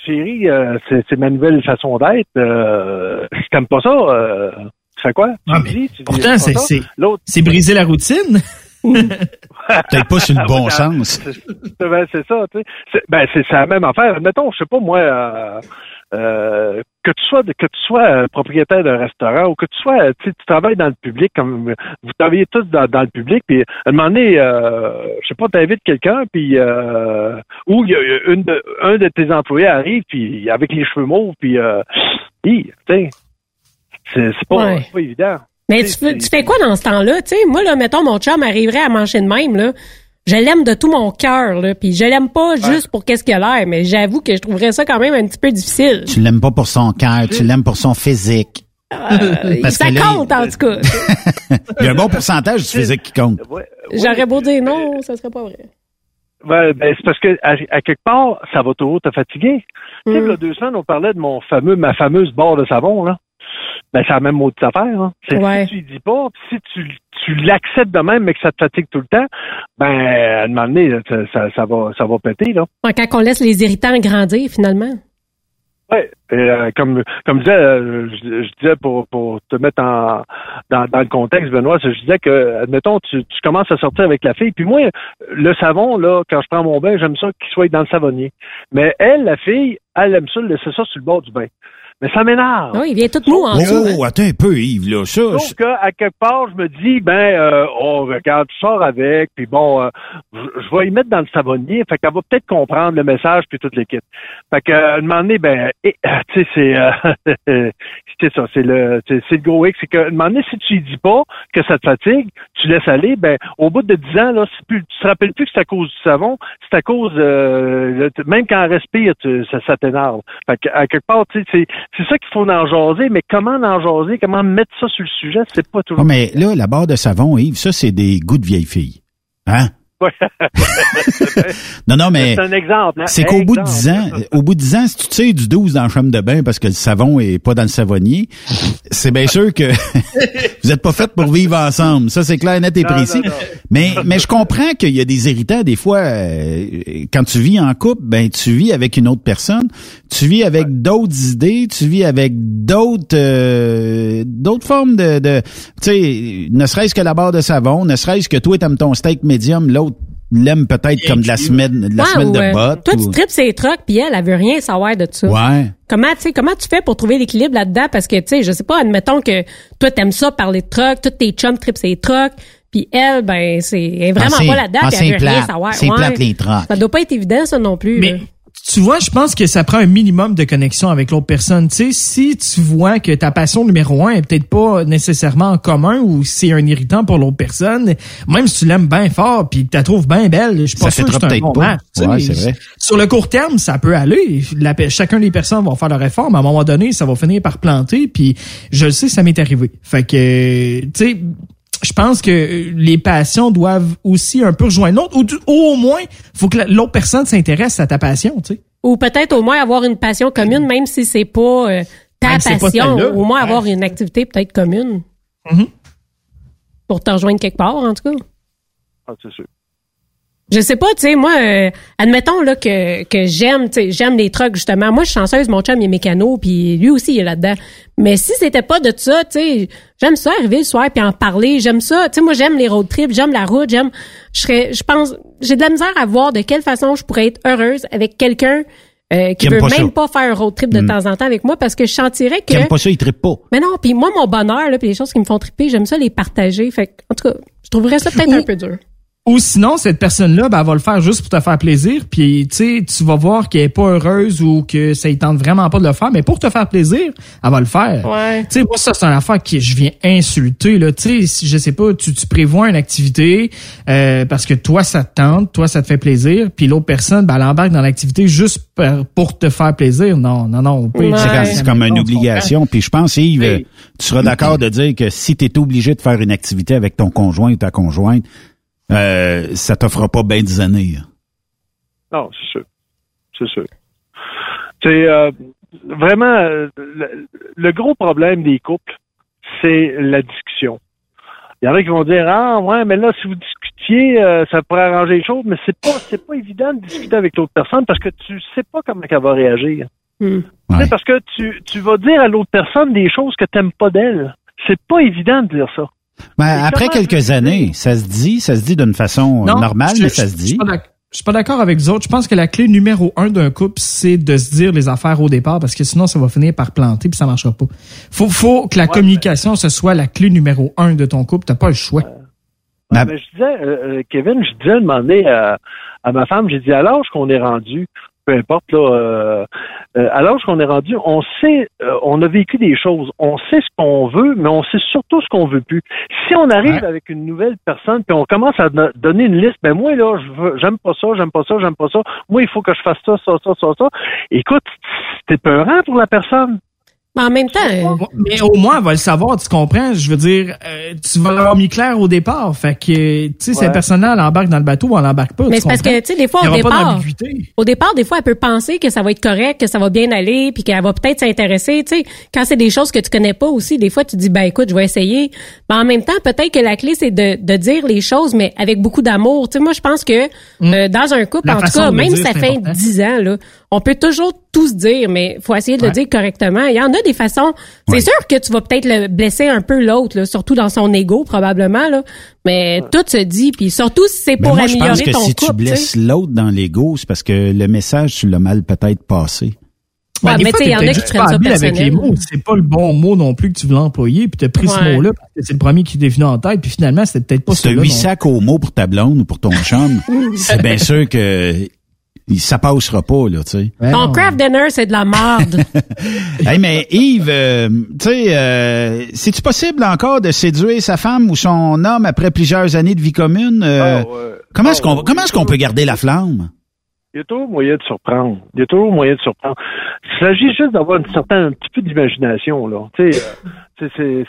Speaker 17: Chérie, euh, c'est c'est ma nouvelle façon d'être. Euh, si t'aimes pas ça, euh, tu fais quoi? Tu
Speaker 16: Ah, mais
Speaker 17: dis, tu
Speaker 16: Pourtant, c'est,
Speaker 17: ça?
Speaker 16: c'est,
Speaker 17: L'autre,
Speaker 16: c'est briser la routine.
Speaker 14: Peut-être pas sur le bon sens.
Speaker 17: c'est- c'est ben, c'est ça, tu sais. C'est- Ben, c'est c'est la même affaire. Mettons, je sais pas, moi, euh, euh, que tu sois que tu sois euh, propriétaire d'un restaurant ou que tu sois, euh, tu travailles dans le public, comme vous travaillez tous dans, dans le public, puis à un moment donné, euh, je sais pas, t'invites quelqu'un, puis euh, ou il y a une de, un de tes employés arrive, puis avec les cheveux mauves, puis euh, hi, tu sais, c'est c'est pas,
Speaker 15: Ouais.
Speaker 17: pas évident.
Speaker 15: Mais
Speaker 17: Tu
Speaker 15: tu, fais-
Speaker 17: c'est-
Speaker 15: tu fais quoi dans ce temps-là? Tu sais, moi, là, mettons, mon chum arriverait à manger de même, là. Je l'aime de tout mon cœur, là. Puis je l'aime pas juste pour qu'est-ce qu'il a l'air, mais j'avoue que je trouverais ça quand même un petit peu difficile.
Speaker 14: Tu l'aimes pas pour son cœur, tu l'aimes pour son physique.
Speaker 15: Euh,
Speaker 14: Parce
Speaker 15: ça
Speaker 14: que là,
Speaker 15: compte, en tout cas.
Speaker 14: Il y a un bon pourcentage du physique qui compte.
Speaker 15: J'aurais beau dire non, ça serait pas vrai.
Speaker 17: Ouais, ben, c'est parce que à, à quelque part, ça va toujours te fatiguer. Tu sais,
Speaker 15: Mm.
Speaker 17: il y a deux semaines, on parlait de mon fameux, ma fameuse barre de savon, là. Ben, c'est la même maudite affaire, hein. C'est
Speaker 15: Ouais.
Speaker 17: si tu dis pas, si tu, tu l'acceptes de même, mais que ça te fatigue tout le temps, ben, à un moment donné, ça, ça, ça va, ça va péter, là.
Speaker 15: Ouais, quand on laisse les irritants grandir, finalement.
Speaker 17: Et, euh, comme comme je disais, euh, je, je disais pour pour te mettre en dans, dans le contexte, Benoît, je disais que admettons tu, tu commences à sortir avec la fille, puis moi le savon là, quand je prends mon bain, j'aime ça qu'il soit dans le savonnier. Mais elle, la fille, elle aime ça laisser ça sur le bord du bain. Mais ça m'énerve.
Speaker 15: Oui, il vient tout mou en dessous. hein.
Speaker 14: Oh, attends un peu, Yves, là. Ça,
Speaker 17: Sauf qu'à quelque part, je me dis, ben, euh, oh, regarde, tu sors avec, puis bon, euh, je, vais y mettre dans le savonnier, fait qu'elle va peut-être comprendre le message, puis toute l'équipe. Fait que, à un moment donné, ben, euh, tu sais, c'est, euh, c'est ça, c'est le, c'est c'est le gros X, c'est qu'à un moment donné, si tu y dis pas que ça te fatigue, tu laisses aller, ben, au bout de 10 ans, là, c'est plus, tu te rappelles plus que c'est à cause du savon, c'est à cause, euh, le- même quand elle respire, tu- ça, ça t'énerve. Fait que, à quelque part, tu sais, c'est, ça qu'il faut en jaser, mais comment en jaser, comment mettre ça sur le sujet, c'est pas toujours.
Speaker 14: Oh, mais là, la barre de savon, Yves, ça, c'est des goûts de vieille fille. Hein? Non, non, mais
Speaker 17: C'est un exemple. hein.
Speaker 14: c'est qu'au bout de
Speaker 17: Exemple.
Speaker 14: 10 ans, au bout de 10 ans, si tu tires du 12 dans la chambre de bain parce que le savon est pas dans le savonnier, c'est bien sûr que vous êtes pas fait pour vivre ensemble. Ça, c'est clair, net et
Speaker 17: Non,
Speaker 14: précis.
Speaker 17: non, non.
Speaker 14: Mais, mais je comprends qu'il y a des irritants. Des fois, euh, quand tu vis en couple, ben, tu vis avec une autre personne. Tu vis avec d'autres idées. Tu vis avec d'autres, euh, d'autres formes de, de tu sais, ne serait-ce que la barre de savon, ne serait-ce que toi, t'aimes ton steak médium, l'autre l'aime peut-être comme de la semaine, de la semaine
Speaker 15: ou,
Speaker 14: de botte.
Speaker 15: Toi,
Speaker 14: ou-
Speaker 15: tu tripes ses trucs, puis elle, elle veut rien savoir de ça.
Speaker 14: Ouais.
Speaker 15: Comment, tu sais, comment tu fais pour trouver l'équilibre là-dedans? Parce que, tu sais, je sais pas, admettons que toi, t'aimes ça parler de trucs, tous tes chums tripent ses trucs, puis elle, ben, c'est elle est vraiment
Speaker 14: Ah,
Speaker 15: pas là-dedans,
Speaker 14: ah,
Speaker 15: elle veut rien savoir.
Speaker 14: C'est plate, les trucs.
Speaker 15: Ça doit pas être évident, ça non plus.
Speaker 16: Mais
Speaker 15: là.
Speaker 16: Tu vois, je pense que ça prend un minimum de connexion avec l'autre personne. Tu sais, si tu vois que ta passion numéro un est peut-être pas nécessairement en commun ou c'est un irritant pour l'autre personne, même si tu l'aimes bien fort puis que tu la trouves bien belle, je sûr que c'est un bon match.
Speaker 14: Ouais, vrai.
Speaker 16: Sur le court terme, ça peut aller. La- chacun des personnes vont faire leur effort, mais à un moment donné, ça va finir par planter. Puis je le sais, ça m'est arrivé. Fait que, tu sais, je pense que les passions doivent aussi un peu rejoindre l'autre. Ou du- au moins, faut que la- l'autre personne s'intéresse à ta passion, tu sais.
Speaker 15: Ou peut-être au moins avoir une passion commune, même si c'est pas euh, ta
Speaker 16: Même pas
Speaker 15: passion. Au moins
Speaker 16: Ouais.
Speaker 15: avoir une activité peut-être commune.
Speaker 16: Mhm.
Speaker 15: Pour te rejoindre quelque part, en tout cas.
Speaker 17: Ah, c'est sûr.
Speaker 15: Je sais pas, tu sais, moi, euh, admettons là que, que j'aime, tu sais, j'aime les trucks justement. Moi, je suis chanceuse, mon chum il est mécano, puis lui aussi il est là-dedans. Mais si c'était pas de ça, tu sais, j'aime ça arriver le soir puis en parler. J'aime ça, tu sais, moi j'aime les road trips, j'aime la route, j'aime. Je serais, je pense, j'ai de la misère à voir de quelle façon je pourrais être heureuse avec quelqu'un euh, qui veut
Speaker 14: pas
Speaker 15: même
Speaker 14: ça.
Speaker 15: pas faire un road trip de
Speaker 14: Mm.
Speaker 15: temps en temps avec moi parce que je sentirais que.
Speaker 14: Qui aime pas ça, il trippe pas.
Speaker 15: Mais non, puis moi mon bonheur là, puis les choses qui me font triper, j'aime ça les partager. Fait que, en tout cas, je trouverais ça peut-être un peu dur.
Speaker 16: Ou sinon, cette personne-là, ben, elle va le faire juste pour te faire plaisir. Puis, tu sais, tu vas voir qu'elle est pas heureuse ou que ça ne tente vraiment pas de le faire. Mais pour te faire plaisir, elle va le faire.
Speaker 15: Ouais.
Speaker 16: Tu sais, moi, ça, c'est une affaire que je viens insulter. Là. Tu sais, si, je sais pas, tu, tu prévois une activité euh, parce que toi, ça te tente, toi, ça te fait plaisir. Puis l'autre personne, ben, elle embarque dans l'activité juste pour, pour te faire plaisir. Non, non, non.
Speaker 14: C'est comme- une obligation. Puis je pense, Yves, tu seras d'accord de dire que si tu es obligé de faire une activité avec ton conjoint ou ta conjointe, euh, ça t'offre pas bien des années. hein?
Speaker 17: Non, c'est sûr. C'est sûr. C'est euh, vraiment euh, le, le gros problème des couples, c'est la discussion. Il y en a qui vont dire Ah ouais, mais là, si vous discutiez, euh, ça pourrait arranger les choses, mais c'est pas c'est pas évident de discuter avec l'autre personne parce que tu sais pas comment elle va réagir. Tu sais, Parce que tu, tu vas dire à l'autre personne des choses que t'aimes pas d'elle. C'est pas évident de dire ça.
Speaker 14: Ben, après quelques années, ça se dit, ça se dit d'une façon
Speaker 16: Non,
Speaker 14: normale,
Speaker 16: je-
Speaker 14: mais ça
Speaker 16: je-
Speaker 14: se dit.
Speaker 16: je suis pas d'accord avec vous autres. Je pense que la clé numéro un d'un couple, c'est de se dire les affaires au départ, parce que sinon, ça va finir par planter puis ça marchera pas. Faut, faut que la communication, ce soit la clé numéro un de ton couple. T'as pas le choix.
Speaker 17: Ouais, mais je disais, euh, euh, Kevin, je disais donné à, à ma femme, j'ai dit, à l'âge qu'on est rendu, peu importe, là, euh, euh, à l'âge qu'on est rendu, on sait, euh, on a vécu des choses, on sait ce qu'on veut, mais on sait surtout ce qu'on veut plus. Si on arrive avec une nouvelle personne, puis on commence à do- donner une liste, ben moi, là, je veux, j'aime pas ça, j'aime pas ça, j'aime pas ça, moi, il faut que je fasse ça, ça, ça, ça, ça. Écoute, c'était peurant pour la personne.
Speaker 15: Mais en même temps, euh,
Speaker 16: Mais au moins, elle va le savoir, tu comprends? Je veux dire, euh, tu vas l'avoir mis clair au départ. Fait que, tu sais, cette
Speaker 15: Ouais.
Speaker 16: personne-là, elle embarque dans le bateau ou elle embarque pas.
Speaker 15: Mais c'est parce que, tu sais, des fois, au départ, au départ, des fois, elle peut penser que ça va être correct, que ça va bien aller, puis qu'elle va peut-être s'intéresser. Tu sais, quand c'est des choses que tu connais pas aussi, des fois, tu dis, ben écoute, je vais essayer. Mais en même temps, peut-être que la clé, c'est de, de dire les choses, mais avec beaucoup d'amour. Tu sais, moi, je pense que euh, dans un couple,
Speaker 16: Mm. La
Speaker 15: en tout cas, même si ça fait. 10 ans, là, on peut toujours tout se dire, mais faut essayer de le dire correctement. Il y en a des façons. C'est sûr que tu vas peut-être le blesser un peu l'autre, là, surtout dans son ego, probablement, là. Mais tout se dit, puis surtout si c'est
Speaker 14: Mais
Speaker 15: pour
Speaker 14: Ben, moi, je
Speaker 15: améliorer
Speaker 14: pense que
Speaker 15: ton
Speaker 14: si tu
Speaker 15: couple. tu sais.
Speaker 14: blesses l'autre dans l'ego, c'est parce que le message, tu l'as mal peut-être passé.
Speaker 15: Ouais,
Speaker 16: Ben, des
Speaker 15: mais
Speaker 16: fois,
Speaker 15: tu sais, il y
Speaker 16: t'es
Speaker 15: en a qui
Speaker 16: juste
Speaker 15: prennent
Speaker 16: pas
Speaker 15: ça
Speaker 16: avec les mots. C'est pas le bon mot non plus que tu voulais employer, puis t'as pris ce mot-là, parce que c'est le premier qui t'est venu en tête, puis finalement, c'était peut-être pas
Speaker 14: Si t'as huit sacs au mot pour ta blonde ou pour ton chum, c'est bien sûr que ça passera pas, là, tu sais.
Speaker 15: Ton craft dinner, c'est de la merde.
Speaker 14: hey, mais Yves, euh, tu sais, euh, c'est-tu possible encore de séduire sa femme ou son homme après plusieurs années de vie commune? Euh, Comment est-ce qu'on comment est-ce qu'on peut garder la flamme?
Speaker 17: Il y a toujours moyen de surprendre. Il y a toujours moyen de surprendre. Il s'agit juste d'avoir une certaine, un petit peu d'imagination, là. Euh,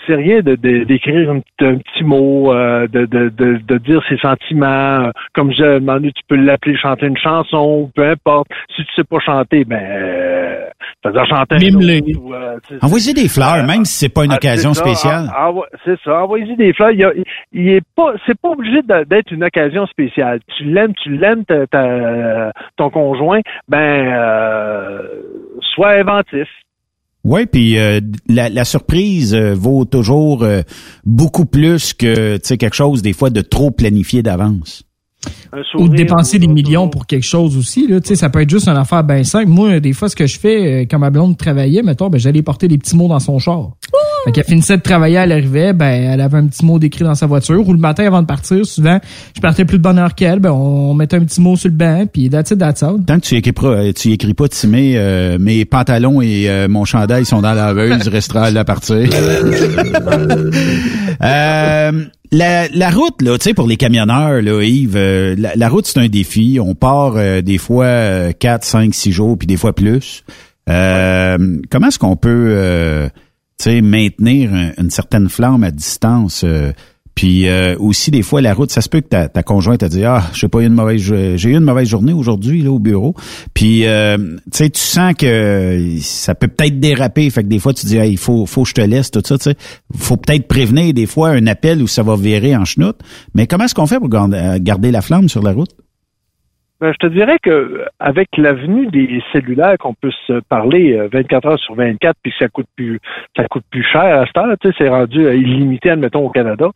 Speaker 17: c'est- rien de d'écrire un, petit- un petit mot, euh, de, de, de, de dire ses sentiments. euh, Comme j'ai demandé, tu peux l'appeler chanter une chanson, peu importe. Si tu sais pas chanter, ben, euh, chanter ou, euh,
Speaker 14: Envoyez des fleurs, même si c'est pas une
Speaker 17: ah,
Speaker 14: occasion
Speaker 17: ça.
Speaker 14: spéciale.
Speaker 17: C'est ça. Envoyez des fleurs. Il, y a- il est pas, c'est pas obligé d'être une occasion spéciale. Tu l'aimes, tu l'aimes, ta- ta- ton conjoint. Ben, euh, sois inventif.
Speaker 14: Oui, puis euh, la, la surprise euh, vaut toujours euh, beaucoup plus que tu sais quelque chose des fois de trop planifié d'avance.
Speaker 16: Ou de dépenser des millions pour quelque chose aussi. Là. Tu sais, Ça peut être juste une affaire bien simple. Moi, des fois, ce que je fais, euh, quand ma blonde travaillait, mettons, ben, j'allais porter des petits mots dans son char. Fait qu'elle finissait de travailler, elle arrivait, ben, elle avait un petit mot d'écrit dans sa voiture. Ou le matin, avant de partir, souvent, je partais plus de bonne heure qu'elle, ben, on mettait un petit mot sur le banc, puis that's it, that's all.
Speaker 14: Tant que tu écriras, euh, tu écris pas Timé, euh, mes pantalons et euh, mon chandail sont dans la laveuse, restera à la partir. Euh, la, la route, là, tu sais, pour les camionneurs, là, Yves, euh, la, route, c'est un défi. On part euh, des fois euh, 4, 5, 6 jours, puis des fois plus. Euh, comment est-ce qu'on peut euh, tu sais, maintenir un- une certaine flamme à distance, euh, Puis euh, aussi des fois la route, ça se peut que ta, ta conjointe a dit ah, je sais pas, eu une mauvaise j'ai eu une mauvaise journée aujourd'hui là au bureau. Puis euh, tu sais tu sens que ça peut peut-être déraper, fait que des fois tu dis il faut faut que je te laisse tout ça, tu sais. Faut peut-être prévenir des fois un appel où ça va virer en chenoute. Mais comment est-ce qu'on fait pour garder la flamme sur la route?
Speaker 17: Ben, je te dirais que avec l'avenue des cellulaires qu'on peut se parler 24 euh, heures sur 24 puis ça coûte plus ça coûte plus cher à cette heure, tu sais, c'est rendu euh, illimité admettons au Canada.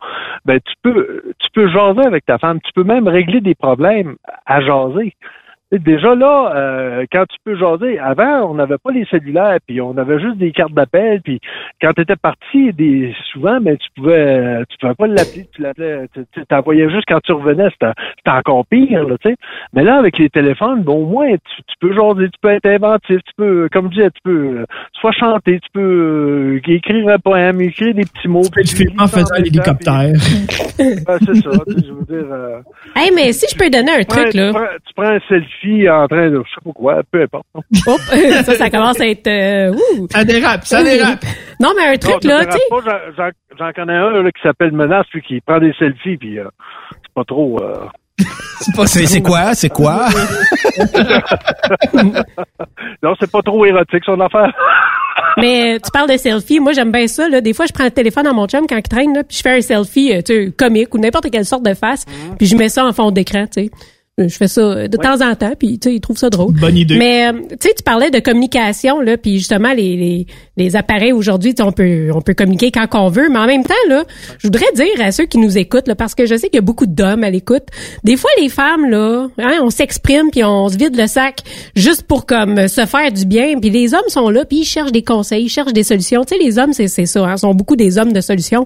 Speaker 17: Ben tu peux tu peux jaser avec ta femme, tu peux même régler des problèmes à jaser. Déjà là, euh, quand tu peux jaser, avant, on n'avait pas les cellulaires, puis on avait juste des cartes d'appel, puis quand tu étais parti, des, souvent, mais tu pouvais tu pouvais pas l'appeler, tu l'appelais, tu t'envoyais juste quand tu revenais, c'était encore pire, tu sais. Mais là, avec les téléphones, bon, au moins, tu, peux jaser, tu peux être inventif, tu peux, comme je disais, tu peux euh, soit chanter, tu peux euh, écrire un poème, écrire des petits mots. Tu
Speaker 16: peux filmer en faisant l'hélicoptère.
Speaker 17: c'est ça, je veux dire... Euh,
Speaker 15: hey, mais si je peux donner un truc, là...
Speaker 17: tu prends un selfie en train de, je sais pas quoi, peu importe.
Speaker 15: ça, ça commence à être, euh,
Speaker 16: Ça dérape, ça dérape.
Speaker 15: Non, mais un truc, là, tu
Speaker 17: sais. J'en connais un, là, qui s'appelle Menace, lui, qui prend des selfies, puis euh, c'est pas trop, euh...
Speaker 14: C'est quoi? C'est quoi?
Speaker 17: non, c'est pas trop érotique, son affaire.
Speaker 15: Mais tu parles de selfie. Moi, j'aime bien ça. Là. Des fois, je prends le téléphone à mon chum quand il traîne, là, puis je fais un selfie euh, tu sais, comique ou n'importe quelle sorte de face, mm-hmm. puis je mets ça en fond d'écran. tu sais. Je fais ça de temps en temps, puis tu sais, ils trouvent ça drôle.
Speaker 16: Bonne idée.
Speaker 15: Mais euh, tu sais, tu parlais de communication là, puis justement les, les, les appareils aujourd'hui, on peut on peut communiquer quand on veut, mais en même temps là, je voudrais dire à ceux qui nous écoutent là, parce que je sais qu'il y a beaucoup d'hommes à l'écoute. Des fois, les femmes là, hein, on s'exprime puis on se vide le sac juste pour comme se faire du bien, puis les hommes sont là puis ils cherchent des conseils, ils cherchent des solutions. Tu sais, les hommes c'est c'est ça, hein, sont beaucoup des hommes de solutions,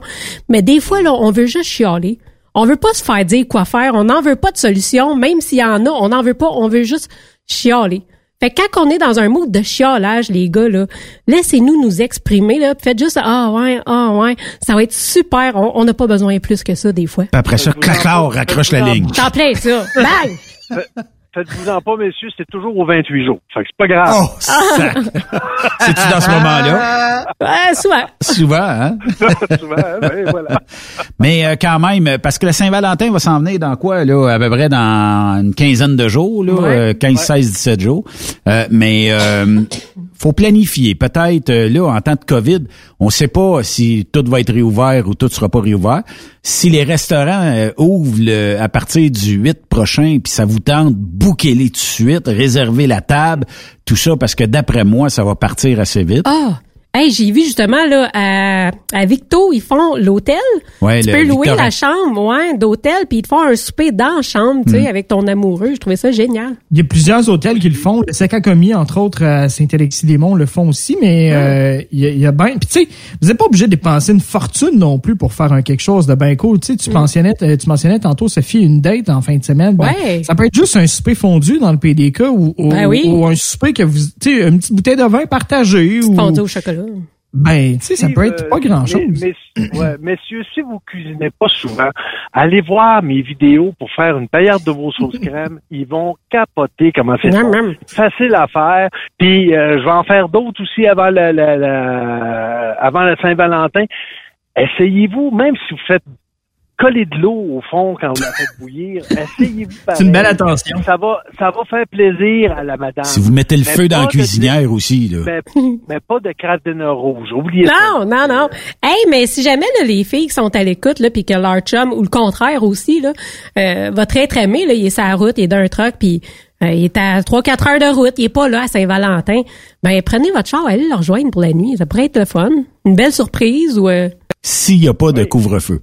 Speaker 15: mais des fois là, on veut juste chialer. On veut pas se faire dire quoi faire. On n'en veut pas de solution. Même s'il y en a, on n'en veut pas. On veut juste chialer. Fait que quand on est dans un mood de chialage, les gars, là, laissez-nous nous exprimer, là. Faites juste, ah ouais, ah ouais. Ça va être super. On n'a pas besoin plus que ça, des fois.
Speaker 14: après ça, clac, raccroche la ligne.
Speaker 15: T'en plais, ça. Bye!
Speaker 17: Faites-vous-en pas, messieurs, c'est toujours aux 28 jours. Fait que c'est pas grave.
Speaker 14: Oh, C'est-tu dans ce moment-là?
Speaker 15: Ouais, souvent.
Speaker 14: Souvent, hein?
Speaker 17: souvent, oui, voilà.
Speaker 14: Mais euh, quand même, parce que le Saint-Valentin va s'en venir dans quoi, là? À peu près dans une quinzaine de jours, là? 15, 16, 17 jours. Euh, mais euh, faut planifier. Peut-être, euh, là, en temps de COVID, on sait pas si tout va être réouvert ou tout sera pas réouvert. Si les restaurants ouvrent à partir du 8 prochain, puis ça vous tente, bouquez-les tout de suite, réservez la table, tout ça, parce que d'après moi, ça va partir assez vite.
Speaker 15: Ah! Hey, j'ai vu justement là à, à Victo, ils font l'hôtel.
Speaker 14: Ouais,
Speaker 15: tu peux louer la chambre, ouais, d'hôtel, puis ils te font un souper dans la chambre, tu sais, mm. avec ton amoureux. Je trouvais ça génial.
Speaker 16: Il y a plusieurs hôtels qui le font. Le Secacomi, entre autres, à Saint-Alexis-des-Monts, le font aussi, mais euh, il, y a, il y a bien. Puis tu sais, vous n'êtes pas obligé de dépenser une fortune non plus pour faire un quelque chose de bien cool. Tu sais, tu mm. mentionnais, euh, tu mentionnais tantôt Sophie une date en fin de semaine. Ben,
Speaker 15: ouais.
Speaker 16: Ça peut être juste un souper fondu dans le PDK ou, ou,
Speaker 15: ben oui.
Speaker 16: ou un souper que vous, tu sais, une petite bouteille de vin partagée ou
Speaker 15: fondu au chocolat.
Speaker 16: Ben, tu sais, ça peut être pas grand-chose.
Speaker 17: Mais, messieurs, si vous cuisinez pas souvent, allez voir mes vidéos pour faire une paillarde de vos sauces crème. Ils vont capoter comment c'est facile à faire. Puis euh, je vais en faire d'autres aussi avant la, la, la avant la Saint-Valentin. Essayez-vous, même si vous faites coller de l'eau au fond quand vous la faites bouillir. Essayez-vous
Speaker 16: C'est une belle attention.
Speaker 17: Ça va, ça va faire plaisir à la madame.
Speaker 14: Si vous mettez le feu dans la cuisinière aussi, là.
Speaker 17: Mais, pas de cratine rouge. Oubliez
Speaker 15: non,
Speaker 17: ça.
Speaker 15: Non, non, non. Hey, mais si jamais là, les filles qui sont à l'écoute, là, puis que leur chum, ou le contraire aussi, là, euh, votre être aimé, là, il est sur la route, il est d'un truck, puis euh, il est à 3-4 heures de route, il est pas là à Saint-Valentin. Ben, prenez votre char, allez le rejoindre pour la nuit. Ça pourrait être le fun. Une belle surprise ou... Euh...
Speaker 14: S'il n'y a pas de couvre-feu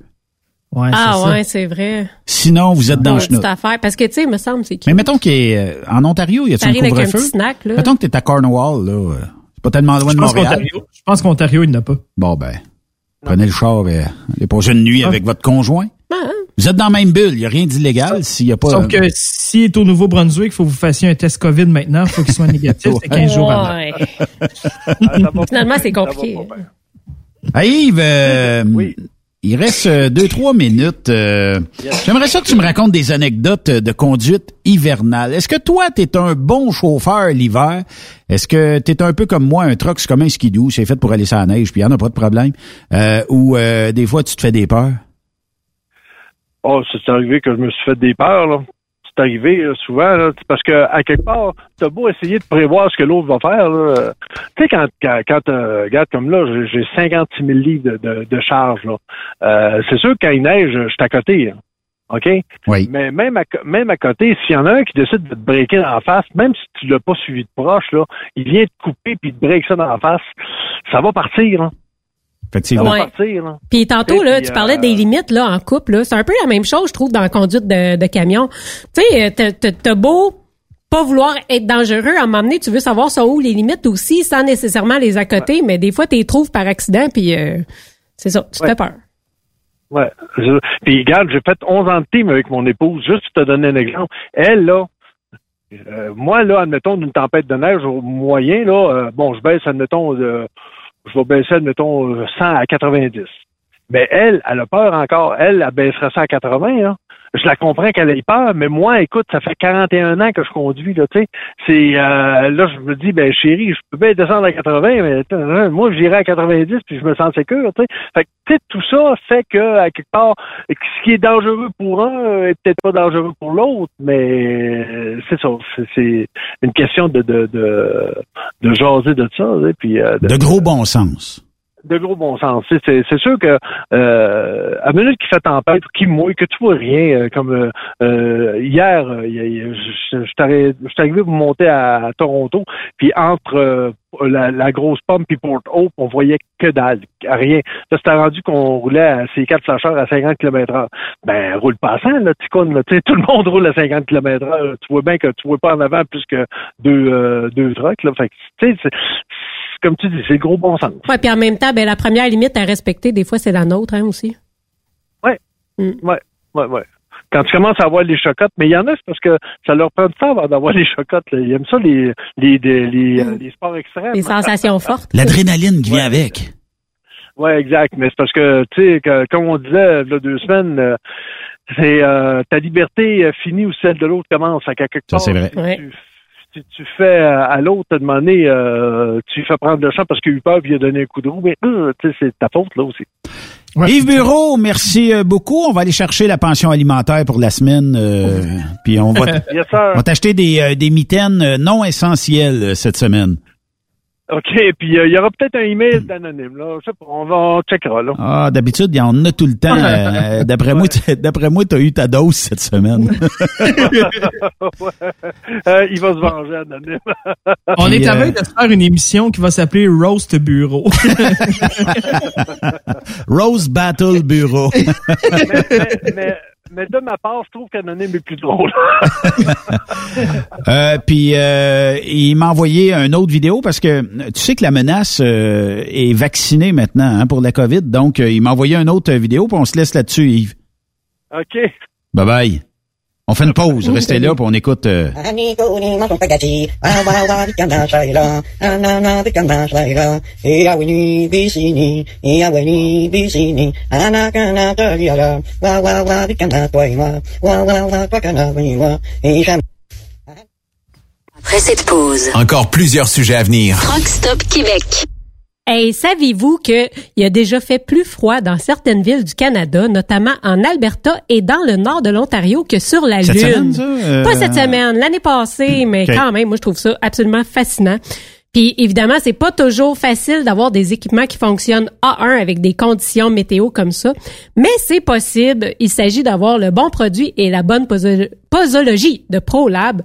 Speaker 15: ah ouais, c'est vrai.
Speaker 14: Sinon, vous êtes dans le
Speaker 15: chenoute. affaire. Parce que, tu sais, il me semble, c'est
Speaker 14: Mais mettons qu'en euh, Ontario, il y a un couvre-feu?
Speaker 15: snack, là.
Speaker 14: Mettons que t'es à Cornwall, là. Euh, c'est pas tellement loin de Montréal.
Speaker 16: Je pense qu'Ontario, il n'a pas.
Speaker 14: Bon, ben, prenez le char, ben, allez passer une nuit ah. avec votre conjoint. Ah, hein. Vous êtes dans la même bulle, il n'y a rien d'illégal s'il n'y a pas...
Speaker 16: Sauf que s'il est au Nouveau-Brunswick, il faut que vous fassiez un test COVID maintenant, il faut qu'il soit négatif, c'est 15 jours avant.
Speaker 15: Finalement, c'est compliqué.
Speaker 14: Hey Yves, euh, oui. Il reste euh, deux, trois minutes. Euh, j'aimerais ça que tu me racontes des anecdotes de conduite hivernale. Est-ce que toi, tu es un bon chauffeur l'hiver? Est-ce que tu es un peu comme moi, un truck, c'est comme un skidoo, c'est fait pour aller sur la neige, puis il n'y en a pas de problème? Euh, ou des fois, tu te fais des peurs?
Speaker 17: Oh, c'est arrivé que je me suis fait des peurs, là. C'est arrivé souvent, là, parce que à quelque part, t'as beau essayer de prévoir ce que l'autre va faire, Tu sais, quand, quand, quand euh, regarde comme là, j'ai- j'ai 56 000 livres de, de, de charge, là. Euh, c'est sûr que quand il neige, je suis à côté, hein. OK?
Speaker 14: Oui.
Speaker 17: Mais même à, même à côté, s'il y en a un qui décide de te breaker la face, même si tu l'as pas suivi de proche, là, il vient te couper puis te break ça dans la face, ça va partir, hein. Ça
Speaker 14: Effectivement.
Speaker 17: va
Speaker 15: Ouais.
Speaker 17: partir, là.
Speaker 15: Puis tantôt, là,
Speaker 17: puis,
Speaker 15: tu parlais
Speaker 17: euh,
Speaker 15: des limites là en couple. là. C'est un peu la même chose, je trouve, dans la conduite de, de camion. Tu sais, euh, t'as- beau pas vouloir être dangereux, à un moment donné, tu veux savoir sont où les limites aussi, sans nécessairement les accoter, mais des fois, tu les trouves par accident, puis euh, c'est ça, tu te
Speaker 17: Ouais.
Speaker 15: fais peur.
Speaker 17: Ouais. Je- Puis regarde, j'ai fait 11 ans de team avec mon épouse. Juste pour te donner un exemple. Elle, là, euh, moi, là, admettons, d'une tempête de neige au moyen, là, euh, bon, je baisse, admettons, de- je vais baisser, admettons, euh, 100 à 90. Mais elle, elle a peur encore. Elle, elle baisserait ça à 80, là. Je la comprends qu'elle ait peur, mais moi, écoute, ça fait 41 ans que je conduis, là, tu sais. C'est, euh, là, je me dis, ben, chérie, je peux bien descendre à 80, mais attends, moi, j'irai à 90 puis je me sens sécure, tu sais. Fait que, tout ça fait que, à quelque part, ce qui est dangereux pour un est peut-être pas dangereux pour l'autre, mais euh, c'est ça. C'est- C'est une question de, de, de, de jaser de ça, tu sais, puis euh,
Speaker 14: De gros bon sens.
Speaker 17: De gros bon sens. C'est- sûr que euh, à minute qu'il fait tempête qu'il mouille, que tu vois rien, euh, comme euh, euh, hier, euh, je suis arrivé pour monter à, Toronto, puis entre la, la grosse pomme puis Port Hope, on voyait que dalle, rien. Là, c'était rendu qu'on roulait à ces quatre flasheurs à 50 km heure. Ben, roule passant, là, tu connais, là, tout le monde roule à 50 km heure. Tu vois bien que tu vois pas en avant plus que deux, euh, deux trucks, là. Fait tu sais, comme tu dis, c'est le gros bon sens.
Speaker 15: Ouais, puis en même temps, ben la première limite à respecter, des fois, c'est la nôtre, hein, aussi.
Speaker 17: Ouais. Ouais, ouais, ouais. Quand tu commences à avoir les chocottes, mais il y en a, c'est parce que ça leur prend du temps avant d'avoir les chocottes. là. Ils aiment ça, les, les, les, les, euh, les sports extrêmes.
Speaker 15: Les sensations fortes.
Speaker 14: L'adrénaline qui vient avec.
Speaker 17: Ouais, exact. Mais c'est parce que, tu sais, comme on disait il y a deux semaines, euh, c'est euh, ta liberté euh, finit où celle de l'autre commence. Qu'à quelque
Speaker 14: Ça,
Speaker 17: part,
Speaker 14: c'est vrai.
Speaker 15: Ouais.
Speaker 17: Tu, si tu fais à l'autre te demander, euh, tu lui fais prendre le champ parce qu'il a eu peur puis il a donné un coup de roue, mais euh, tu sais, c'est ta faute là aussi.
Speaker 14: Yves Bureau, merci euh, beaucoup. On va aller chercher la pension alimentaire pour la semaine. euh, puis on va,
Speaker 17: Yes,
Speaker 14: t'acheter des, euh, des mitaines non essentielles cette semaine.
Speaker 17: OK, puis euh, il y aura peut-être un email d'anonyme, là. Je sais pas, on va on checkera, là.
Speaker 14: Ah, d'habitude, il y en a tout le temps. Euh, d'après moi, tu- d'après moi, t'as eu ta dose cette semaine.
Speaker 17: Ouais. Euh, il va se venger, anonyme.
Speaker 16: On
Speaker 14: Puis,
Speaker 16: est à
Speaker 14: euh,
Speaker 16: veille de faire une émission qui va s'appeler Roast Bureau.
Speaker 14: Rose Battle Bureau.
Speaker 17: mais, mais, mais, mais de ma part, je trouve qu'anonyme est plus drôle.
Speaker 14: Euh, puis euh, il m'a envoyé une autre vidéo parce que tu sais que la menace euh, est vaccinée maintenant hein, pour la COVID. Donc, euh, il m'a envoyé une autre vidéo, puis on se laisse là-dessus, Yves.
Speaker 17: OK.
Speaker 14: Bye bye. On fait une pause. Restez là, puis on écoute... euh,
Speaker 1: Après cette pause, encore plusieurs sujets à venir.
Speaker 9: Rockstop Québec.
Speaker 15: Hey, saviez-vous qu'il a déjà fait plus froid dans certaines villes du Canada, notamment en Alberta et dans le nord de l'Ontario que sur la
Speaker 14: Cette
Speaker 15: Lune?
Speaker 14: semaine, ça? Euh,
Speaker 15: Pas cette semaine, l'année passée, mais
Speaker 14: OK.
Speaker 15: quand même, moi je trouve ça absolument fascinant. Puis évidemment, c'est pas toujours facile d'avoir des équipements qui fonctionnent A1 avec des conditions météo comme ça, mais c'est possible. Il s'agit d'avoir le bon produit et la bonne poso- posologie de ProLab.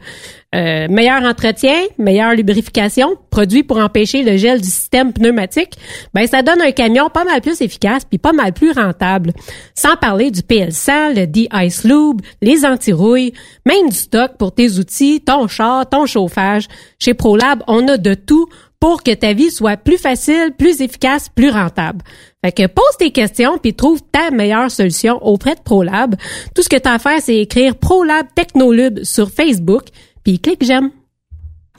Speaker 15: Euh, meilleur entretien, meilleure lubrification, produit pour empêcher le gel du système pneumatique, ben ça donne un camion pas mal plus efficace puis pas mal plus rentable. Sans parler du PL100, le D-Ice Lube, les anti-rouilles, même du stock pour tes outils, ton char, ton chauffage. Chez ProLab, on a de tout pour que ta vie soit plus facile, plus efficace, plus rentable. Fait que pose tes questions puis trouve ta meilleure solution auprès de ProLab. Tout ce que tu as à faire, c'est écrire ProLab Technolube sur Facebook puis clique j'aime.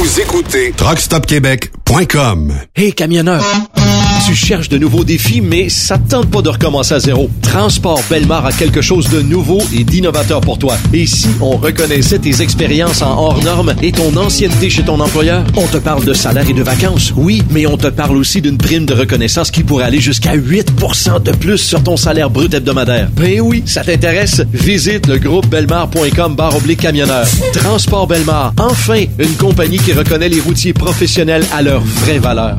Speaker 7: Vous écoutez TruckStopQuébec.com.
Speaker 6: Hey camionneur, tu cherches de nouveaux défis, mais ça te tente pas de recommencer à zéro. Transport Belmar a quelque chose de nouveau et d'innovateur pour toi. Et si on reconnaissait tes expériences en hors normes et ton ancienneté chez ton employeur, on te parle de salaire et de vacances, oui, mais on te parle aussi d'une prime de reconnaissance qui pourrait aller jusqu'à 8% de plus sur ton salaire brut hebdomadaire. Ben oui, ça t'intéresse? Visite le groupe belmar.com barre oblique camionneur. Transport Belmar, enfin une compagnie qui reconnaît les routiers professionnels à leur vraie valeur.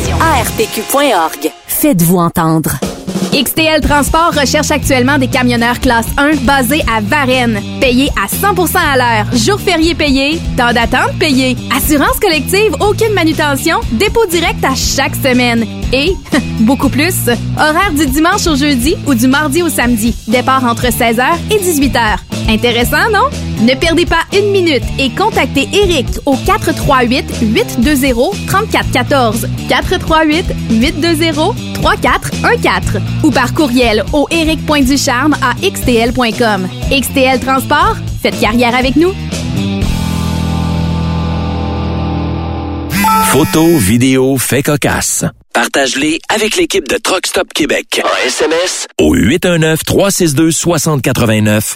Speaker 9: ARPQ.org. Faites-vous entendre.
Speaker 10: XTL Transport recherche actuellement des camionneurs classe 1 basés à Varennes, payés à 100% à l'heure, jours fériés payés, temps d'attente payé, assurance collective, aucune manutention, dépôt direct à chaque semaine et beaucoup plus, horaire du dimanche au jeudi ou du mardi au samedi, départ entre 16h et 18h. Intéressant, non? Ne perdez pas une minute et contactez Eric au 438 820 3414 438 820 3414 ou par courriel au eric.ducharme à xtl.com. XTL Transport, faites carrière avec nous.
Speaker 8: Photos, vidéos, faits cocasse. Partage-les avec l'équipe de Truck Stop Québec. En SMS au 819-362-6089.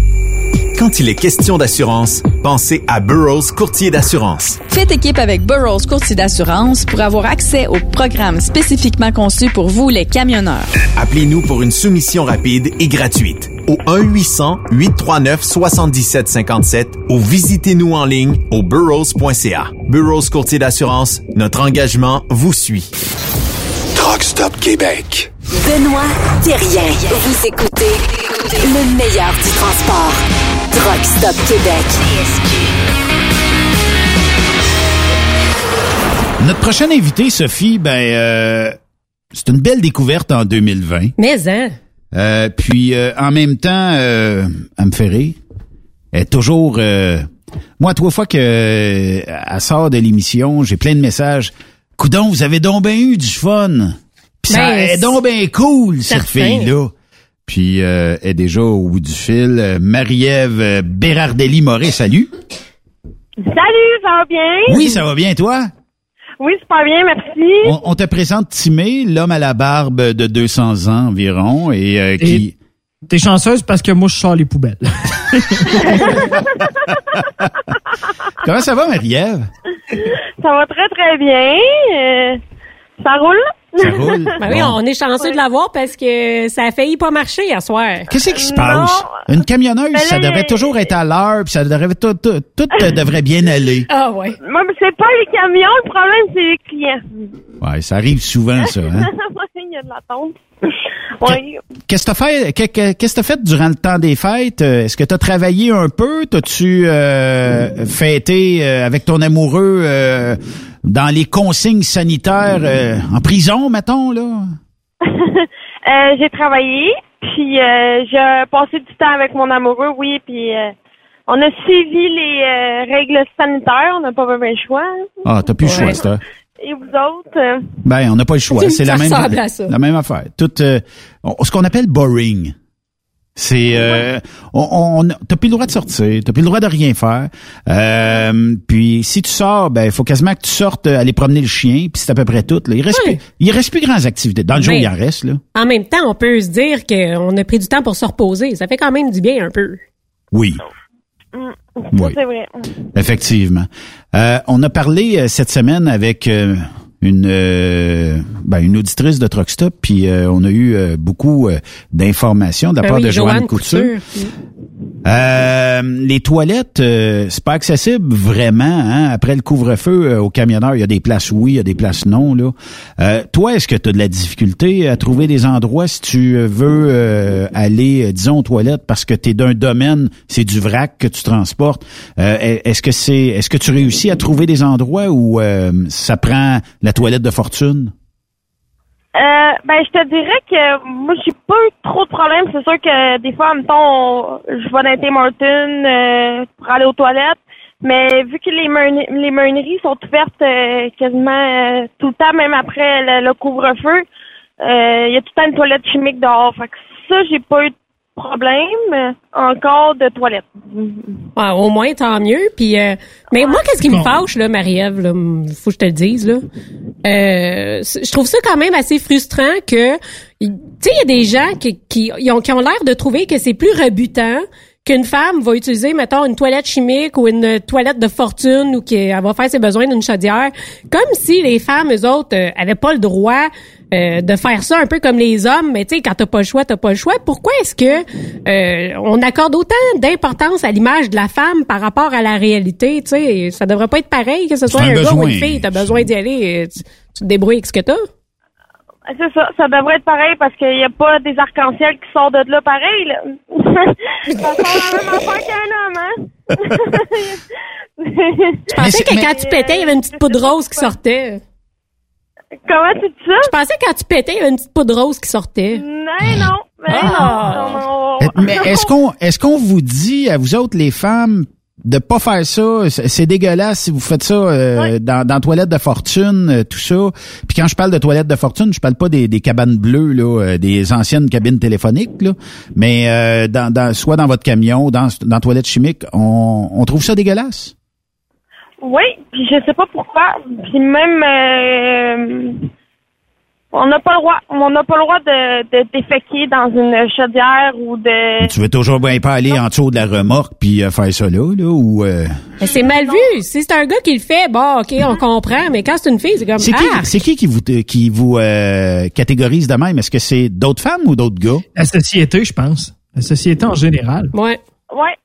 Speaker 11: Quand il est question d'assurance, pensez à Burroughs Courtier d'assurance.
Speaker 12: Faites équipe avec Burroughs Courtier d'assurance pour avoir accès aux programmes spécifiquement conçus pour vous, les camionneurs.
Speaker 11: Appelez-nous pour une soumission rapide et gratuite au 1-800-839-7757 ou visitez-nous en ligne au burrows.ca. Burroughs Courtier d'assurance, notre engagement vous suit.
Speaker 20: Truck Stop Québec.
Speaker 9: Benoît Thérien. Vous écoutez le meilleur du transport. Truck Stop Québec.
Speaker 14: Notre prochaine invitée, Sophie, ben, euh, c'est une belle découverte en 2020.
Speaker 15: Mais, hein?
Speaker 14: Euh, puis, euh, en même temps, euh, elle me fait rire. Elle est toujours... euh, moi, trois fois que euh, elle sort de l'émission, j'ai plein de messages. Coudon, vous avez donc bien eu du fun. Puis ça
Speaker 15: Ben,
Speaker 14: est donc bien cool, cette fille-là. Puis, euh, est déjà au bout du fil. Marie-Ève euh, Bérardelli-Moret, salut.
Speaker 21: Salut, ça va bien?
Speaker 14: Oui, ça va bien, toi?
Speaker 21: Oui, super bien, merci.
Speaker 14: On, on te présente Timé, l'homme à la barbe de 200 ans environ, et euh, qui...
Speaker 16: T'es chanceuse parce que moi, je sors les poubelles.
Speaker 14: Comment ça va, Marie-Ève?
Speaker 21: Ça va très, très bien. Euh, ça roule?
Speaker 14: Ça roule?
Speaker 15: Ben oui,
Speaker 14: Bon.
Speaker 15: on est chanceux de l'avoir parce que ça a failli pas marcher hier soir.
Speaker 14: Qu'est-ce qui se passe? Une camionneuse,
Speaker 21: Mais
Speaker 14: ça devrait toujours être à l'heure, puis ça devrait tout, tout, tout euh, devrait bien aller.
Speaker 15: Ah ouais.
Speaker 21: Moi, mais c'est pas les camions, le problème, c'est les clients.
Speaker 14: Ouais, ça arrive souvent, ça. Hein?
Speaker 21: Il y a de l'attente. Ouais.
Speaker 14: Qu'est-ce que t'as fait? que- que- Qu'est-ce que t'as fait durant le temps des fêtes? Euh, Est-ce que t'as travaillé un peu? T'as-tu euh, fêté euh, avec ton amoureux euh, dans les consignes sanitaires euh, en prison, mettons, là?
Speaker 21: Euh, j'ai travaillé, puis euh, j'ai passé du temps avec mon amoureux, oui, puis euh, on a suivi les euh, règles sanitaires, on n'a pas vraiment le choix. hein.
Speaker 14: Ah, t'as plus le choix, ça.
Speaker 21: Et vous autres? euh,
Speaker 14: Ben, on n'a pas le choix. C'est la même,
Speaker 21: ressemble à ça.
Speaker 14: la même affaire. Tout, euh, ce qu'on appelle boring. C'est, euh, on, on, t'as plus le droit de sortir, t'as plus le droit de rien faire. Euh, puis si tu sors, ben, il faut quasiment que tu sortes euh, aller promener le chien, puis c'est à peu près tout. Là. Il reste, plus, il reste plus grandes activités. Dans le jour,
Speaker 15: Mais-
Speaker 14: il en reste là.
Speaker 15: En même temps, on peut se dire qu'on a pris du temps pour se reposer. Ça fait quand même du bien un peu.
Speaker 14: Oui,
Speaker 21: mm,
Speaker 14: Oui.
Speaker 21: C'est vrai.
Speaker 14: effectivement. Euh, on a parlé euh, cette semaine avec euh, une euh, ben, une auditrice de Truck Stop, puis euh, on a eu euh, beaucoup euh, d'informations de la
Speaker 15: Ben
Speaker 14: part
Speaker 15: oui,
Speaker 14: de Joanne,
Speaker 15: Joanne
Speaker 14: Couture.
Speaker 15: Couture.
Speaker 14: Euh, les toilettes, euh, c'est pas accessible vraiment. Hein? Après le couvre-feu, euh, aux camionneurs, il y a des places oui, il y a des places non. Là. Euh, toi, est-ce que tu as de la difficulté à trouver des endroits si tu veux euh, aller, disons, aux toilettes parce que tu es d'un domaine, c'est du vrac que tu transportes? Euh, est-ce que c'est, est-ce que tu réussis à trouver des endroits où euh, ça prend la toilette de fortune?
Speaker 21: Euh, ben, je te dirais que moi, j'ai pas eu trop de problèmes. C'est sûr que des fois, en même temps, je vais dans Tim Hortons euh, pour aller aux toilettes. Mais vu que les, meuneries sont ouvertes euh, quasiment tout le temps, même après le, couvre-feu, il y a tout le temps une toilette chimique dehors. Fait que ça, j'ai pas eu de problème euh, encore de toilette.
Speaker 15: Ouais, au moins, tant mieux. Puis, euh, mais moi, qu'est-ce qui me fâche, là, Marie-Ève, là, faut que je te le dise, là. Euh, je trouve ça quand même assez frustrant que, tu sais, il y a des gens qui, qui, ont, qui ont l'air de trouver que c'est plus rebutant qu'une femme va utiliser, mettons, une toilette chimique ou une toilette de fortune ou qu'elle va faire ses besoins d'une chaudière. Comme si les femmes, eux autres, euh, avaient pas le droit euh, de faire ça un peu comme les hommes. Mais tu sais, quand t'as pas le choix, t'as pas le choix. Pourquoi est-ce que euh, on accorde autant d'importance à l'image de la femme par rapport à la réalité? Tu sais, ça devrait pas être pareil que ce soit
Speaker 14: un
Speaker 15: un, gars ou une fille. T'as besoin d'y aller. euh, Tu, tu te débrouilles avec ce que t'as.
Speaker 21: C'est ça, ça devrait être pareil parce qu'il n'y a pas des arcs-en-ciel qui sortent de là pareil. Là. ça sort la même affaire qu'un homme, hein?
Speaker 15: Je pensais que quand tu pétais, il y avait une petite poudre rose qui sortait.
Speaker 21: Comment tu dis ça?
Speaker 15: Je pensais que quand tu pétais, il y avait une petite poudre rose qui sortait.
Speaker 21: Non, non. Mais
Speaker 15: Ah.
Speaker 21: non, non, non.
Speaker 14: Mais est-ce qu'on est-ce qu'on vous dit à vous autres les femmes de pas faire ça, c'est c'est dégueulasse si vous faites ça euh, dans dans toilette de fortune, euh, tout ça. Puis quand je parle de toilette de fortune, je parle pas des, des cabanes bleues là, euh, des anciennes cabines téléphoniques là, mais euh, dans, dans soit dans votre camion, dans dans toilette chimique, on, on trouve ça dégueulasse.
Speaker 21: Oui, puis je sais pas pourquoi. Puis même, euh, on n'a pas le droit. On n'a pas le droit de, de déféquer dans une chaudière ou de.
Speaker 14: Tu veux toujours bien pas aller en dessous de la remorque puis euh, faire ça là, là ou euh,
Speaker 15: Mais c'est mal vu. Si c'est un gars qui le fait, bon, OK, on comprend. Mais quand c'est une fille, c'est comme,
Speaker 14: c'est qui
Speaker 15: ah,
Speaker 14: c'est qui qui vous qui vous euh, catégorise de même? Est-ce que c'est d'autres femmes ou d'autres gars?
Speaker 16: La société, je pense. La société en général.
Speaker 15: Ouais.
Speaker 21: Ouais.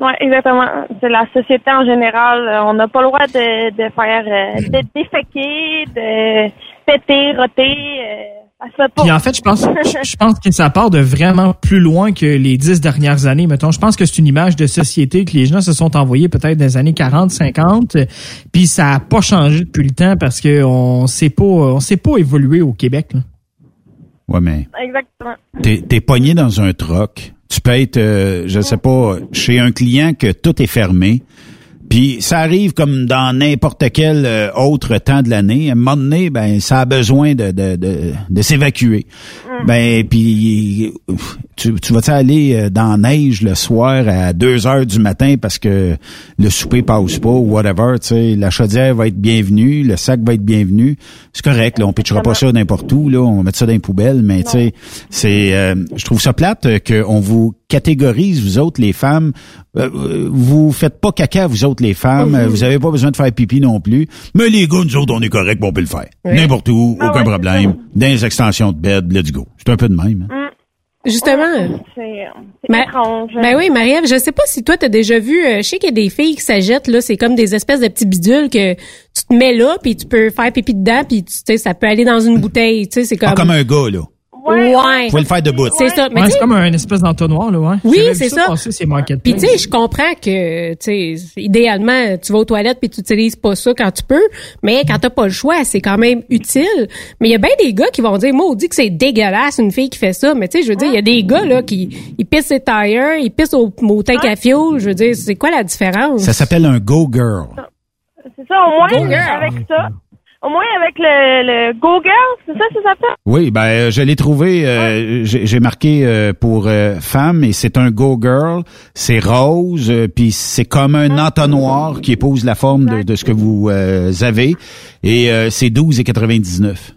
Speaker 21: Ouais, exactement. C'est la société en général. Euh, On n'a pas le droit de, de faire, euh, de déféquer, de péter, roter. euh, ça pas.
Speaker 16: Puis en fait, je pense, je pense que ça part de vraiment plus loin que les dix dernières années. Mettons, je pense que c'est une image de société que les gens se sont envoyés peut-être des années 40, 50. euh, Puis ça a pas changé depuis le temps parce que on sait pas, on sait pas évoluer au Québec. là.
Speaker 14: Ouais, mais
Speaker 21: Exactement.
Speaker 14: t'es t'es pogné dans un troc. Tu peux être, euh, je sais pas, chez un client que tout est fermé. Puis ça arrive comme dans n'importe quel euh, autre temps de l'année. À un moment donné, ben ça a besoin de de, de, de s'évacuer. Ben puis tu, tu vas aller euh, dans la neige le soir à 2 heures du matin parce que le souper passe pas ou whatever. Tu sais, la chaudière va être bienvenue, le sac va être bienvenu. C'est correct. Là, on pitchera pas ça n'importe où. Là, on va mettre ça dans les poubelles. Mais tu sais, c'est, euh, je trouve ça plate qu'on vous catégorise vous autres les femmes. Euh, vous faites pas caca vous autres les femmes. Euh, Vous avez pas besoin de faire pipi non plus. Mais les gars, nous autres, on est correct, on peut le faire.
Speaker 15: Oui.
Speaker 14: N'importe où,
Speaker 21: Ah
Speaker 14: aucun
Speaker 21: ouais,
Speaker 14: problème. Dans les extensions de bed, let's go. C'est un peu de même. hein.
Speaker 15: justement.
Speaker 21: C'est étrange.
Speaker 15: Ben oui, Marie-Ève, je sais pas si toi, t'as déjà vu, euh, je sais qu'il y a des filles qui s'ajettent, là, c'est comme des espèces de petits bidules que tu te mets là, puis tu peux faire pipi dedans, puis tu sais, ça peut aller dans une bouteille, tu sais, c'est comme...
Speaker 14: Ah, comme un gars, là.
Speaker 21: Ouais.
Speaker 15: Ouais.
Speaker 14: Vous pouvez le faire debout.
Speaker 15: C'est ça. Mais
Speaker 16: Ouais, c'est comme un espèce d'entonnoir, là, ouais.
Speaker 15: Oui, c'est ça.
Speaker 16: marketplaces.
Speaker 15: Puis tu sais, je comprends que tu sais idéalement tu vas aux toilettes puis tu utilises pas ça quand tu peux, mais quand t'as pas le choix, c'est quand même utile. Mais il y a bien des gars qui vont dire moi on dit que c'est dégueulasse une fille qui fait ça, mais tu sais je veux dire il y a des gars là qui ils pissent ses tires, ils pissent au, au tank à fuel, je veux dire c'est quoi la différence?
Speaker 14: Ça s'appelle un go girl.
Speaker 21: C'est ça, au moins,
Speaker 15: Go girl.
Speaker 21: avec ça. Au moins, avec le, le Go Girl, c'est ça, c'est ça s'appelle?
Speaker 14: Oui, ben euh, je l'ai trouvé. euh, j'ai j'ai marqué euh, pour euh, femme et c'est un go girl. C'est rose, euh, puis c'est comme un entonnoir qui épouse la forme de, de ce que vous euh, avez et euh, c'est 12,99.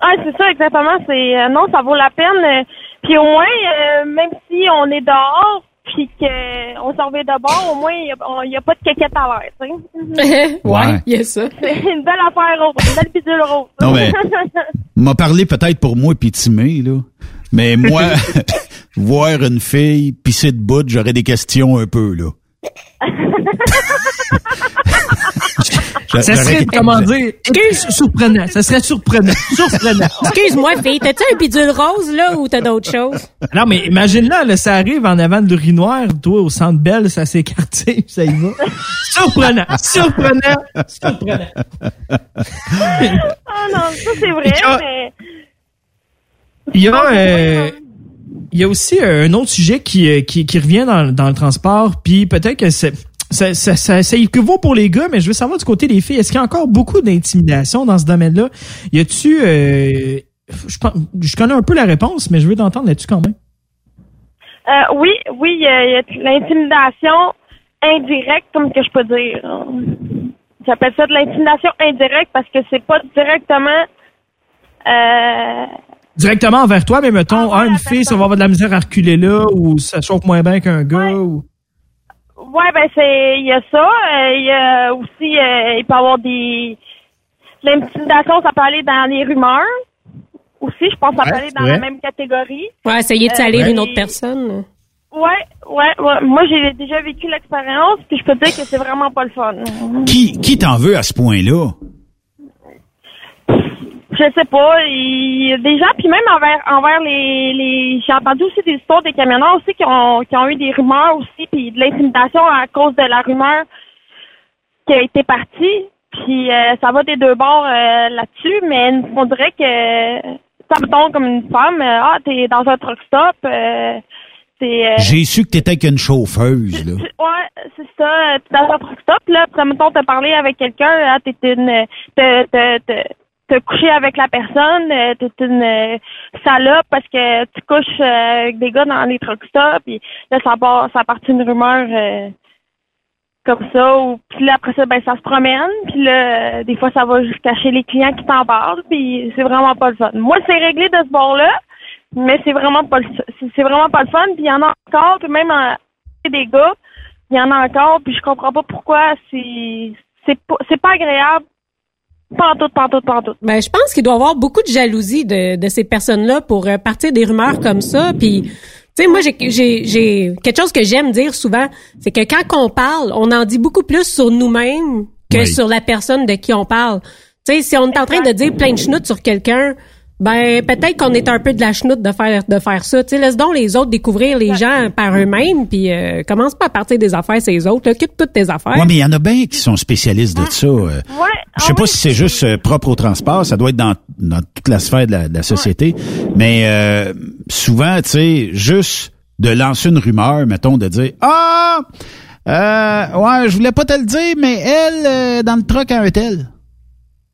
Speaker 21: Ah, c'est ça, exactement. C'est euh, non, ça vaut la peine. Puis au moins, euh, même si on est dehors, puis qu'on s'en revient de bord, au moins, il n'y a, pas de caquette à l'air, tu sais.
Speaker 14: Ouais.
Speaker 15: il y a ça.
Speaker 21: C'est une belle affaire rose, une belle bidule rose.
Speaker 14: Non, mais- M'a parlé peut-être pour moi puis Timé, là. Mais moi, voir une fille pisser de bout, j'aurais des questions un peu, là.
Speaker 16: Ça serait, comment dire, excuse, surprenant. Ça serait surprenant. Surprenant.
Speaker 15: Excuse-moi fille, t'as-tu un bidule rose là ou t'as d'autres choses?
Speaker 16: Non, mais imagine là, là, ça arrive en avant de l'urinoir, toi, au centre belle, ça s'est écarté, ça y va. Surprenant, surprenant, surprenant.
Speaker 21: Ah non, ça c'est vrai,
Speaker 16: Il y a-
Speaker 21: mais...
Speaker 16: Il y a, euh, il y a aussi euh, un autre sujet qui, euh, qui, qui revient dans, dans le transport, puis peut-être que c'est ça, ça, ça, ça équivaut pour les gars, mais je veux savoir du côté des filles, est-ce qu'il y a encore beaucoup d'intimidation dans ce domaine-là? Y a-tu, euh, je, connais un peu la réponse, mais je veux t'entendre là-dessus quand même.
Speaker 21: Euh, oui, oui, il y a, de l'intimidation indirecte, comme que je peux dire. J'appelle ça de l'intimidation indirecte parce que c'est pas directement... Euh,
Speaker 16: Directement envers toi, mais mettons, ah, une fille, ça va avoir de la misère à reculer là, ou ça chauffe moins bien qu'un gars, ou...
Speaker 21: Ouais, ben c'est il y a ça. Euh, Il y a aussi euh, il peut y avoir des l'intimidation, ça peut aller dans les rumeurs. Aussi, je pense que ça peut
Speaker 15: Ouais,
Speaker 21: aller dans
Speaker 15: ouais.
Speaker 21: la même catégorie.
Speaker 15: Ouais, essayer de salir
Speaker 21: Euh,
Speaker 15: une autre personne.
Speaker 21: Ouais, ouais, ouais. Moi, j'ai déjà vécu l'expérience, puis je peux te dire que c'est vraiment pas le fun.
Speaker 14: Qui, qui t'en veut à ce point-là?
Speaker 21: Je sais pas, il y a des gens, puis même envers, envers les, les j'ai entendu aussi des histoires des camionneurs aussi qui ont, qui ont eu des rumeurs aussi, puis de l'intimidation à cause de la rumeur qui a été partie. Puis euh, ça va des deux bords euh, là-dessus, mais on dirait que ça me tombe comme une femme, euh, ah, t'es dans un truck stop,
Speaker 14: J'ai su que t'étais qu'une chauffeuse, là.
Speaker 21: Ouais, c'est ça. T'es dans un truck stop, là, puis mettons, t'as parlé avec quelqu'un, ah, t'es une... T'as, t'as, t'as, t'as couché avec la personne, euh, t'es une euh, salope parce que tu couches euh, avec des gars dans les truck stops, puis là, ça part, ça part une rumeur euh, comme ça, ou puis là, après ça, ben, ça se promène, puis là, des fois, ça va jusqu'à chez les clients qui t'en parlent, puis c'est vraiment pas le fun. Moi, c'est réglé de ce bord-là, mais c'est vraiment pas le c'est vraiment pas le fun, puis il y en a encore, puis même en, des gars, il y en a encore, puis je comprends pas pourquoi c'est c'est pas c'est pas.
Speaker 15: Ben, je pense qu'il doit y avoir beaucoup de jalousie de, de ces personnes-là pour euh, partir des rumeurs comme ça. Puis, tu sais, moi, j'ai, j'ai, j'ai quelque chose que j'aime dire souvent, c'est que quand on parle, on en dit beaucoup plus sur nous-mêmes que
Speaker 14: Oui.
Speaker 15: sur la personne de qui on parle. Tu sais, si on est en train de dire plein de chenoutes sur quelqu'un, ben peut-être qu'on est un peu de la chenoute de faire de faire ça. Tu sais, laisse donc les autres découvrir les gens par eux-mêmes, puis euh, commence pas à partir des affaires ces autres. Là, quitte toutes tes affaires.
Speaker 14: Ouais, mais il y en a bien qui sont spécialistes de ça. euh. Je sais pas si c'est juste euh, propre au transport, ça doit être dans, dans toute la sphère de la, de la société. Mais euh, souvent, tu sais, juste de lancer une rumeur, mettons, de dire Ah euh, ouais, je voulais pas te le dire, mais elle, euh, dans le truck a un tel.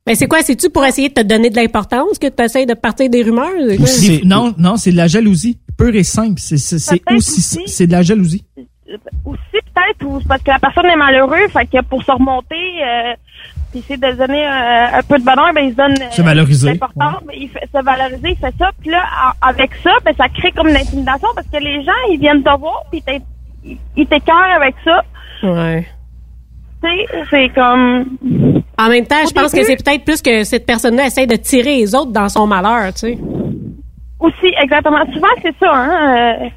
Speaker 15: Mais c'est quoi, c'est-tu pour essayer de te donner de l'importance que tu essaies de partir des rumeurs?
Speaker 16: Non, non, c'est de la jalousie. Pure et simple. C'est, c'est, c'est
Speaker 21: Peut-être
Speaker 16: aussi,
Speaker 21: aussi.
Speaker 16: c'est de la jalousie.
Speaker 21: Aussi peut-être, ou c'est parce que la personne est malheureuse, fait que pour se remonter, euh, puis essayer de donner euh, un peu de bonheur, ben il se donne euh,
Speaker 16: Se valoriser.
Speaker 21: l'importance, ben, il fait se valoriser, il fait ça, puis là avec ça, ben ça crée comme une intimidation parce que les gens ils viennent te voir, puis ils t'écœurent avec ça.
Speaker 15: Ouais.
Speaker 21: C'est comme
Speaker 15: En même temps, je pense que c'est peut-être plus que cette personne-là essaie de tirer les autres dans son malheur, tu sais.
Speaker 21: aussi exactement. Souvent c'est ça, hein. euh,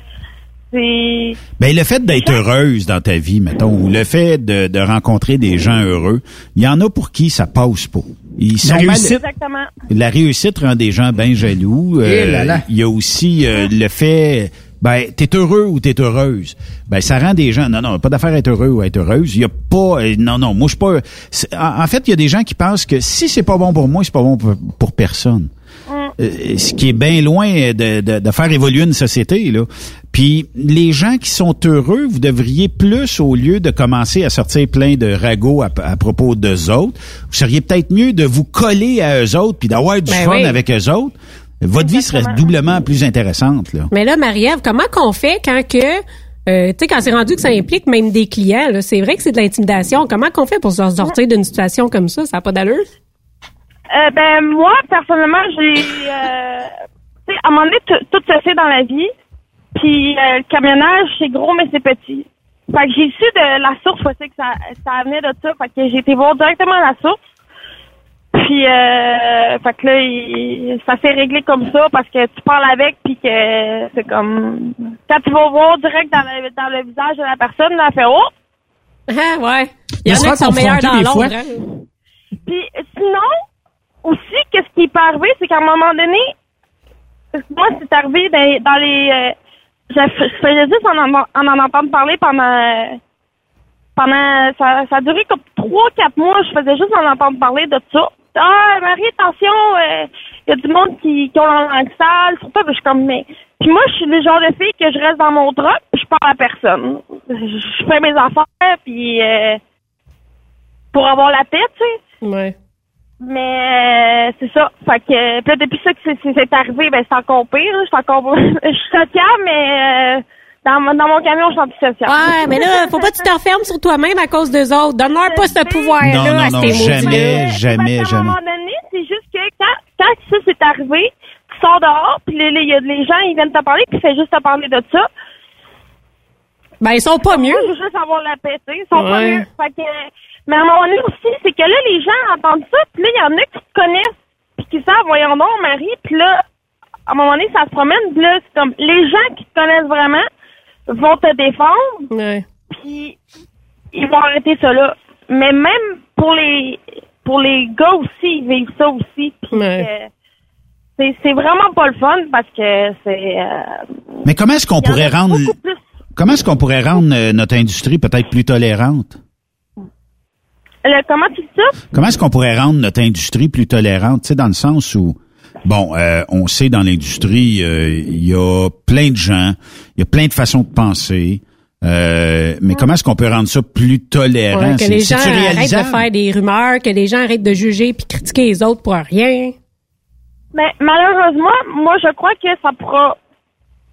Speaker 21: c'est
Speaker 14: Ben le fait d'être heureuse dans ta vie, mettons, ou le fait de, de rencontrer des gens heureux, il y en a pour qui ça passe pas. Ils sont mal-
Speaker 21: exactement.
Speaker 14: La réussite rend des gens bien jaloux. Euh,
Speaker 16: Eh.
Speaker 14: Il y a aussi euh, le fait, ben, t'es heureux ou t'es heureuse. Ben, ça rend des gens, non, non, pas d'affaire être heureux ou être heureuse. Il y a pas, euh, non, non, moi, je suis pas, en, en fait, il y a des gens qui pensent que si c'est pas bon pour moi, c'est pas bon pour, pour personne. Euh, ce qui est bien loin de, de, de faire évoluer une société là. Puis les gens qui sont heureux, vous devriez plus au lieu de commencer à sortir plein de ragots à, à propos d'eux autres, vous seriez peut-être mieux de vous coller à eux autres puis d'avoir du
Speaker 15: Ben
Speaker 14: fun
Speaker 15: oui.
Speaker 14: avec eux autres. Votre vie serait doublement plus intéressante là.
Speaker 15: Mais là, Marie-Ève, comment qu'on fait quand que, euh, tu sais, quand c'est rendu que ça implique même des clients, là, c'est vrai que c'est de l'intimidation. Comment qu'on fait pour se sortir d'une situation comme ça? Ça n'a pas d'allure?
Speaker 21: Euh, ben moi personnellement j'ai euh, tu sais à un moment donné tout se fait dans la vie puis euh, le camionnage c'est gros mais c'est petit fait que j'ai su de la source sais que ça ça venait de ça fait que j'ai été voir directement la source puis euh, fait que là il- ça s'est réglé comme ça parce que tu parles avec puis que c'est comme quand tu vas voir direct dans le dans le visage de la personne là elle fait oh
Speaker 15: Ah, ouais. Il y en a qui sont meilleurs dans l'ombre.
Speaker 21: fois.
Speaker 15: hein.
Speaker 21: Puis sinon, aussi, qu'est-ce qui peut arriver, c'est qu'à un moment donné, moi, c'est arrivé dans, dans les... Euh, je je faisais juste en en, en en entendre parler pendant... pendant ça, ça a duré comme trois, quatre mois. Je faisais juste en entendre parler de ça. Ah, Marie, attention, il y a du monde qui, qui ont la langue sale, toi. Puis je suis comme, mais... Puis moi, je suis le genre de fille que je reste dans mon puis je parle à personne. Je, fais mes affaires, puis... euh, pour avoir la tête, tu sais.
Speaker 15: Ouais.
Speaker 21: Mais euh, c'est ça. Fait que puis là, depuis ça que c'est- arrivé, ben c'est encore pire. Je suis encore je suis mais euh, dans, mon- dans mon camion, je suis antisociable.
Speaker 15: Ouais, mais là, faut pas que tu te refermes sur toi-même à cause d'eux autres. Donne-leur pas ce pouvoir-là
Speaker 14: Non, non,
Speaker 15: à
Speaker 14: non,
Speaker 15: ces maudits.
Speaker 14: jamais, jamais,
Speaker 21: À un
Speaker 14: jamais.
Speaker 21: moment donné, c'est juste que quand, quand ça c'est arrivé, tu sors dehors, puis les, les, les gens, ils viennent te parler, puis c'est juste te parler de ça.
Speaker 15: Ben, ils sont pas mieux.
Speaker 21: Moi, je veux juste avoir la paix, tu sais. Ils sont pas mieux. Fait que, mais à un moment donné aussi, c'est que là, les gens entendent ça, puis là, il y en a qui te connaissent, puis qui savent, voyons donc, Marie, puis là, à un moment donné, ça se promène, puis là, c'est comme, les gens qui te connaissent vraiment vont te défendre,
Speaker 15: Ouais.
Speaker 21: puis ils vont arrêter ça là. Mais même pour les pour les gars aussi, ils vivent ça aussi. Puis
Speaker 15: Ouais.
Speaker 21: euh, c'est c'est vraiment pas le fun parce que c'est. euh,
Speaker 14: Mais comment est-ce qu'on pourrait rendre comment est-ce qu'on pourrait rendre notre industrie peut-être plus tolérante?
Speaker 21: Le- comment tu dis ça?
Speaker 14: Comment est-ce qu'on pourrait rendre notre industrie plus tolérante, tu sais, dans le sens où, bon, euh, on sait dans l'industrie, euh, il y a plein de gens, il y a plein de façons de penser, euh, mais comment est-ce qu'on peut rendre ça plus tolérant?
Speaker 15: Ouais, que les gens arrêtent de faire des rumeurs, que les gens arrêtent de juger puis critiquer les autres pour rien?
Speaker 21: Mais malheureusement, moi, je crois que ça pourra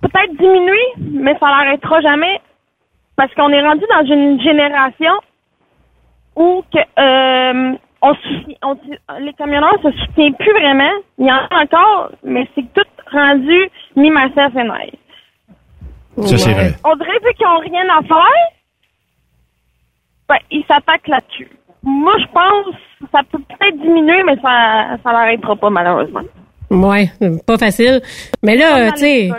Speaker 21: peut-être diminuer, mais ça l'arrêtera jamais. Parce qu'on est rendu dans une génération où que, euh, on, les camionneurs se soutiennent plus vraiment. Il y en a encore, mais c'est tout rendu me, myself and I.
Speaker 14: Ça, c'est vrai.
Speaker 21: On dirait qu'ils n'ont rien à faire, ben, ils s'attaquent là-dessus. Moi, je pense que ça peut peut-être diminuer, mais ça ça l'arrêtera pas, malheureusement.
Speaker 15: Ouais, pas facile. Mais là, tu sais,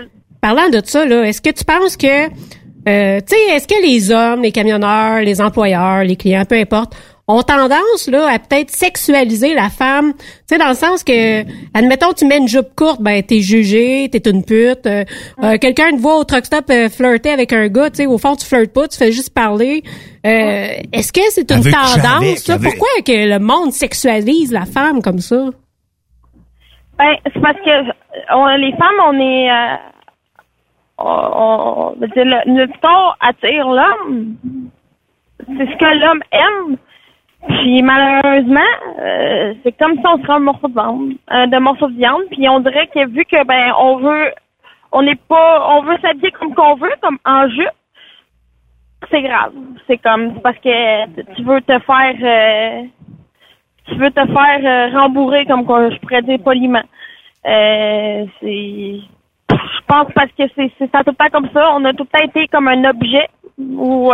Speaker 15: parlant de ça, là, est-ce que tu penses que, euh, tu sais, est-ce que les hommes, les camionneurs, les employeurs, les clients, peu importe, ont tendance là à peut-être sexualiser la femme, tu sais, dans le sens que, admettons, tu mets une jupe courte, ben t'es jugé, t'es une pute. euh, euh, Quelqu'un te voit au truck stop euh, flirter avec un gars, tu sais, au fond tu flirtes pas, tu fais juste parler. Euh, Est-ce que c'est une tendance
Speaker 21: avec, veut-
Speaker 15: Pourquoi que le monde sexualise la femme comme ça?
Speaker 21: Ben, c'est parce que on- les femmes, on est. euh, on, on- le- corps attire l'homme. C'est ce que l'homme aime. Puis malheureusement, euh, c'est comme si on serait un morceau de viande, euh, de morceau de viande. Puis on dirait que vu que ben on veut, on n'est pas, on veut s'habiller comme qu'on veut, comme en jupe. C'est grave. C'est comme c'est parce que tu veux te faire. euh, tu veux te faire euh, rembourrer, comme qu'on- je pourrais dire poliment. Euh, c'est, je pense parce que c'est, c'est ça tout le temps comme ça. On a tout le temps été comme un objet ou.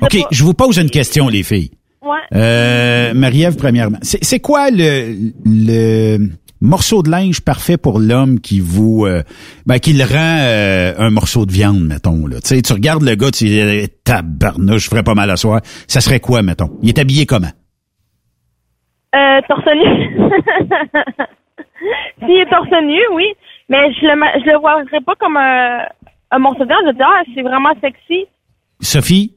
Speaker 14: OK,
Speaker 21: pas.
Speaker 14: je vous pose une question, les filles.
Speaker 21: Ouais.
Speaker 14: Euh, Marie-Ève, premièrement. C'est quoi le, le morceau de linge parfait pour l'homme qui vous... euh, ben, qui le rend euh, un morceau de viande, mettons. Là? Tu sais, tu regardes le gars, tu dis, eh, tabarnouche, je ferais pas mal à soir. Ça serait quoi, mettons? Il est habillé comment?
Speaker 21: Euh, torse nu. S'il est torse nu, oui. Mais je le, je le voirais pas comme un, un morceau de viande. Je dire, ah, c'est vraiment sexy.
Speaker 14: Sophie?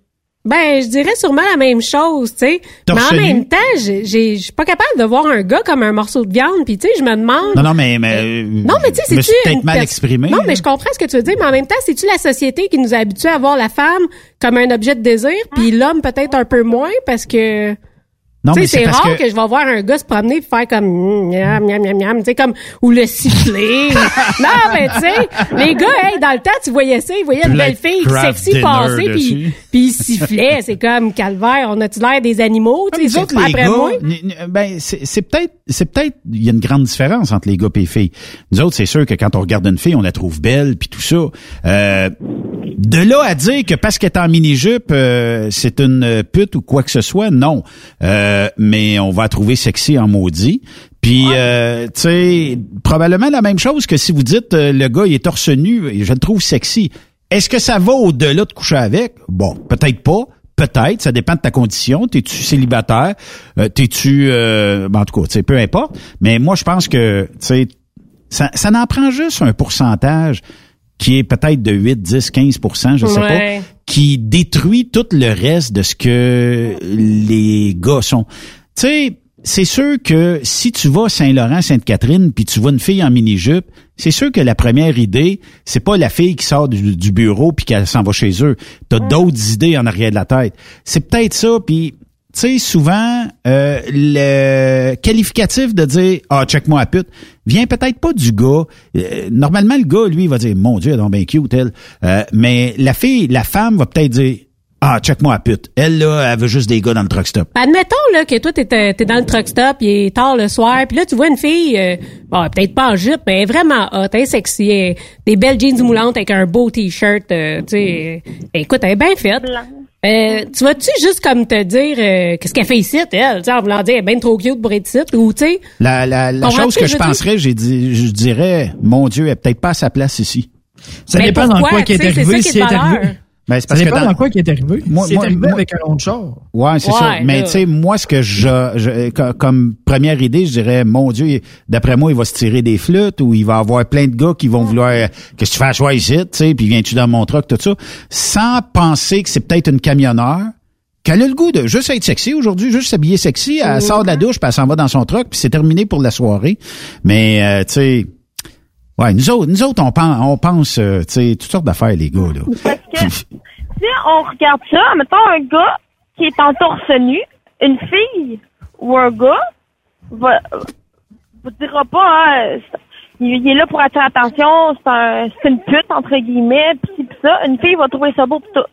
Speaker 15: Ben, je dirais sûrement la même chose, tu sais. Mais en même temps, je suis pas capable de voir un gars comme un morceau de viande, puis tu sais, je me demande.
Speaker 14: Non, non, mais... mais
Speaker 15: Non, mais tu sais,
Speaker 14: suis peut-être mal exprimé.
Speaker 15: Non, mais je comprends ce que tu veux dire, mais en même temps, c'est-tu la société qui nous a habitués à voir la femme comme un objet de désir, puis l'homme peut-être un peu moins, parce que...
Speaker 14: Non,
Speaker 15: tu sais,
Speaker 14: c'est
Speaker 15: rare
Speaker 14: que-
Speaker 15: que... je vais voir un gars se promener et faire comme mm, miam miam miam miam, tu sais comme ou le siffler. non, mais tu sais, les gars, hey, dans le temps, tu voyais ça, ils voyaient une belle fille sexy passer puis puis ils sifflaient, c'est comme calvaire, on a-tu l'air des animaux, tu sais, pas
Speaker 14: les
Speaker 15: après
Speaker 14: gars,
Speaker 15: moi.
Speaker 14: ben, c'est c'est peut-être, c'est peut-être, il y a une grande différence entre les gars et les filles. Nous autres, c'est sûr que quand on regarde une fille, on la trouve belle puis tout ça. Euh, de là à dire que parce qu'elle est en mini-jupe, euh, c'est une pute ou quoi que ce soit, non. Euh, mais on va la trouver sexy en maudit. Puis, euh, tu sais, probablement la même chose que si vous dites euh, le gars il est torse nu, et je le trouve sexy. Est-ce que ça va au-delà de coucher avec? Bon, peut-être pas. Peut-être, ça dépend de ta condition. T'es-tu célibataire? Euh, T'es-tu... Euh, ben, en tout cas, tu sais, peu importe. Mais moi, je pense que, tu sais, ça, ça n'en prend juste un pourcentage qui est peut-être de 8, 10, 15% je sais
Speaker 15: Ouais.
Speaker 14: pas, qui détruit tout le reste de ce que les gars sont. Tu sais, c'est sûr que si tu vas à Saint-Laurent, Sainte-Catherine, puis tu vois une fille en mini-jupe, c'est sûr que la première idée, c'est pas la fille qui sort du, du bureau puis qu'elle s'en va chez eux. T'as d'autres idées en arrière de la tête. C'est peut-être ça, puis tu sais, souvent, euh, le qualificatif de dire « Ah, check-moi à pute », vient peut-être pas du gars. Euh, normalement, le gars, lui, il va dire « Mon Dieu, elle est donc bien cute, elle. Euh, Mais la fille, la femme va peut-être dire « Ah, check-moi à pute ». Elle, là, elle veut juste des gars dans le truck stop.
Speaker 15: Admettons là que toi t'es t'es dans le truck stop, il est tard le soir, puis là tu vois une fille, euh, bon peut-être pas en jupe, mais vraiment hot, elle est sexy, elle- des belles jeans moulantes avec un beau t-shirt, euh, tu sais, euh, écoute elle est bien faite. Euh, tu vas-tu juste comme te dire euh, qu'est-ce qu'elle fait ici, elle, en voulant dire elle est bien trop cute pour être ici, ou tu sais,
Speaker 14: La, la, la chose que je penserais, j'ai dit, je dirais, mon Dieu, elle est peut-être pas à sa place ici.
Speaker 16: Ça
Speaker 15: Mais
Speaker 16: dépend dans
Speaker 15: pourquoi?
Speaker 16: quoi qui est arrivé,
Speaker 15: ça qui
Speaker 16: si
Speaker 15: est
Speaker 16: elle est arrivée.
Speaker 15: Valeur.
Speaker 14: Ben, c'est
Speaker 16: Ça
Speaker 14: parce que dans-
Speaker 16: dans quoi qui est arrivé.
Speaker 14: Moi-
Speaker 16: c'est
Speaker 14: moi-
Speaker 16: arrivé
Speaker 14: moi-
Speaker 16: avec un autre char.
Speaker 14: Ouais, c'est
Speaker 16: Ouais,
Speaker 14: ça. Mais tu sais, moi, ce que je, je- co- comme première idée, je dirais, mon Dieu, d'après moi, il va se tirer des flûtes ou il va avoir plein de gars qui vont vouloir, euh, qu'est-ce que tu fais à choix ici, tu sais, puis viens-tu dans mon truck, tout ça, sans penser que c'est peut-être une camionneur qu'elle a le goût de juste être sexy aujourd'hui, juste s'habiller sexy, elle sort de la douche, puis elle s'en va dans son truck, puis c'est terminé pour la soirée. Mais, euh, tu sais, ouais, nous autres, nous autres, on pense, on pense, euh, tu sais, toutes sortes d'affaires, les gars, là.
Speaker 21: Si on regarde ça, mettons un gars qui est en torse nu, une fille ou un gars va, vous dira pas, hein, il, est là pour attirer l'attention, c'est un, c'est une pute, entre guillemets, pis pis ça. Une fille va trouver ça beau pis tout.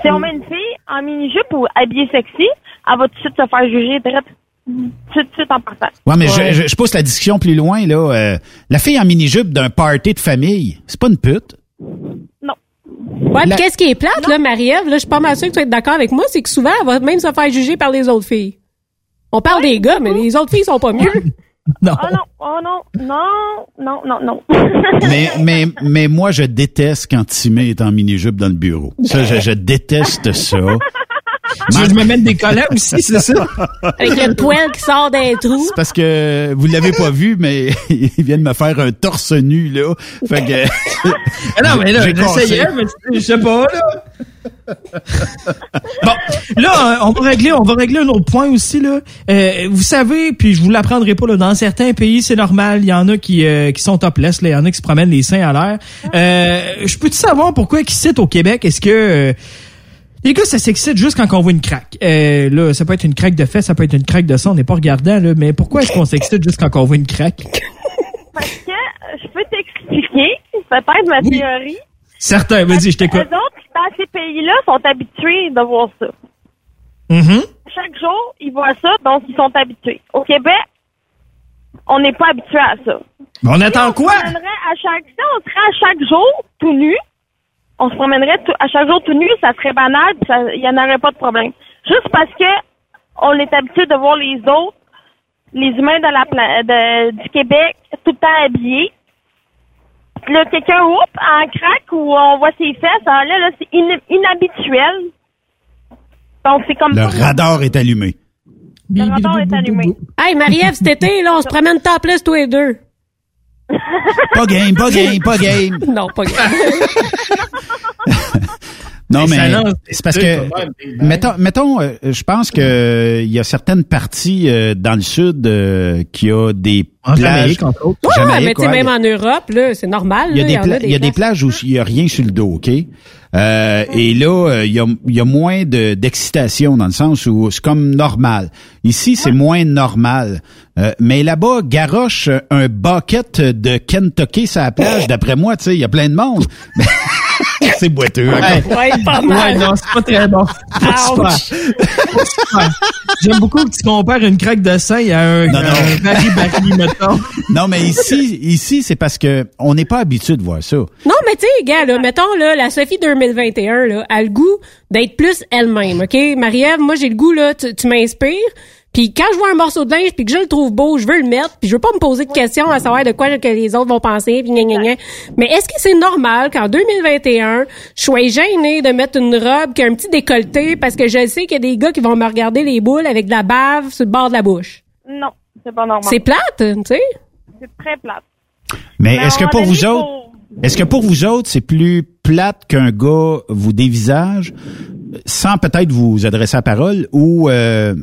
Speaker 21: Si on met une fille en mini-jupe ou habillée sexy, elle va tout de suite se faire juger direct, tout de suite en partant.
Speaker 14: Ouais, mais Je, je, je pousse la discussion plus loin, là. Euh, la fille en mini-jupe d'un party de famille, c'est pas une pute.
Speaker 21: Non.
Speaker 15: Ouais, puis qu'est-ce qui est plate, là, Marie-Ève, là, je suis pas mal sûre que tu vas être d'accord avec moi, c'est que souvent, elle va même se faire juger par les autres filles. On parle des gars, mais les autres filles sont pas mieux.
Speaker 16: non.
Speaker 21: Oh non, oh non, non, non, non, non.
Speaker 14: mais, mais, mais moi, je déteste quand Timé est en mini-jupe dans le bureau. Ça, je, je déteste ça.
Speaker 16: Tu veux que je me mette des collants aussi, c'est ça?
Speaker 15: Avec le poil qui sort des trous.
Speaker 14: C'est parce que vous l'avez pas vu, mais il vient de me faire un torse nu, là. Fait que.
Speaker 16: Non, mais là, j'essayais, mais tu- je sais pas, là. bon, là, on va régler, on va régler un autre point aussi, là. Euh, vous savez, puis je vous l'apprendrai pas, là, dans certains pays, c'est normal. Il y en a qui, euh, qui sont topless, là. Il y en a qui se promènent les seins à l'air. Euh, je peux-tu savoir pourquoi ils citent au Québec? Est-ce que, euh, les gars, ça s'excite juste quand on voit une craque. Euh, là, ça peut être une craque de fesses, ça peut être une craque de sang, on n'est pas regardant, là. Mais pourquoi est-ce qu'on s'excite juste quand on voit une craque?
Speaker 21: Parce que je peux t'expliquer, peut-être ma théorie.
Speaker 16: Certain, vas-y, je t'écoute.
Speaker 21: Les autres, dans ces pays-là, sont habitués de voir ça.
Speaker 16: Mhm.
Speaker 21: Chaque jour, ils voient ça, donc ils sont habitués. Au Québec, on n'est pas habitué à ça.
Speaker 16: Mais on attend quoi?
Speaker 21: On se promènerait à chaque, si on serait à chaque jour tout nu, on se promènerait tout- à chaque jour tout nu, ça serait banal, il n'y en aurait pas de problème. Juste parce que on est habitué de voir les autres, les humains de la de- du Québec, tout le temps habillés. Là, quelqu'un, oups, en craque ou on voit ses fesses, alors là, là c'est in- inhabituel. Donc, c'est comme
Speaker 14: Le radar est allumé.
Speaker 21: le radar est allumé.
Speaker 15: Hey, Marie-Ève, cet été, là, on se promène topless tous les deux.
Speaker 14: Pas game, pas game, pas game.
Speaker 15: Non, pas game.
Speaker 14: Non,
Speaker 16: Mais
Speaker 14: c'est parce que, mettons, mettons euh, je pense que euh, il y a certaines parties euh, dans le sud euh, qui a des
Speaker 16: En
Speaker 14: plages.
Speaker 16: Jamaïque, entre autres.
Speaker 15: Ouais,
Speaker 14: Jamaïque,
Speaker 15: mais tu sais, même en Europe, là, c'est normal.
Speaker 14: Il y a
Speaker 15: là,
Speaker 14: des,
Speaker 15: en
Speaker 14: pla- il y a des plages où il y a rien sur le dos, ok? Euh, et là, euh, il y a, il y a moins de d'excitation dans le sens où c'est comme normal. Ici, c'est moins normal. Euh, mais là-bas, garoche un bucket de Kentucky sur la plage. D'après moi, tu sais, il y a plein de monde. c'est boiteux. hein,
Speaker 16: Ouais.
Speaker 15: Pas
Speaker 16: Ouais, non, c'est pas très bon. J'aime beaucoup que tu compares une craque de sein à un,
Speaker 14: Non, non.
Speaker 16: un mettons.
Speaker 14: Non, mais ici, ici, c'est parce que on n'est pas habitué de voir ça.
Speaker 15: Non, mais tu sais, gars, là, mettons, là, la Sophie 2021, là, a le goût d'être plus elle-même, OK? Marie-Ève, moi, j'ai le goût, là, tu, tu m'inspires. Puis quand je vois un morceau de linge puis que je le trouve beau, je veux le mettre, puis je veux pas me poser de questions à savoir de quoi que les autres vont penser, puis gna, gna, gna. Mais est-ce que c'est normal qu'en 2021, je sois gênée de mettre une robe qui a un petit décolleté parce que je sais qu'il y a des gars qui vont me regarder les boules avec de la bave sur le bord de la bouche?
Speaker 21: Non, c'est pas normal.
Speaker 15: C'est plate, tu sais?
Speaker 21: C'est très plate.
Speaker 14: Mais
Speaker 21: Mais
Speaker 14: est-ce que pour
Speaker 21: a
Speaker 14: vous autres, est-ce que pour vous autres, c'est plus plate qu'un gars vous dévisage sans peut-être vous adresser la parole ou euh,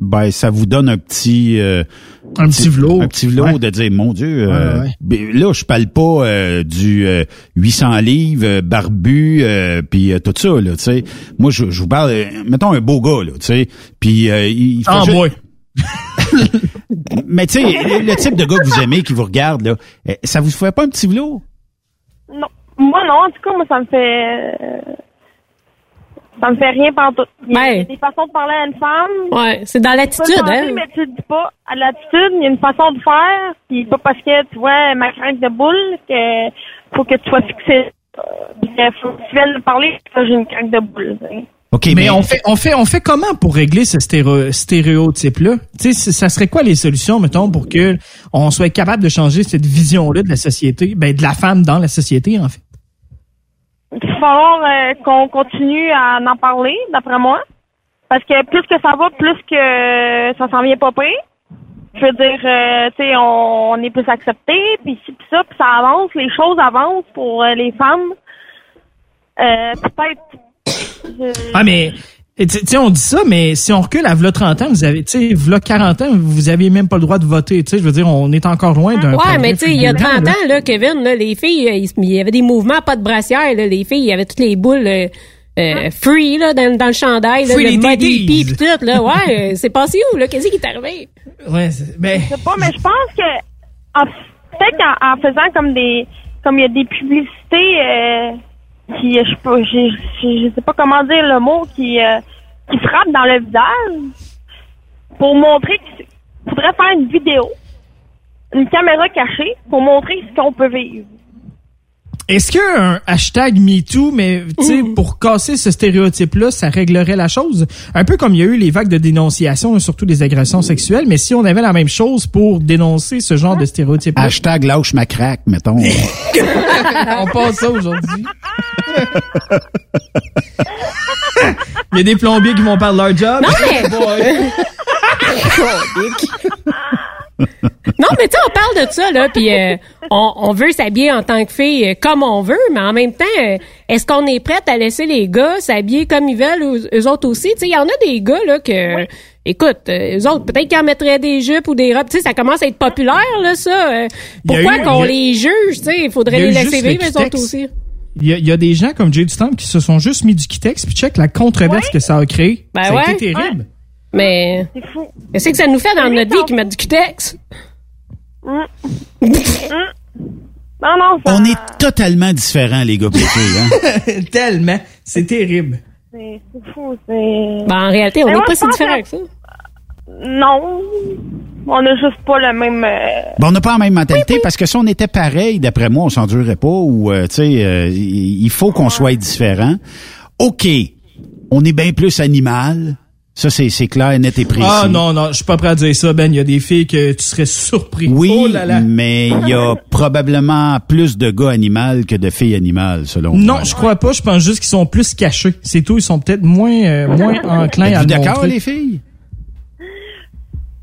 Speaker 14: ben ça vous donne un petit euh,
Speaker 16: Un petit velours.
Speaker 14: un petit
Speaker 16: Ouais.
Speaker 14: de dire mon Dieu euh,
Speaker 16: Ouais, ouais.
Speaker 14: ben, là je parle pas euh, du euh, 800 livres euh, barbu euh, puis euh, tout ça là tu sais moi je, je vous parle euh, mettons un beau gars là tu sais puis euh, il fait
Speaker 16: En
Speaker 14: juste-
Speaker 16: bois.
Speaker 14: mais tu sais le, type de gars que vous aimez qui vous regarde là euh, ça vous fait pas un petit velours?
Speaker 21: Non. Moi, non. En tout cas, moi, ça me fait... Ça me fait rien partout. Il y a
Speaker 15: Ouais.
Speaker 21: des façons de parler à une femme.
Speaker 15: Ouais, c'est dans l'attitude, hein?
Speaker 21: mais tu le dis pas. À l'attitude, il y a une façon de faire. Puis pas parce que tu vois ma crainte de boule que faut que tu sois fixé. Euh, que faut que tu viennes parler que j'ai une crainte de boule. tu sais.
Speaker 14: OK
Speaker 16: mais,
Speaker 14: mais,
Speaker 16: on fait on fait on fait comment pour régler ce stéréo- stéréotype là Tu sais ça serait quoi les solutions mettons pour que on soit capable de changer cette vision là de la société, ben de la femme dans la société en fait?
Speaker 21: Falloir euh, qu'on continue à en parler, d'après moi. Parce que plus que ça va, plus que ça s'en vient pas pire. Je veux dire, euh, tu sais, on, est plus accepté, puis ci, ça, puis ça avance, les choses avancent pour euh, les femmes. Euh, peut-être.
Speaker 16: Ah, mais, tu tu sais, on dit ça, mais si on recule à v'là 30 ans, vous avez, tu sais, v'là 40 ans, vous aviez même pas le droit de voter, tu sais, je veux dire, on est encore loin d'un...
Speaker 15: Ouais, mais tu sais, il y a
Speaker 16: fulgurant,
Speaker 15: 30
Speaker 16: là.
Speaker 15: ans, là, Kevin, là, les filles, euh, il y avait des mouvements, pas de brassière, là, les filles, il y avait toutes les boules euh, euh, free, là, dans, dans le chandail, là,
Speaker 16: Free
Speaker 15: le
Speaker 16: les
Speaker 15: body pis tout, là, ouais, euh, c'est passé où, là, qu'est-ce qui est arrivé?
Speaker 16: Ouais, c'est- ben...
Speaker 21: Je sais pas, mais je pense que en- peut-être qu'en en faisant comme des comme il y a des publicités euh, qui pas je, je, je sais pas comment dire le mot qui euh, qui frappent dans le visage pour montrer qu'il faudrait faire une vidéo une caméra cachée pour montrer ce qu'on peut vivre.
Speaker 16: Est-ce qu'un hashtag MeToo, mais tu sais, pour casser ce stéréotype-là, ça réglerait la chose? Un peu comme il y a eu les vagues de dénonciation, surtout des agressions sexuelles, mais si on avait la même chose pour dénoncer ce genre de stéréotype
Speaker 14: Hashtag lâche ma craque, mettons.
Speaker 16: on passe ça aujourd'hui. Il y a des plombiers qui vont perdre leur job.
Speaker 15: Non, mais- Non, mais tu sais, on parle de ça, là, puis euh, on, on veut s'habiller en tant que fille euh, comme on veut, mais en même temps, euh, est-ce qu'on est prête à laisser les gars s'habiller comme ils veulent, eux autres aussi? Tu sais, il y en a des gars, là, que, écoute, eux autres, peut-être qu'ils en mettraient des jupes ou des robes, tu sais, ça commence à être populaire, là, ça. pourquoi qu'on les juge, tu sais? Il faudrait les laisser vivre, eux autres aussi.
Speaker 16: Il y, a, il y a des gens comme Jay du Temple qui se sont juste mis du Kitex, puis check la controverse que ça a créé.
Speaker 15: Ben
Speaker 16: ça a
Speaker 15: ouais.
Speaker 16: été terrible.
Speaker 15: Mais, qu'est-ce que ça nous fait dans notre vie qui met du cutex?
Speaker 21: Mm. Mm. Non, non, ça,
Speaker 14: On est totalement différents, les gars, hein?
Speaker 16: Tellement. C'est terrible.
Speaker 21: c'est c'est fou, c'est...
Speaker 15: Ben, en réalité, on n'est pas si différents
Speaker 21: que-
Speaker 15: que ça.
Speaker 21: Non, on a juste pas le même... euh,
Speaker 14: Bon, on n'a pas la même mentalité parce que si on était pareil, d'après moi, on s'endurerait pas ou, euh, tu sais, euh, il il faut qu'on soit différent. OK, on est bien plus animal. Ça, c'est c'est clair, net et précis.
Speaker 16: Ah non, non, je suis pas prêt à dire ça, Ben. Il y a des filles que tu serais surpris.
Speaker 14: Oui,
Speaker 16: Oh là là.
Speaker 14: mais il y a probablement plus de gars animaux que de filles animales, selon
Speaker 16: Non,
Speaker 14: moi.
Speaker 16: je crois pas. Je pense juste qu'ils sont plus cachés. C'est tout. Ils sont peut-être moins, euh, moins enclins à le
Speaker 14: d'accord, les filles?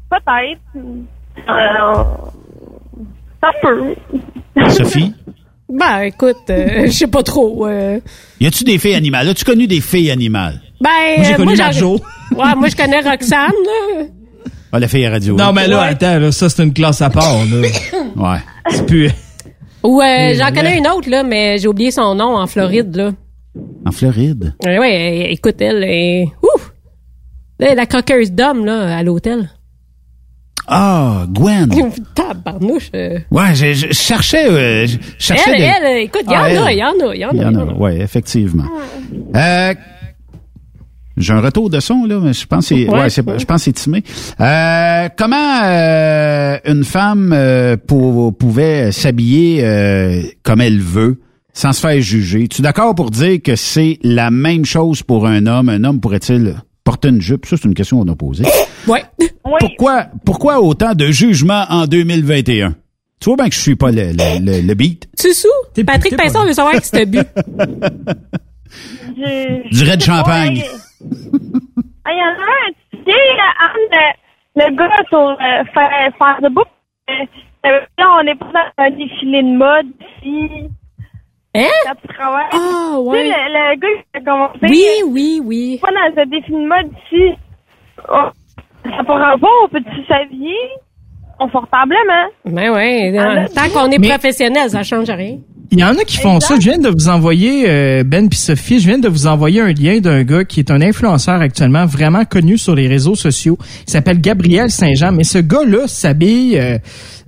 Speaker 21: Peut-être. Euh, ça peut.
Speaker 14: Sophie?
Speaker 15: Ben, écoute, euh, je sais pas trop. euh.
Speaker 14: Y a-tu des filles animales? As-tu connu des filles animales?
Speaker 15: Ben,
Speaker 16: Moi, j'ai
Speaker 15: euh,
Speaker 16: connu
Speaker 15: j'en-
Speaker 16: Marjo.
Speaker 15: Ouais, moi, je connais Roxane, là.
Speaker 14: Ah, la fille à radio.
Speaker 16: Non, mais là, attends, là, ça, c'est une classe à part, là.
Speaker 14: Ouais.
Speaker 16: C'est plus...
Speaker 15: Ou euh, j'en connais une autre, là, mais j'ai oublié son nom en Floride, là.
Speaker 14: En Floride?
Speaker 15: Ouais, ouais, euh, écoute, elle est... Ouf! La croqueuse d'homme, là, à l'hôtel.
Speaker 14: Ah, Gwen.
Speaker 15: Tabarnouche. euh.
Speaker 14: Ouais, je, je cherchais, euh, je cherchais
Speaker 15: Elle,
Speaker 14: des-
Speaker 15: elle, écoute, il y en
Speaker 14: Ah,
Speaker 15: a, il y en a, il y en a.
Speaker 14: Il y en
Speaker 15: il y
Speaker 14: a,
Speaker 15: en a.
Speaker 14: oui, effectivement. Euh, j'ai un retour de son, là, mais je pense que c'est,
Speaker 15: Ouais.
Speaker 14: ouais, c'est- je pense que c'est timé. Euh, comment euh, une femme euh, pour- pouvait s'habiller euh, comme elle veut sans se faire juger? Tu es d'accord pour dire que c'est la même chose pour un homme? Un homme pourrait-il porter une jupe? Ça, c'est une question qu'on a posée.
Speaker 15: Ouais.
Speaker 14: Pourquoi, pourquoi autant de jugements en 2021? Tu vois bien que je suis pas le, le, le- le beat.
Speaker 15: Tu sous? Patrick Pinson veut savoir qui c'était bu.
Speaker 21: Je-
Speaker 14: Du
Speaker 21: sais pas,
Speaker 14: champagne.
Speaker 21: Il Ah, il y en a un, tu sais, euh, le, le gars sur euh, faire, faire de book, euh, euh, on est pas dans un défilé de mode, puis...
Speaker 15: Hein? Ah,
Speaker 21: Tu sais, le, le gars qui a commencé...
Speaker 15: Oui, oui, oui.
Speaker 21: Pas dans un défilé de mode, ici. Oh, ça pourra pas, on peut-tu s'habiller confortablement?
Speaker 15: Ben ouais,
Speaker 21: Ah,
Speaker 15: tant qu'on est
Speaker 16: Mais-
Speaker 15: professionnel, ça change rien.
Speaker 16: Il y en a qui font ça. Je viens de vous envoyer, euh, Ben puis Sophie, je viens de vous envoyer un lien d'un gars qui est un influenceur actuellement vraiment connu sur les réseaux sociaux. Il s'appelle Gabriel Saint-Jean. Mais ce gars-là s'habille... Euh,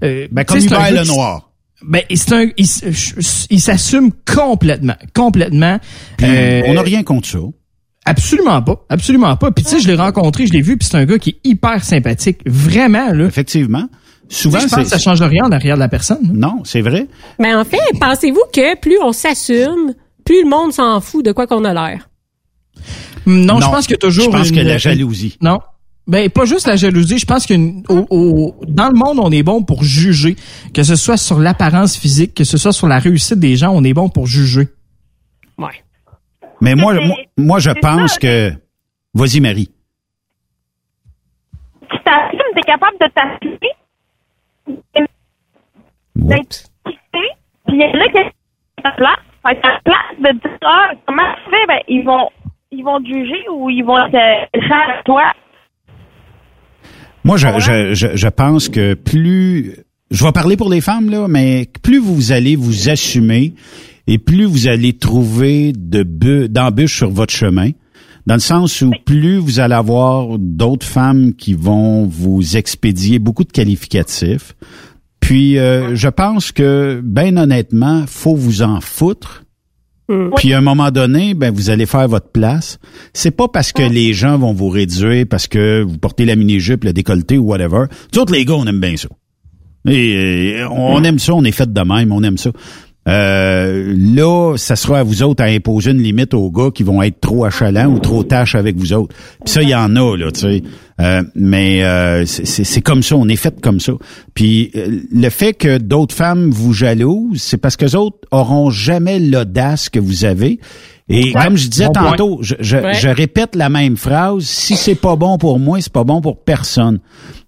Speaker 16: euh,
Speaker 14: Ben, comme Hubert le Noir.
Speaker 16: Ben, c'est un, il, s- il s'assume complètement, complètement.
Speaker 14: Puis,
Speaker 16: Euh,
Speaker 14: on n'a rien contre ça.
Speaker 16: Absolument pas, absolument pas. Puis tu sais, je l'ai rencontré, je l'ai vu, puis c'est un gars qui est hyper sympathique, vraiment là.
Speaker 14: Effectivement. Souvent,
Speaker 16: je pense que ça change rien en arrière de la personne.
Speaker 14: Non, c'est vrai.
Speaker 15: Mais en fait, pensez-vous que plus on s'assume, plus le monde s'en fout de quoi qu'on a l'air?
Speaker 16: Non, je pense qu'il y a toujours.
Speaker 14: Je pense
Speaker 16: une-
Speaker 14: que la jalousie.
Speaker 16: Non. Ben pas juste la jalousie, je pense que dans le monde on est bon pour juger, que ce soit sur l'apparence physique, que ce soit sur la réussite des gens, on est bon pour juger.
Speaker 15: Ouais.
Speaker 14: Mais moi, moi, moi, je pense
Speaker 21: ça.
Speaker 14: que... Vas-y, Marie.
Speaker 21: Tu t'assumes, t'es capable de t'assumer. D'être puis il y en a qui sont à la place. Fait la place de dire, ah, comment tu fais, ben, ils vont, ils vont te juger ou ils vont te faire à toi?
Speaker 14: Moi, je, je, je, je pense que plus... Je vais parler pour les femmes, là, mais plus vous allez vous assumer et plus vous allez trouver de d'embûches sur votre chemin, dans le sens où plus vous allez avoir d'autres femmes qui vont vous expédier beaucoup de qualificatifs. Puis, euh, je pense que, ben honnêtement, faut vous en foutre. Puis à un moment donné, ben vous allez faire votre place. C'est pas parce que les gens vont vous réduire parce que vous portez la mini-jupe, le décolleté ou whatever. Nous autres, les gars, on aime bien ça. Et on aime ça, on est fait de même, on aime ça. Euh, là, ça sera à vous autres à imposer une limite aux gars qui vont être trop achalants ou trop tâches avec vous autres. Puis ça, il y en a, là, tu sais. Euh, mais euh, c'est- c'est c'est comme ça, on est fait comme ça. Puis euh, le fait que d'autres femmes vous jalousent, c'est parce que les autres auront jamais l'audace que vous avez. Et
Speaker 16: Ouais.
Speaker 14: comme je disais
Speaker 16: Bon
Speaker 14: tantôt, je, je,
Speaker 16: Ouais.
Speaker 14: je répète la même phrase. Si c'est pas bon pour moi, c'est pas bon pour personne.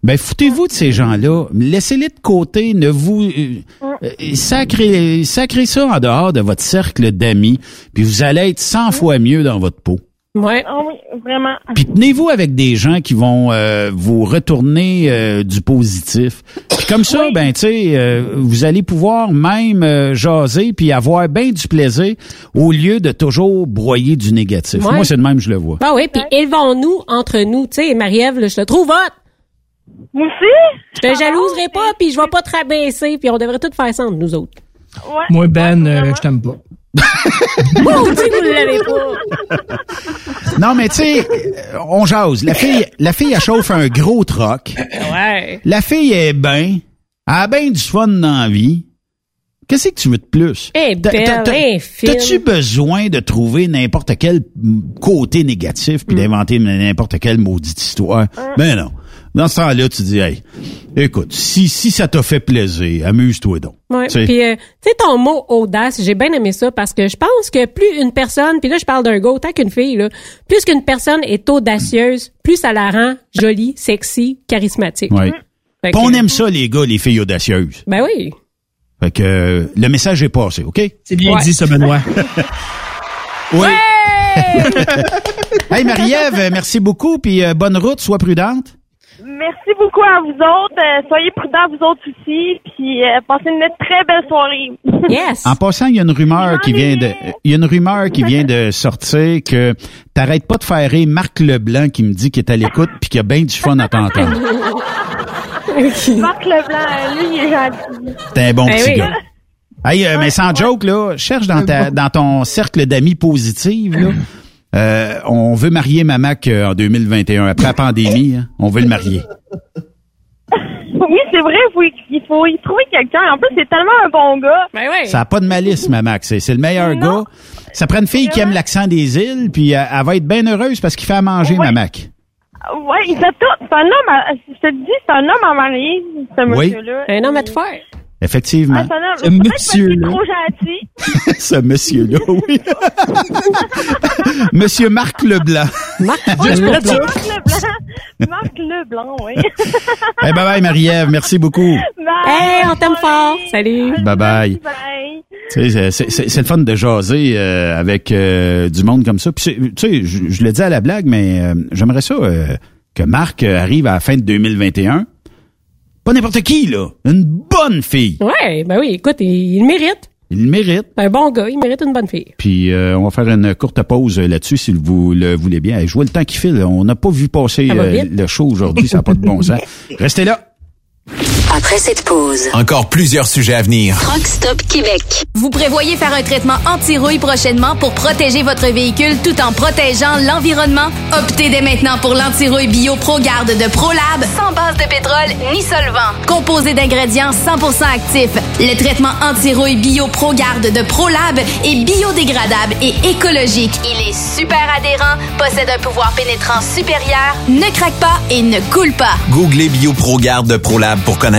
Speaker 14: Ben, foutez-vous de ces gens-là. Laissez-les de côté. Ne vous, euh, sacrez, sacrez ça en dehors de votre cercle d'amis. Puis vous allez être 100 fois mieux dans votre peau.
Speaker 15: Ouais.
Speaker 21: Ah oui, vraiment.
Speaker 14: Puis tenez-vous avec des gens qui vont euh, vous retourner euh, du positif. Puis comme ça, ben tu sais, euh, vous allez pouvoir même euh, jaser puis avoir bien du plaisir au lieu de toujours broyer du négatif.
Speaker 15: Ouais.
Speaker 14: Moi, c'est de même que je le vois.
Speaker 15: Ben oui, puis élevons-nous entre nous. Tu sais, Marie-Ève, là, je te trouve hot.
Speaker 21: Moi aussi?
Speaker 15: Je te jalouserai pas, puis je vais pas te rabaisser, puis on devrait tout faire ça entre nous autres.
Speaker 21: Ouais.
Speaker 16: Moi, Ben, euh, je t'aime pas.
Speaker 15: Maudit, vous l'avez pas.
Speaker 14: Non, mais tu sais, euh, on jase. La fille, la fille, elle chauffe un gros troc.
Speaker 15: Ouais.
Speaker 14: La fille est bien. Elle a bien du fun dans la vie. Qu'est-ce que tu veux de plus?
Speaker 15: Eh.
Speaker 14: T'as-tu besoin de trouver n'importe quel mm, côté négatif
Speaker 15: Mm.
Speaker 14: puis d'inventer n'importe quelle maudite histoire? Ben non. Dans ce temps-là, tu dis, hey, écoute, si, si ça t'a fait plaisir, amuse-toi donc.
Speaker 15: Ouais.
Speaker 14: Tu sais.
Speaker 15: Puis, euh, tu sais, ton mot audace, j'ai bien aimé ça parce que je pense que plus une personne, puis là, je parle d'un gars autant qu'une fille, là, plus qu'une personne est audacieuse, plus ça la rend jolie, sexy, charismatique.
Speaker 14: Ouais. On
Speaker 15: que-
Speaker 14: aime ça, les gars, les filles audacieuses.
Speaker 15: Ben oui.
Speaker 14: Fait que euh, le message est passé, OK?
Speaker 16: C'est bien
Speaker 15: Ouais.
Speaker 16: dit, ça, Benoît.
Speaker 14: Oui. hey Marie-Ève, merci beaucoup, puis euh, bonne route, sois prudente.
Speaker 21: Merci beaucoup à vous autres. Euh, soyez prudents, vous autres aussi. Puis euh, passez une très belle soirée.
Speaker 15: Yes.
Speaker 14: En passant, il y a une rumeur qui vient de, il y a une rumeur qui vient de sortir que t'arrêtes pas de faire rire Marc Leblanc qui me dit qu'il est à l'écoute puis qu'il a bien du fun à t'entendre.
Speaker 21: Marc Leblanc, lui, il est gentil.
Speaker 14: T'es un bon
Speaker 21: Ben
Speaker 14: petit
Speaker 21: oui.
Speaker 14: gars. Hey, euh, mais sans joke, là, cherche dans, ta, dans ton cercle d'amis positifs, là. Euh, on veut marier ma Mac euh, en 2021, après la pandémie. hein. on veut le marier.
Speaker 21: Oui, c'est vrai, il faut, il faut y trouver quelqu'un. En plus, c'est tellement un bon gars.
Speaker 15: Ben oui.
Speaker 14: Ça a pas de malice, ma Mac. C'est c'est le meilleur gars. Ça prend une fille qui aime l'accent des îles, puis elle, elle va être bien heureuse parce qu'il fait à manger, ma Mac.
Speaker 21: Ouais, il fait tout. C'est un homme à, je te dis, c'est un homme à marier, ce
Speaker 14: Oui.
Speaker 21: monsieur-là.
Speaker 15: Un homme à te faire.
Speaker 14: Effectivement.
Speaker 21: Ah, homme.
Speaker 14: Ce monsieur-là. Ce monsieur-là, oui. Monsieur Marc Leblanc.
Speaker 15: Marc
Speaker 21: Ouais, Marc Leblanc. Marc Leblanc, oui.
Speaker 14: Hey, bye bye, Marie-Ève. Merci beaucoup.
Speaker 15: Hey, on t'aime fort. Salut.
Speaker 14: Bye bye.
Speaker 21: Bye.
Speaker 14: Tu sais, c'est- c'est c'est le fun de jaser euh, avec euh, du monde comme ça. Puis, c'est- tu sais, je, je le dis à la blague, mais euh, j'aimerais ça euh, que Marc arrive à la fin de 2021. Pas n'importe qui, là. Une bonne fille.
Speaker 15: Ouais, ben oui, écoute, il, il le mérite.
Speaker 14: Il le mérite.
Speaker 15: Un bon gars, il mérite une bonne fille.
Speaker 14: Puis euh, on va faire une courte pause euh, là-dessus si vous le voulez bien. Je vois le temps qui file. On n'a pas vu passer euh, le show aujourd'hui. Ça n'a pas de bon sens. Restez là.
Speaker 1: Après cette pause,
Speaker 11: Encore plusieurs sujets à venir.
Speaker 9: Truck Stop Québec. Vous prévoyez faire un traitement anti-rouille prochainement pour protéger votre véhicule tout en protégeant l'environnement? Optez dès maintenant pour l'anti-rouille bio ProGarde de ProLab sans base de pétrole ni solvant. Composé d'ingrédients 100% actifs, le traitement anti-rouille bio ProGarde de ProLab est biodégradable et écologique. Il est super adhérent, possède un pouvoir pénétrant supérieur, ne craque pas et ne coule pas.
Speaker 11: Googlez BioProGarde de ProLab pour connaître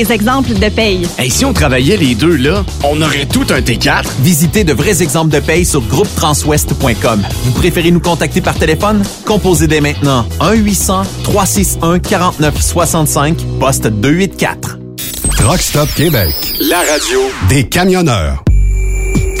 Speaker 12: exemples de paye.
Speaker 13: Et si on travaillait les deux là, on aurait tout un T4.
Speaker 11: Visitez de vrais exemples de paye sur groupetranswest.com. Vous préférez nous contacter par téléphone? Composez dès maintenant 1-800-361-4965, poste 284.
Speaker 7: Truck Stop Québec.
Speaker 20: La radio
Speaker 7: Des camionneurs.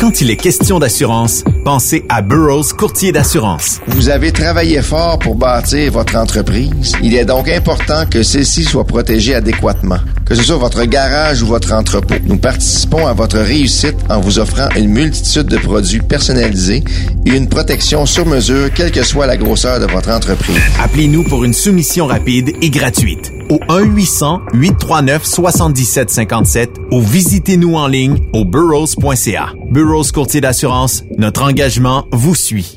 Speaker 11: Quand il est question d'assurance, pensez à Burroughs Courtier d'assurance.
Speaker 22: Vous avez travaillé fort pour bâtir votre entreprise. Il est donc important que celle-ci soit protégée adéquatement, que ce soit votre garage ou votre entrepôt. Nous participons à votre réussite en vous offrant une multitude de produits personnalisés et une protection sur mesure, quelle que soit la grosseur de votre entreprise.
Speaker 11: Appelez-nous pour une soumission rapide et gratuite au 1-800-839-7757 ou visitez-nous en ligne au burrows.ca. Burrows Courtier d'assurance, notre engagement vous suit.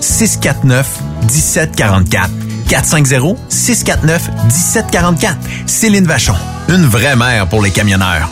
Speaker 11: 649 1744. 450 649 1744. Céline Vachon. Une vraie mère pour les camionneurs.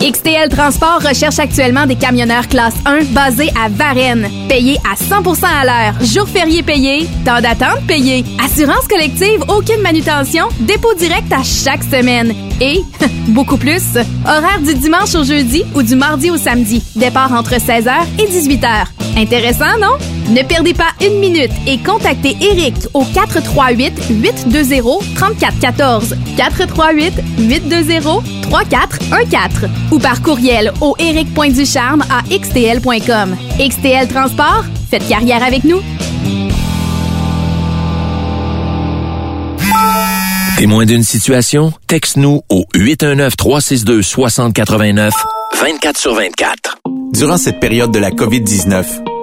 Speaker 10: XTL Transport recherche actuellement des camionneurs classe 1 basés à Varennes. Payés à 100% à l'heure. Jour férié payé. Temps d'attente payé. Assurance collective, aucune manutention. Dépôt direct à chaque semaine. Et, beaucoup plus, horaire du dimanche au jeudi ou du mardi au samedi. Départ entre 16h et 18h. Intéressant, non? Ne perdez pas une minute et contactez Eric au 438-820-3414. 438-820-3414 ou par courriel au eric.ducharme à xtl.com. XTL Transport, faites carrière avec nous.
Speaker 8: Témoin d'une situation? Texte-nous au 819-362-6089, 24 sur 24.
Speaker 11: Durant cette période de la COVID-19,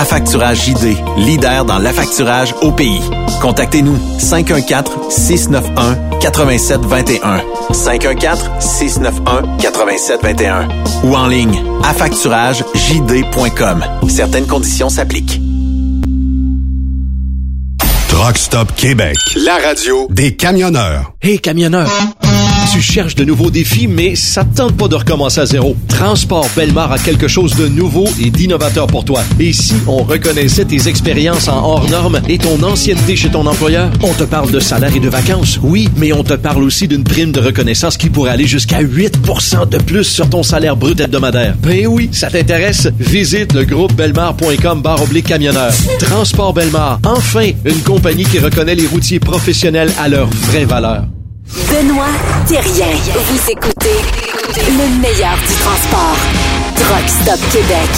Speaker 11: Affacturage JD, leader dans l'affacturage au pays. Contactez-nous 514-691-8721. 514-691-8721. Ou en ligne, affacturagejd.com. Certaines conditions s'appliquent.
Speaker 7: Truck Stop Québec. La radio des camionneurs.
Speaker 6: Hey camionneur, tu cherches de nouveaux défis, mais ça te tente pas de recommencer à zéro. Transport Belmar a quelque chose de nouveau et d'innovateur pour toi. Et si on reconnaissait tes expériences en hors normes et ton ancienneté chez ton employeur, on te parle de salaire et de vacances, oui, mais on te parle aussi d'une prime de reconnaissance qui pourrait aller jusqu'à 8% de plus sur ton salaire brut hebdomadaire. Ben oui, ça t'intéresse? Visite le groupe belmar.com barre oblique camionneur. Transport Belmar, enfin une compagnie qui reconnaît les routiers professionnels à leur vraie valeur.
Speaker 9: Benoît Thérien. Vous écoutez le meilleur du transport. Truck Stop Québec.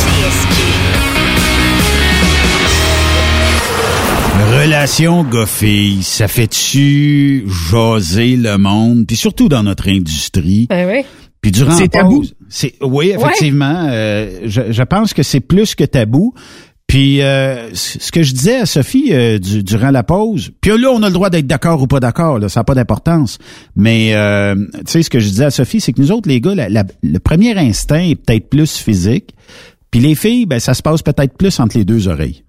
Speaker 14: Relation gars-fille, ça fait-tu jaser le monde, puis surtout dans notre industrie?
Speaker 15: Ben oui.
Speaker 14: Puis durant
Speaker 16: C'est tabou.
Speaker 14: c'est oui effectivement. euh, je, je pense que c'est plus que tabou. Puis euh, ce que je disais à Sophie euh, du- durant la pause, puis là on a le droit d'être d'accord ou pas d'accord, là, ça n'a pas d'importance. Mais euh, tu sais ce que je disais à Sophie, c'est que nous autres les gars, la- la- le premier instinct est peut-être plus physique, puis les filles, ben ça se passe peut-être plus entre les deux oreilles.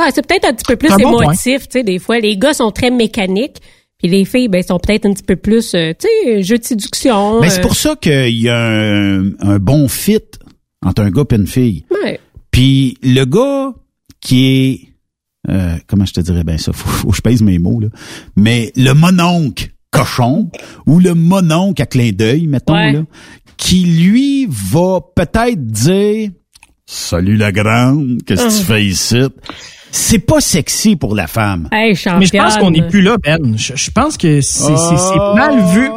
Speaker 15: Ouais, c'est peut-être un petit peu plus
Speaker 14: un bon
Speaker 15: émotif, tu sais, des fois. Les gars sont très mécaniques, puis les filles, ben, sont peut-être un petit peu plus, euh, tu sais, jeu de séduction.
Speaker 14: Mais c'est
Speaker 15: euh,
Speaker 14: pour ça qu'il y a un, un bon fit entre un gars et une fille.
Speaker 15: Ouais.
Speaker 14: Puis le gars qui est euh, comment je te dirais? Bien ça, faut, faut que je pèse mes mots là. Mais le mononcle cochon ou le mononcle à clin d'œil, mettons
Speaker 15: Ouais.
Speaker 14: là, qui lui va peut-être dire Salut la grande, qu'est-ce que tu
Speaker 16: Uh-huh.
Speaker 14: fais ici? C'est pas sexy pour la femme.
Speaker 15: Hey,
Speaker 16: Mais je pense qu'on n'est plus là, Ben. Je, je pense que c'est c'est- c'est mal vu.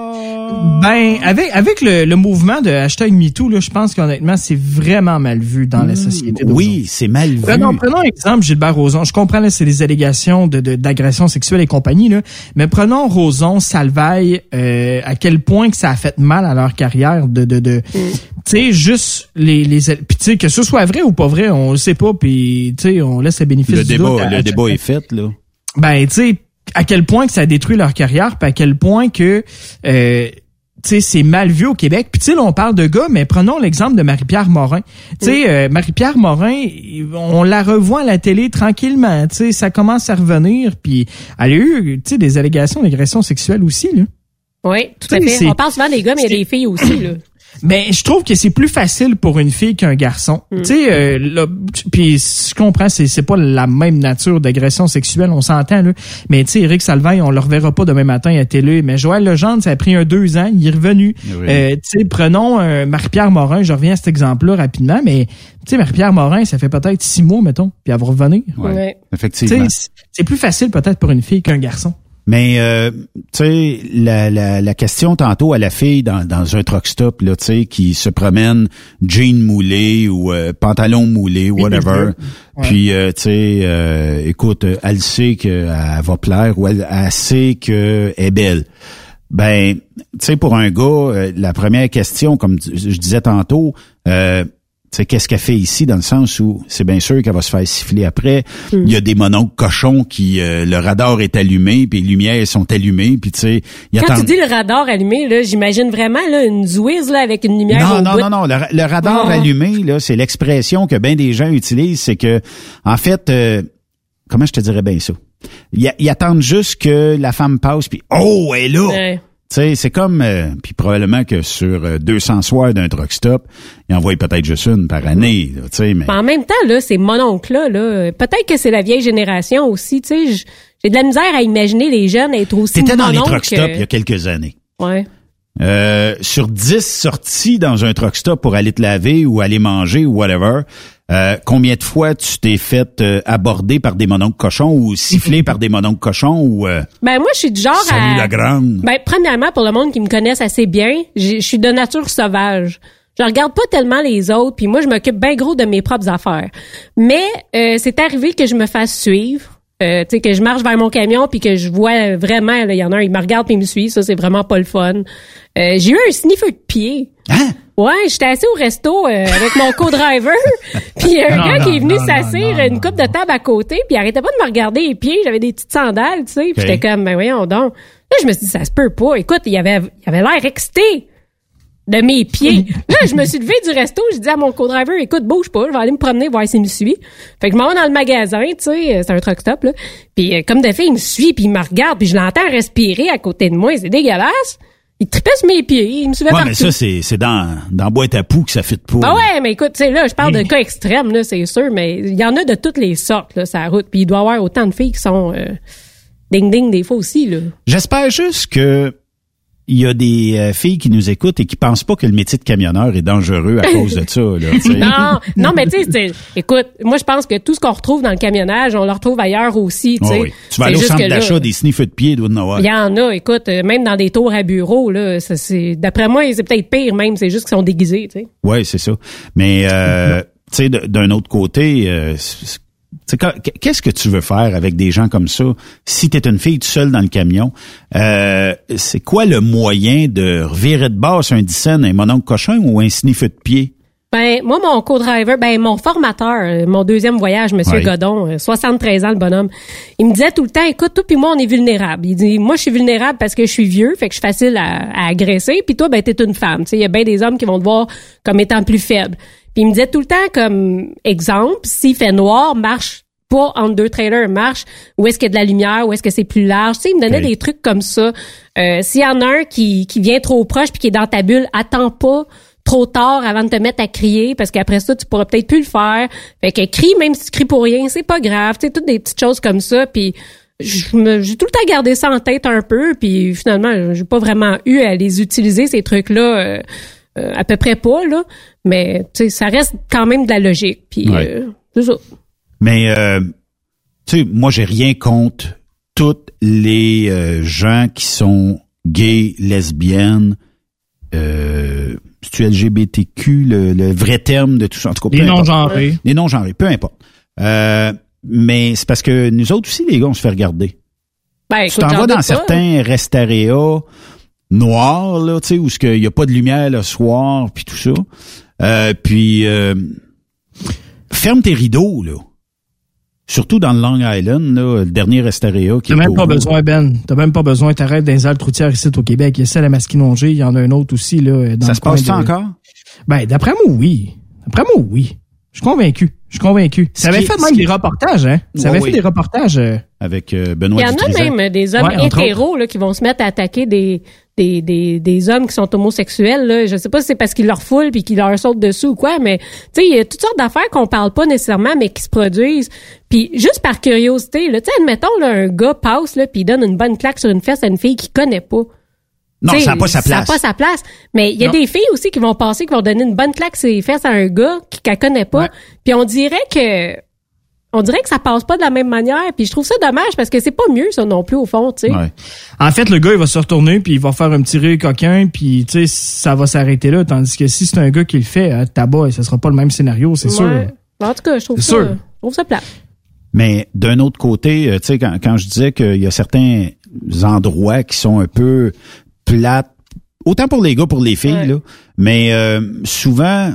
Speaker 16: Ben, avec avec le, le mouvement de hashtag MeToo, là, je pense qu'honnêtement, c'est vraiment mal vu dans la société.
Speaker 14: Oui, c'est mal vu.
Speaker 16: Prenons, prenons exemple Gilbert Rozon. Je comprends là, c'est des allégations de de- d'agression sexuelle et compagnie là, mais prenons Rozon, Salvaille, euh, à quel point que ça a fait mal à leur carrière de de, de tu sais juste les les puis tu sais que ce soit vrai ou pas vrai, on le sait pas puis tu sais on laisse le bénéfice
Speaker 14: Le
Speaker 16: du doute
Speaker 14: débat,
Speaker 16: à-
Speaker 14: le
Speaker 16: à
Speaker 14: débat est fait là.
Speaker 16: ben tu sais à quel point que ça a détruit leur carrière puis à quel point que euh, tu sais c'est mal vu au Québec puis tu sais on parle de gars mais prenons l'exemple de Marie-Pierre Morin tu sais euh, Marie-Pierre Morin on la revoit à la télé tranquillement tu sais ça commence à revenir puis elle a eu tu sais des allégations d'agression sexuelle aussi là
Speaker 15: Oui, tout à fait. On parle souvent des gars, mais il y a des filles aussi, là.
Speaker 16: Ben, je trouve que c'est plus facile pour une fille qu'un garçon.
Speaker 15: Mm.
Speaker 16: Tu sais, euh, puis je comprends, c'est c'est pas la même nature d'agression sexuelle, on s'entend là. Mais tu sais, Eric Salvaille, on le reverra pas demain matin à télé. Mais Joël Legendre, ça a pris un deux ans, il est revenu.
Speaker 14: Oui.
Speaker 16: Euh, tu sais, prenons euh, Marie-Pierre Morin. Je reviens à cet exemple-là rapidement, mais tu sais, Marie-Pierre Morin, ça fait peut-être six mois, mettons, puis elle va revenir.
Speaker 14: Ouais,
Speaker 15: Ouais.
Speaker 14: Effectivement.
Speaker 16: C'est plus facile peut-être pour une fille qu'un garçon.
Speaker 14: Mais euh, tu sais, la, la, la question tantôt à la fille dans, dans un truck stop, là, tu sais, qui se promène jean moulé ou euh, pantalon moulé, whatever.
Speaker 16: Ouais.
Speaker 14: Puis euh, tu sais, euh, écoute, elle sait qu'elle va plaire ou elle, elle sait qu'elle est belle. Ben, tu sais, pour un gars, euh, la première question, comme je disais tantôt, euh, sais, qu'est-ce qu'elle fait ici dans le sens où c'est bien sûr qu'elle va se faire siffler après. Il y a des mononcles cochons qui euh, le radar est allumé, puis les lumières sont allumées, puis tu sais, il
Speaker 15: Quand tu dis le radar allumé, là, j'imagine vraiment là, une zouise là, avec une lumière
Speaker 14: Non,
Speaker 15: au
Speaker 14: non,
Speaker 15: bout.
Speaker 14: non, non. Le, ra- le radar
Speaker 15: Ah.
Speaker 14: allumé, là, c'est l'expression que bien des gens utilisent. C'est que, en fait, euh, comment je te dirais bien ça? Ils, ils attendent juste que la femme passe, puis oh, elle est là.
Speaker 15: Ouais.
Speaker 14: Sais, c'est comme, euh, puis probablement que sur euh, 200 soirs d'un truck stop, ils envoient peut-être juste une par année, là, tu sais, mais...
Speaker 15: En même temps, là, ces mononcles-là, là, peut-être que c'est la vieille génération aussi, tu sais. J'ai de la misère à imaginer les jeunes être aussi
Speaker 14: T'étais dans les truck stops
Speaker 15: que-
Speaker 14: il y a quelques années.
Speaker 15: Ouais.
Speaker 14: Euh, sur 10 sorties dans un truck stop pour aller te laver ou aller manger ou whatever, euh, combien de fois tu t'es fait euh, aborder par des mononcles cochons ou siffler par des mononcles cochons ou euh,
Speaker 15: Ben moi, je suis du genre
Speaker 14: salut
Speaker 15: à...
Speaker 14: la grande?
Speaker 15: Ben premièrement, pour le monde qui me connaisse assez bien, je suis de nature sauvage. Je regarde pas tellement les autres, puis moi, je m'occupe bien gros de mes propres affaires. Mais euh, c'est arrivé que je me fasse suivre. Euh, tu sais, que je marche vers mon camion puis que je vois vraiment, là, il y en a un, il me regarde puis il me suit. Ça, c'est vraiment pas le fun. Euh, j'ai eu un sniffer de pied.
Speaker 14: Hein?
Speaker 15: Ouais, j'étais assis au resto euh, avec mon co-driver, puis un
Speaker 16: Non,
Speaker 15: gars
Speaker 16: non,
Speaker 15: qui est venu s'asseoir une coupe de table à côté, puis il arrêtait pas de me regarder les pieds. J'avais des petites sandales, tu sais. Puis
Speaker 16: Ok.
Speaker 15: j'étais comme, ben voyons donc. Là, je me suis dit, ça se peut pas. Écoute, il avait, il avait l'air excité de mes pieds. là, je me suis levé du resto, j'ai dit à mon co-driver, écoute, bouge pas, je vais aller me promener, voir s'il me suit. Fait que je m'en vais dans le magasin, tu sais, euh, c'est un truck stop, là. Puis euh, comme de fait, il me suit, puis il me regarde, puis je l'entends respirer à côté de moi, c'est dégueulasse. Il tripait sur mes pieds, il me suivait
Speaker 14: Ouais,
Speaker 15: partout.
Speaker 14: mais ça c'est c'est dans dans boîte à poux que ça fit pas.
Speaker 15: Ben ouais, mais écoute, tu sais, là, je parle de cas extrêmes, là, c'est sûr, mais il y en a de toutes les sortes, là, sur la route. Puis il doit y avoir autant de filles qui sont euh, ding-ding des fois aussi, là.
Speaker 14: J'espère juste que il y a des euh, filles qui nous écoutent et qui pensent pas que le métier de camionneur est dangereux à cause de ça. Là.
Speaker 15: Non, non, mais tu sais, écoute, moi, je pense que tout ce qu'on retrouve dans le camionnage, on le retrouve ailleurs aussi.
Speaker 14: Ouais, oui. Tu vas aller au centre d'achat des sniffs de pied, avoir.
Speaker 15: Il y en a, écoute, euh, même dans des tours à bureau, là, ça, c'est, d'après moi, c'est peut-être pire même, c'est juste qu'ils sont déguisés, tu sais.
Speaker 14: Oui, c'est ça. Mais euh, tu sais, de- d'un autre côté, euh, qu'est-ce que tu veux faire avec des gens comme ça? Si tu es une fille seule dans le camion, euh, c'est quoi le moyen de revirer de base un dixaine, un mononcle cochon ou un sniffer de pied?
Speaker 15: Ben, moi, mon co-driver, ben, mon formateur, euh, mon deuxième voyage, Monsieur. Godon, euh, 73 ans, le bonhomme, il me disait tout le temps, écoute, toi puis moi, on est vulnérables. Il dit, moi, je suis vulnérable parce que je suis vieux, fait que je suis facile à, à agresser, puis toi, ben, t'es une femme. Tu sais, il y a bien des hommes qui vont te voir comme étant plus faible. Puis il me disait tout le temps comme exemple, s'il fait noir, marche pas entre deux trailers, marche où est-ce qu'il y a de la lumière, où est-ce que c'est plus large. Tu sais, il me donnait
Speaker 14: Oui.
Speaker 15: des trucs comme ça. Euh, S'il y en a un qui, qui vient trop proche puis qui est dans ta bulle, attends pas trop tard avant de te mettre à crier parce qu'après ça tu pourras peut-être plus le faire. Fait que crie même si tu cries pour rien, c'est pas grave, tu sais toutes des petites choses comme ça puis j'ai tout le temps gardé ça en tête un peu puis finalement j'ai pas vraiment eu à les utiliser ces trucs là à peu près pas là, mais tu sais ça reste quand même de la logique puis
Speaker 14: Ouais.
Speaker 15: euh, c'est ça.
Speaker 14: Mais euh, tu sais, moi j'ai rien contre tous les euh, gens qui sont gays, lesbiennes, euh, c'est-tu LGBTQ, le, le vrai terme de tout ça. En tout cas,
Speaker 16: Les non-genrés.
Speaker 14: Les non-genrés, peu importe. Euh, mais c'est parce que nous autres aussi, les gars, on se fait regarder.
Speaker 15: Ben,
Speaker 14: tu t'en vas dans
Speaker 15: pas.
Speaker 14: certains restaréas noirs, là, tu sais, où il n'y a pas de lumière le soir, puis tout ça. Euh, puis, euh, ferme tes rideaux, là. Surtout dans le Long Island, là, le dernier restaréa qui
Speaker 16: T'as même
Speaker 14: au
Speaker 16: pas besoin, Ben. T'as même pas besoin. T'arrêtes dans les alpes routières ici au Québec. Il y a celle à Masquinongé. Il y en a un autre aussi, là. Dans
Speaker 14: Ça
Speaker 16: le
Speaker 14: se passe
Speaker 16: de-
Speaker 14: encore?
Speaker 16: Ben, d'après moi, oui. D'après moi, oui. Je suis convaincu. Je suis convaincu. Ça avait fait même des reportages, hein? Ça avait fait des reportages. euh,
Speaker 14: Avec euh,
Speaker 15: Il
Speaker 14: Benoît
Speaker 15: y en a même des hommes hétéros là, qui vont se mettre à attaquer des, des, des, des hommes qui sont homosexuels. Là. Je sais pas si c'est parce qu'ils leur foulent puis qu'ils leur sautent dessus ou quoi, mais tu sais, il y a toutes sortes d'affaires qu'on parle pas nécessairement, mais qui se produisent. Puis juste par curiosité, là, tu sais, admettons, là, un gars passe là, puis il donne une bonne claque sur une fesse à une fille qu'il connaît pas.
Speaker 14: Non,
Speaker 15: T'sais,
Speaker 14: ça n'a pas sa
Speaker 15: Ça n'a
Speaker 14: place.
Speaker 15: pas sa place. Mais il y a
Speaker 16: Non.
Speaker 15: des filles aussi qui vont passer, qui vont donner une bonne claque sur les fesses à un gars qui- qu'elle connaît pas. Puis on dirait que on dirait que ça passe pas de la même manière. Puis je trouve ça dommage parce que c'est pas mieux ça non plus au fond, tu sais.
Speaker 14: Ouais.
Speaker 16: En fait, le gars, il va se retourner, puis il va faire un petit rire coquin, puis tu sais, ça va s'arrêter là. Tandis que si c'est un gars qui le fait, à tabac, ça sera pas le même scénario, c'est sûr.
Speaker 15: Ouais. En tout cas, je trouve
Speaker 16: C'est
Speaker 15: ça,
Speaker 16: sûr.
Speaker 15: je trouve ça plat.
Speaker 14: Mais d'un autre côté, euh, tu sais, quand, quand je disais qu'il y a certains endroits qui sont un peu plates, autant pour les gars pour les filles,
Speaker 15: Ouais.
Speaker 14: là, mais euh, souvent,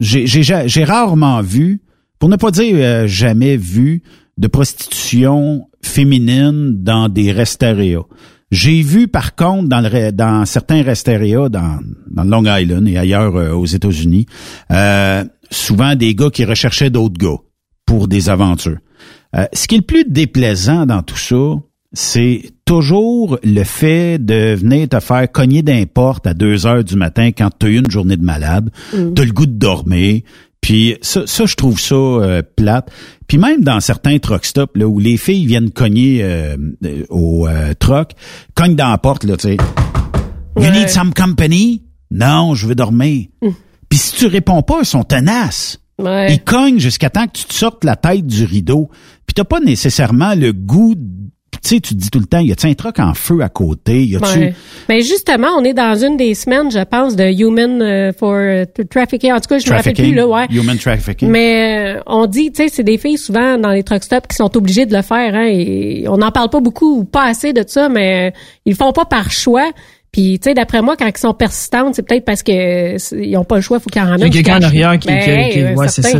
Speaker 14: j'ai j'ai- j'ai rarement vu, pour ne pas dire euh, jamais vu, de prostitution féminine dans des restaréas. J'ai vu par contre dans, le, dans certains restaréas dans, dans Long Island et ailleurs euh, aux États-Unis, euh, souvent des gars qui recherchaient d'autres gars pour des aventures. Euh, ce qui est le plus déplaisant dans tout ça, c'est toujours le fait de venir te faire cogner d'un porte à deux heures du matin quand tu as eu une journée de malade,
Speaker 15: Mm.
Speaker 14: t'as le goût de dormir. Puis ça, ça je trouve ça euh, plate. Puis même dans certains truck stops là où les filles viennent cogner euh, euh, au euh, truck, cognent dans la porte là, tu sais. You need some company? Non, je veux dormir. Puis si tu réponds pas, ils sont tenaces.
Speaker 15: Ouais.
Speaker 14: Ils cognent jusqu'à temps que tu te sortes la tête du rideau. Puis t'as pas nécessairement le goût... Tu sais, tu te dis tout le temps, y a-tu un truc en feu à côté? Y a-tu...
Speaker 15: Ouais. Mais justement, on est dans une des semaines, je pense, de Human euh, for euh, Trafficking. En tout cas, je me rappelle plus, là, ouais.
Speaker 14: Human trafficking?
Speaker 15: Mais euh, on dit, tu sais, c'est des filles souvent dans les truck stops qui sont obligées de le faire. Hein, et on n'en parle pas beaucoup ou pas assez de ça, mais ils le font pas par choix. Puis, tu sais, d'après moi, quand ils sont persistantes, c'est peut-être parce que ils ont pas le choix, il faut qu'ils en
Speaker 16: Il y a
Speaker 15: ramènent.
Speaker 16: quelqu'un en arrière qui-
Speaker 15: Ben,
Speaker 16: qui- qui- ouais, c'est ça.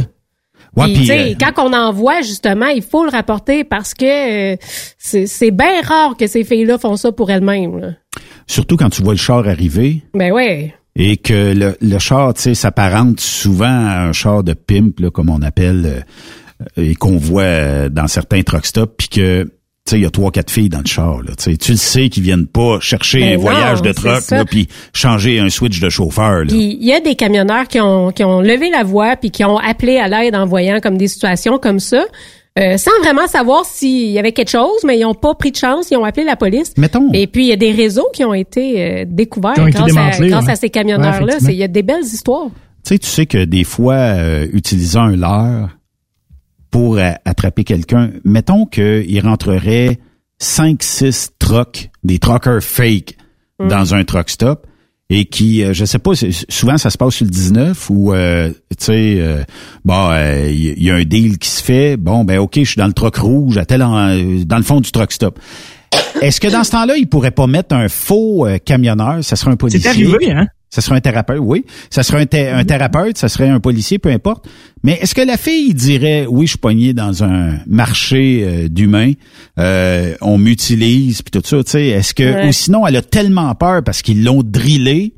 Speaker 14: Ouais,
Speaker 15: Puis,
Speaker 14: euh,
Speaker 15: quand on envoie, justement, il faut le rapporter parce que euh, c'est bien rare que ces filles-là font ça pour elles-mêmes.
Speaker 14: Surtout quand tu vois le char arriver
Speaker 15: Ben ouais.
Speaker 14: et que le, le char, tu sais, s'apparente souvent à un char de pimp, là, comme on appelle, euh, et qu'on voit dans certains truck stops, puis que tu sais, il y a trois, quatre filles dans le char. Là, tu sais. tu le sais qu'ils viennent pas chercher
Speaker 15: Ben
Speaker 14: un voyage de truck, puis changer un switch de chauffeur.
Speaker 15: Il y a des camionneurs qui ont, qui ont levé la voix puis qui ont appelé à l'aide en voyant comme des situations comme ça, euh, sans vraiment savoir s'il y avait quelque chose, mais ils ont pas pris de chance, ils ont appelé la police.
Speaker 14: Mettons.
Speaker 15: Et puis il y a des réseaux qui ont été euh, découverts
Speaker 14: Qui ont été
Speaker 15: grâce, à,
Speaker 14: démantelés,
Speaker 15: grâce
Speaker 14: ouais.
Speaker 15: à ces camionneurs-là. Il y a des belles histoires.
Speaker 14: Tu sais, tu sais que des fois, euh, utilisant un leurre pour euh, attraper quelqu'un, mettons qu'il rentrerait 5, 6 trucks, des truckers fake
Speaker 15: Mm.
Speaker 14: dans un truck stop et qui, euh, je sais pas, souvent ça se passe sur le 19 où, euh, tu sais, euh, bon, euh, il y, a un deal qui se fait, bon, ben ok, je suis dans le truck rouge, à tel en- euh, dans le fond du truck stop. Est-ce que dans ce temps-là, il pourrait pas mettre un faux euh, camionneur? Ça serait un policier.
Speaker 16: C'est arrivé, hein?
Speaker 14: Ça serait un thérapeute, oui. Ça serait un, thé- un thérapeute, ça serait un policier, peu importe. Mais est-ce que la fille dirait, oui, je suis pogné dans un marché euh, d'humains, euh, on m'utilise, puis tout ça, tu sais, est-ce que,
Speaker 15: Ouais.
Speaker 14: ou sinon, elle a tellement peur parce qu'ils l'ont drillé,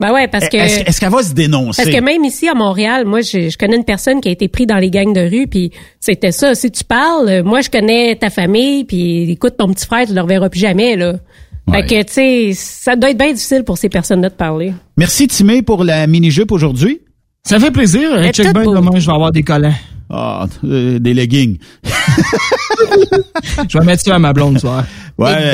Speaker 15: Ben ouais, parce que
Speaker 14: est-ce qu'elle va se dénoncer?
Speaker 15: Parce que même ici à Montréal, moi je, je connais une personne qui a été prise dans les gangs de rue, puis c'était ça. Si tu parles, moi je connais ta famille, puis écoute ton petit frère, tu le reverras plus jamais là. Fait que tu sais, ça doit être bien difficile pour ces personnes-là de parler.
Speaker 14: Merci Timé pour la mini-jupe aujourd'hui.
Speaker 16: Ça fait plaisir. Check bien demain, je vais avoir des collants.
Speaker 14: Ah, euh, des leggings.
Speaker 16: Je vais mettre ça à ma blonde ce soir.
Speaker 14: Ouais.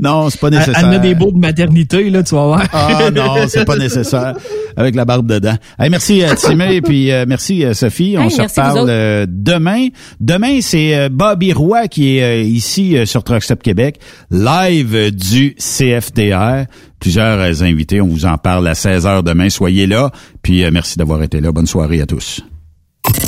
Speaker 14: non, c'est pas nécessaire.
Speaker 16: Elle met des beaux de maternité, là, tu vas voir.
Speaker 14: Ah non, c'est pas nécessaire. Avec la barbe dedans. Hey, merci euh, Timé et puis euh, merci euh, Sophie. On
Speaker 15: Hey,
Speaker 14: se reparle euh, demain. Demain, c'est euh, Bobby Roy qui est euh, ici euh, sur Truck Stop Québec, live du CFTR. Plusieurs euh, invités, on vous en parle à 16h demain. Soyez là. Puis euh, merci d'avoir été là. Bonne soirée à tous.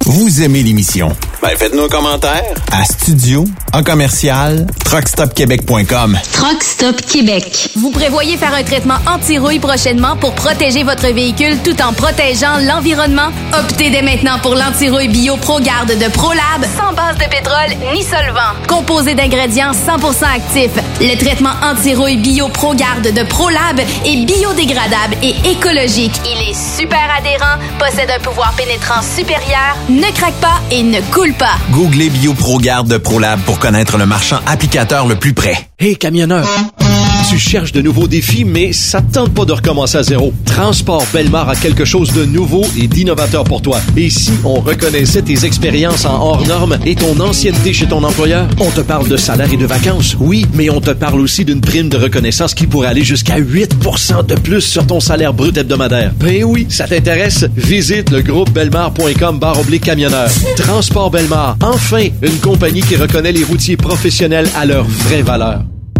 Speaker 11: Vous aimez l'émission? Ben, faites-nous un commentaire à studio en commercial truckstopquebec.com.
Speaker 9: Truck Stop Québec. Vous prévoyez faire un traitement anti-rouille prochainement pour protéger votre véhicule tout en protégeant l'environnement? Optez dès maintenant pour l'anti-rouille bio ProGarde de ProLab sans base de pétrole ni solvant. Composé d'ingrédients 100% actifs, le traitement anti-rouille bio ProGarde de ProLab est biodégradable et écologique. Il est super adhérent, possède un pouvoir pénétrant supérieur, ne craque pas et ne coule pas.
Speaker 11: Googlez BioProGarde de ProLab pour connaître le marchand applicateur le plus près.
Speaker 6: Hey, camionneur! Tu cherches de nouveaux défis, mais ça te tente pas de recommencer à zéro. Transport Belmar a quelque chose de nouveau et d'innovateur pour toi. Et si on reconnaissait tes expériences en hors normes et ton ancienneté chez ton employeur? On te parle de salaire et de vacances, oui, mais on te parle aussi d'une prime de reconnaissance qui pourrait aller jusqu'à 8% de plus sur ton salaire brut hebdomadaire. Ben oui, ça t'intéresse? Visite le groupe belmar.com barre camionneur. Transport Belmar, enfin, une compagnie qui reconnaît les routiers professionnels à leur vraie valeur.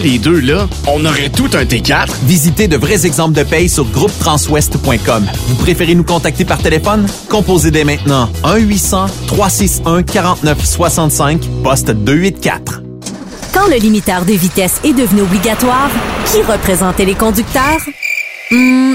Speaker 13: les deux, là, on aurait tout un T4.
Speaker 11: Visitez de vrais exemples de paye sur groupetranswest.com. Vous préférez nous contacter par téléphone? Composez dès maintenant 1-800-361-4965, poste 284.
Speaker 9: Quand le limiteur de vitesse est devenu obligatoire, qui représentait les conducteurs? Hmm,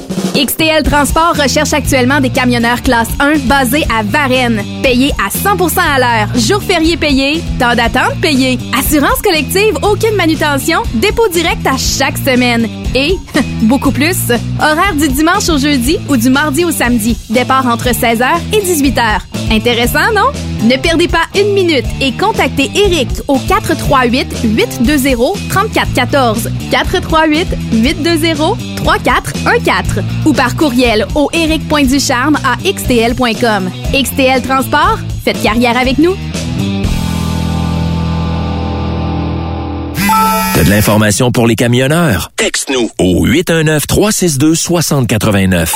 Speaker 10: XTL Transport recherche actuellement des camionneurs classe 1 basés à Varennes, payés à 100% à l'heure, jours fériés payés, temps d'attente payé, assurance collective, aucune manutention, dépôt direct à chaque semaine. Et beaucoup plus, horaire du dimanche au jeudi ou du mardi au samedi, départ entre 16h et 18h. Intéressant, non? Ne perdez pas une minute et contactez Eric au 438 820 3414 438 820 3414 ou par courriel au eric.ducharme à xtl.com. XTL Transport, faites carrière avec nous.
Speaker 8: T'as de l'information pour les camionneurs? Texte-nous au 819-362-6089.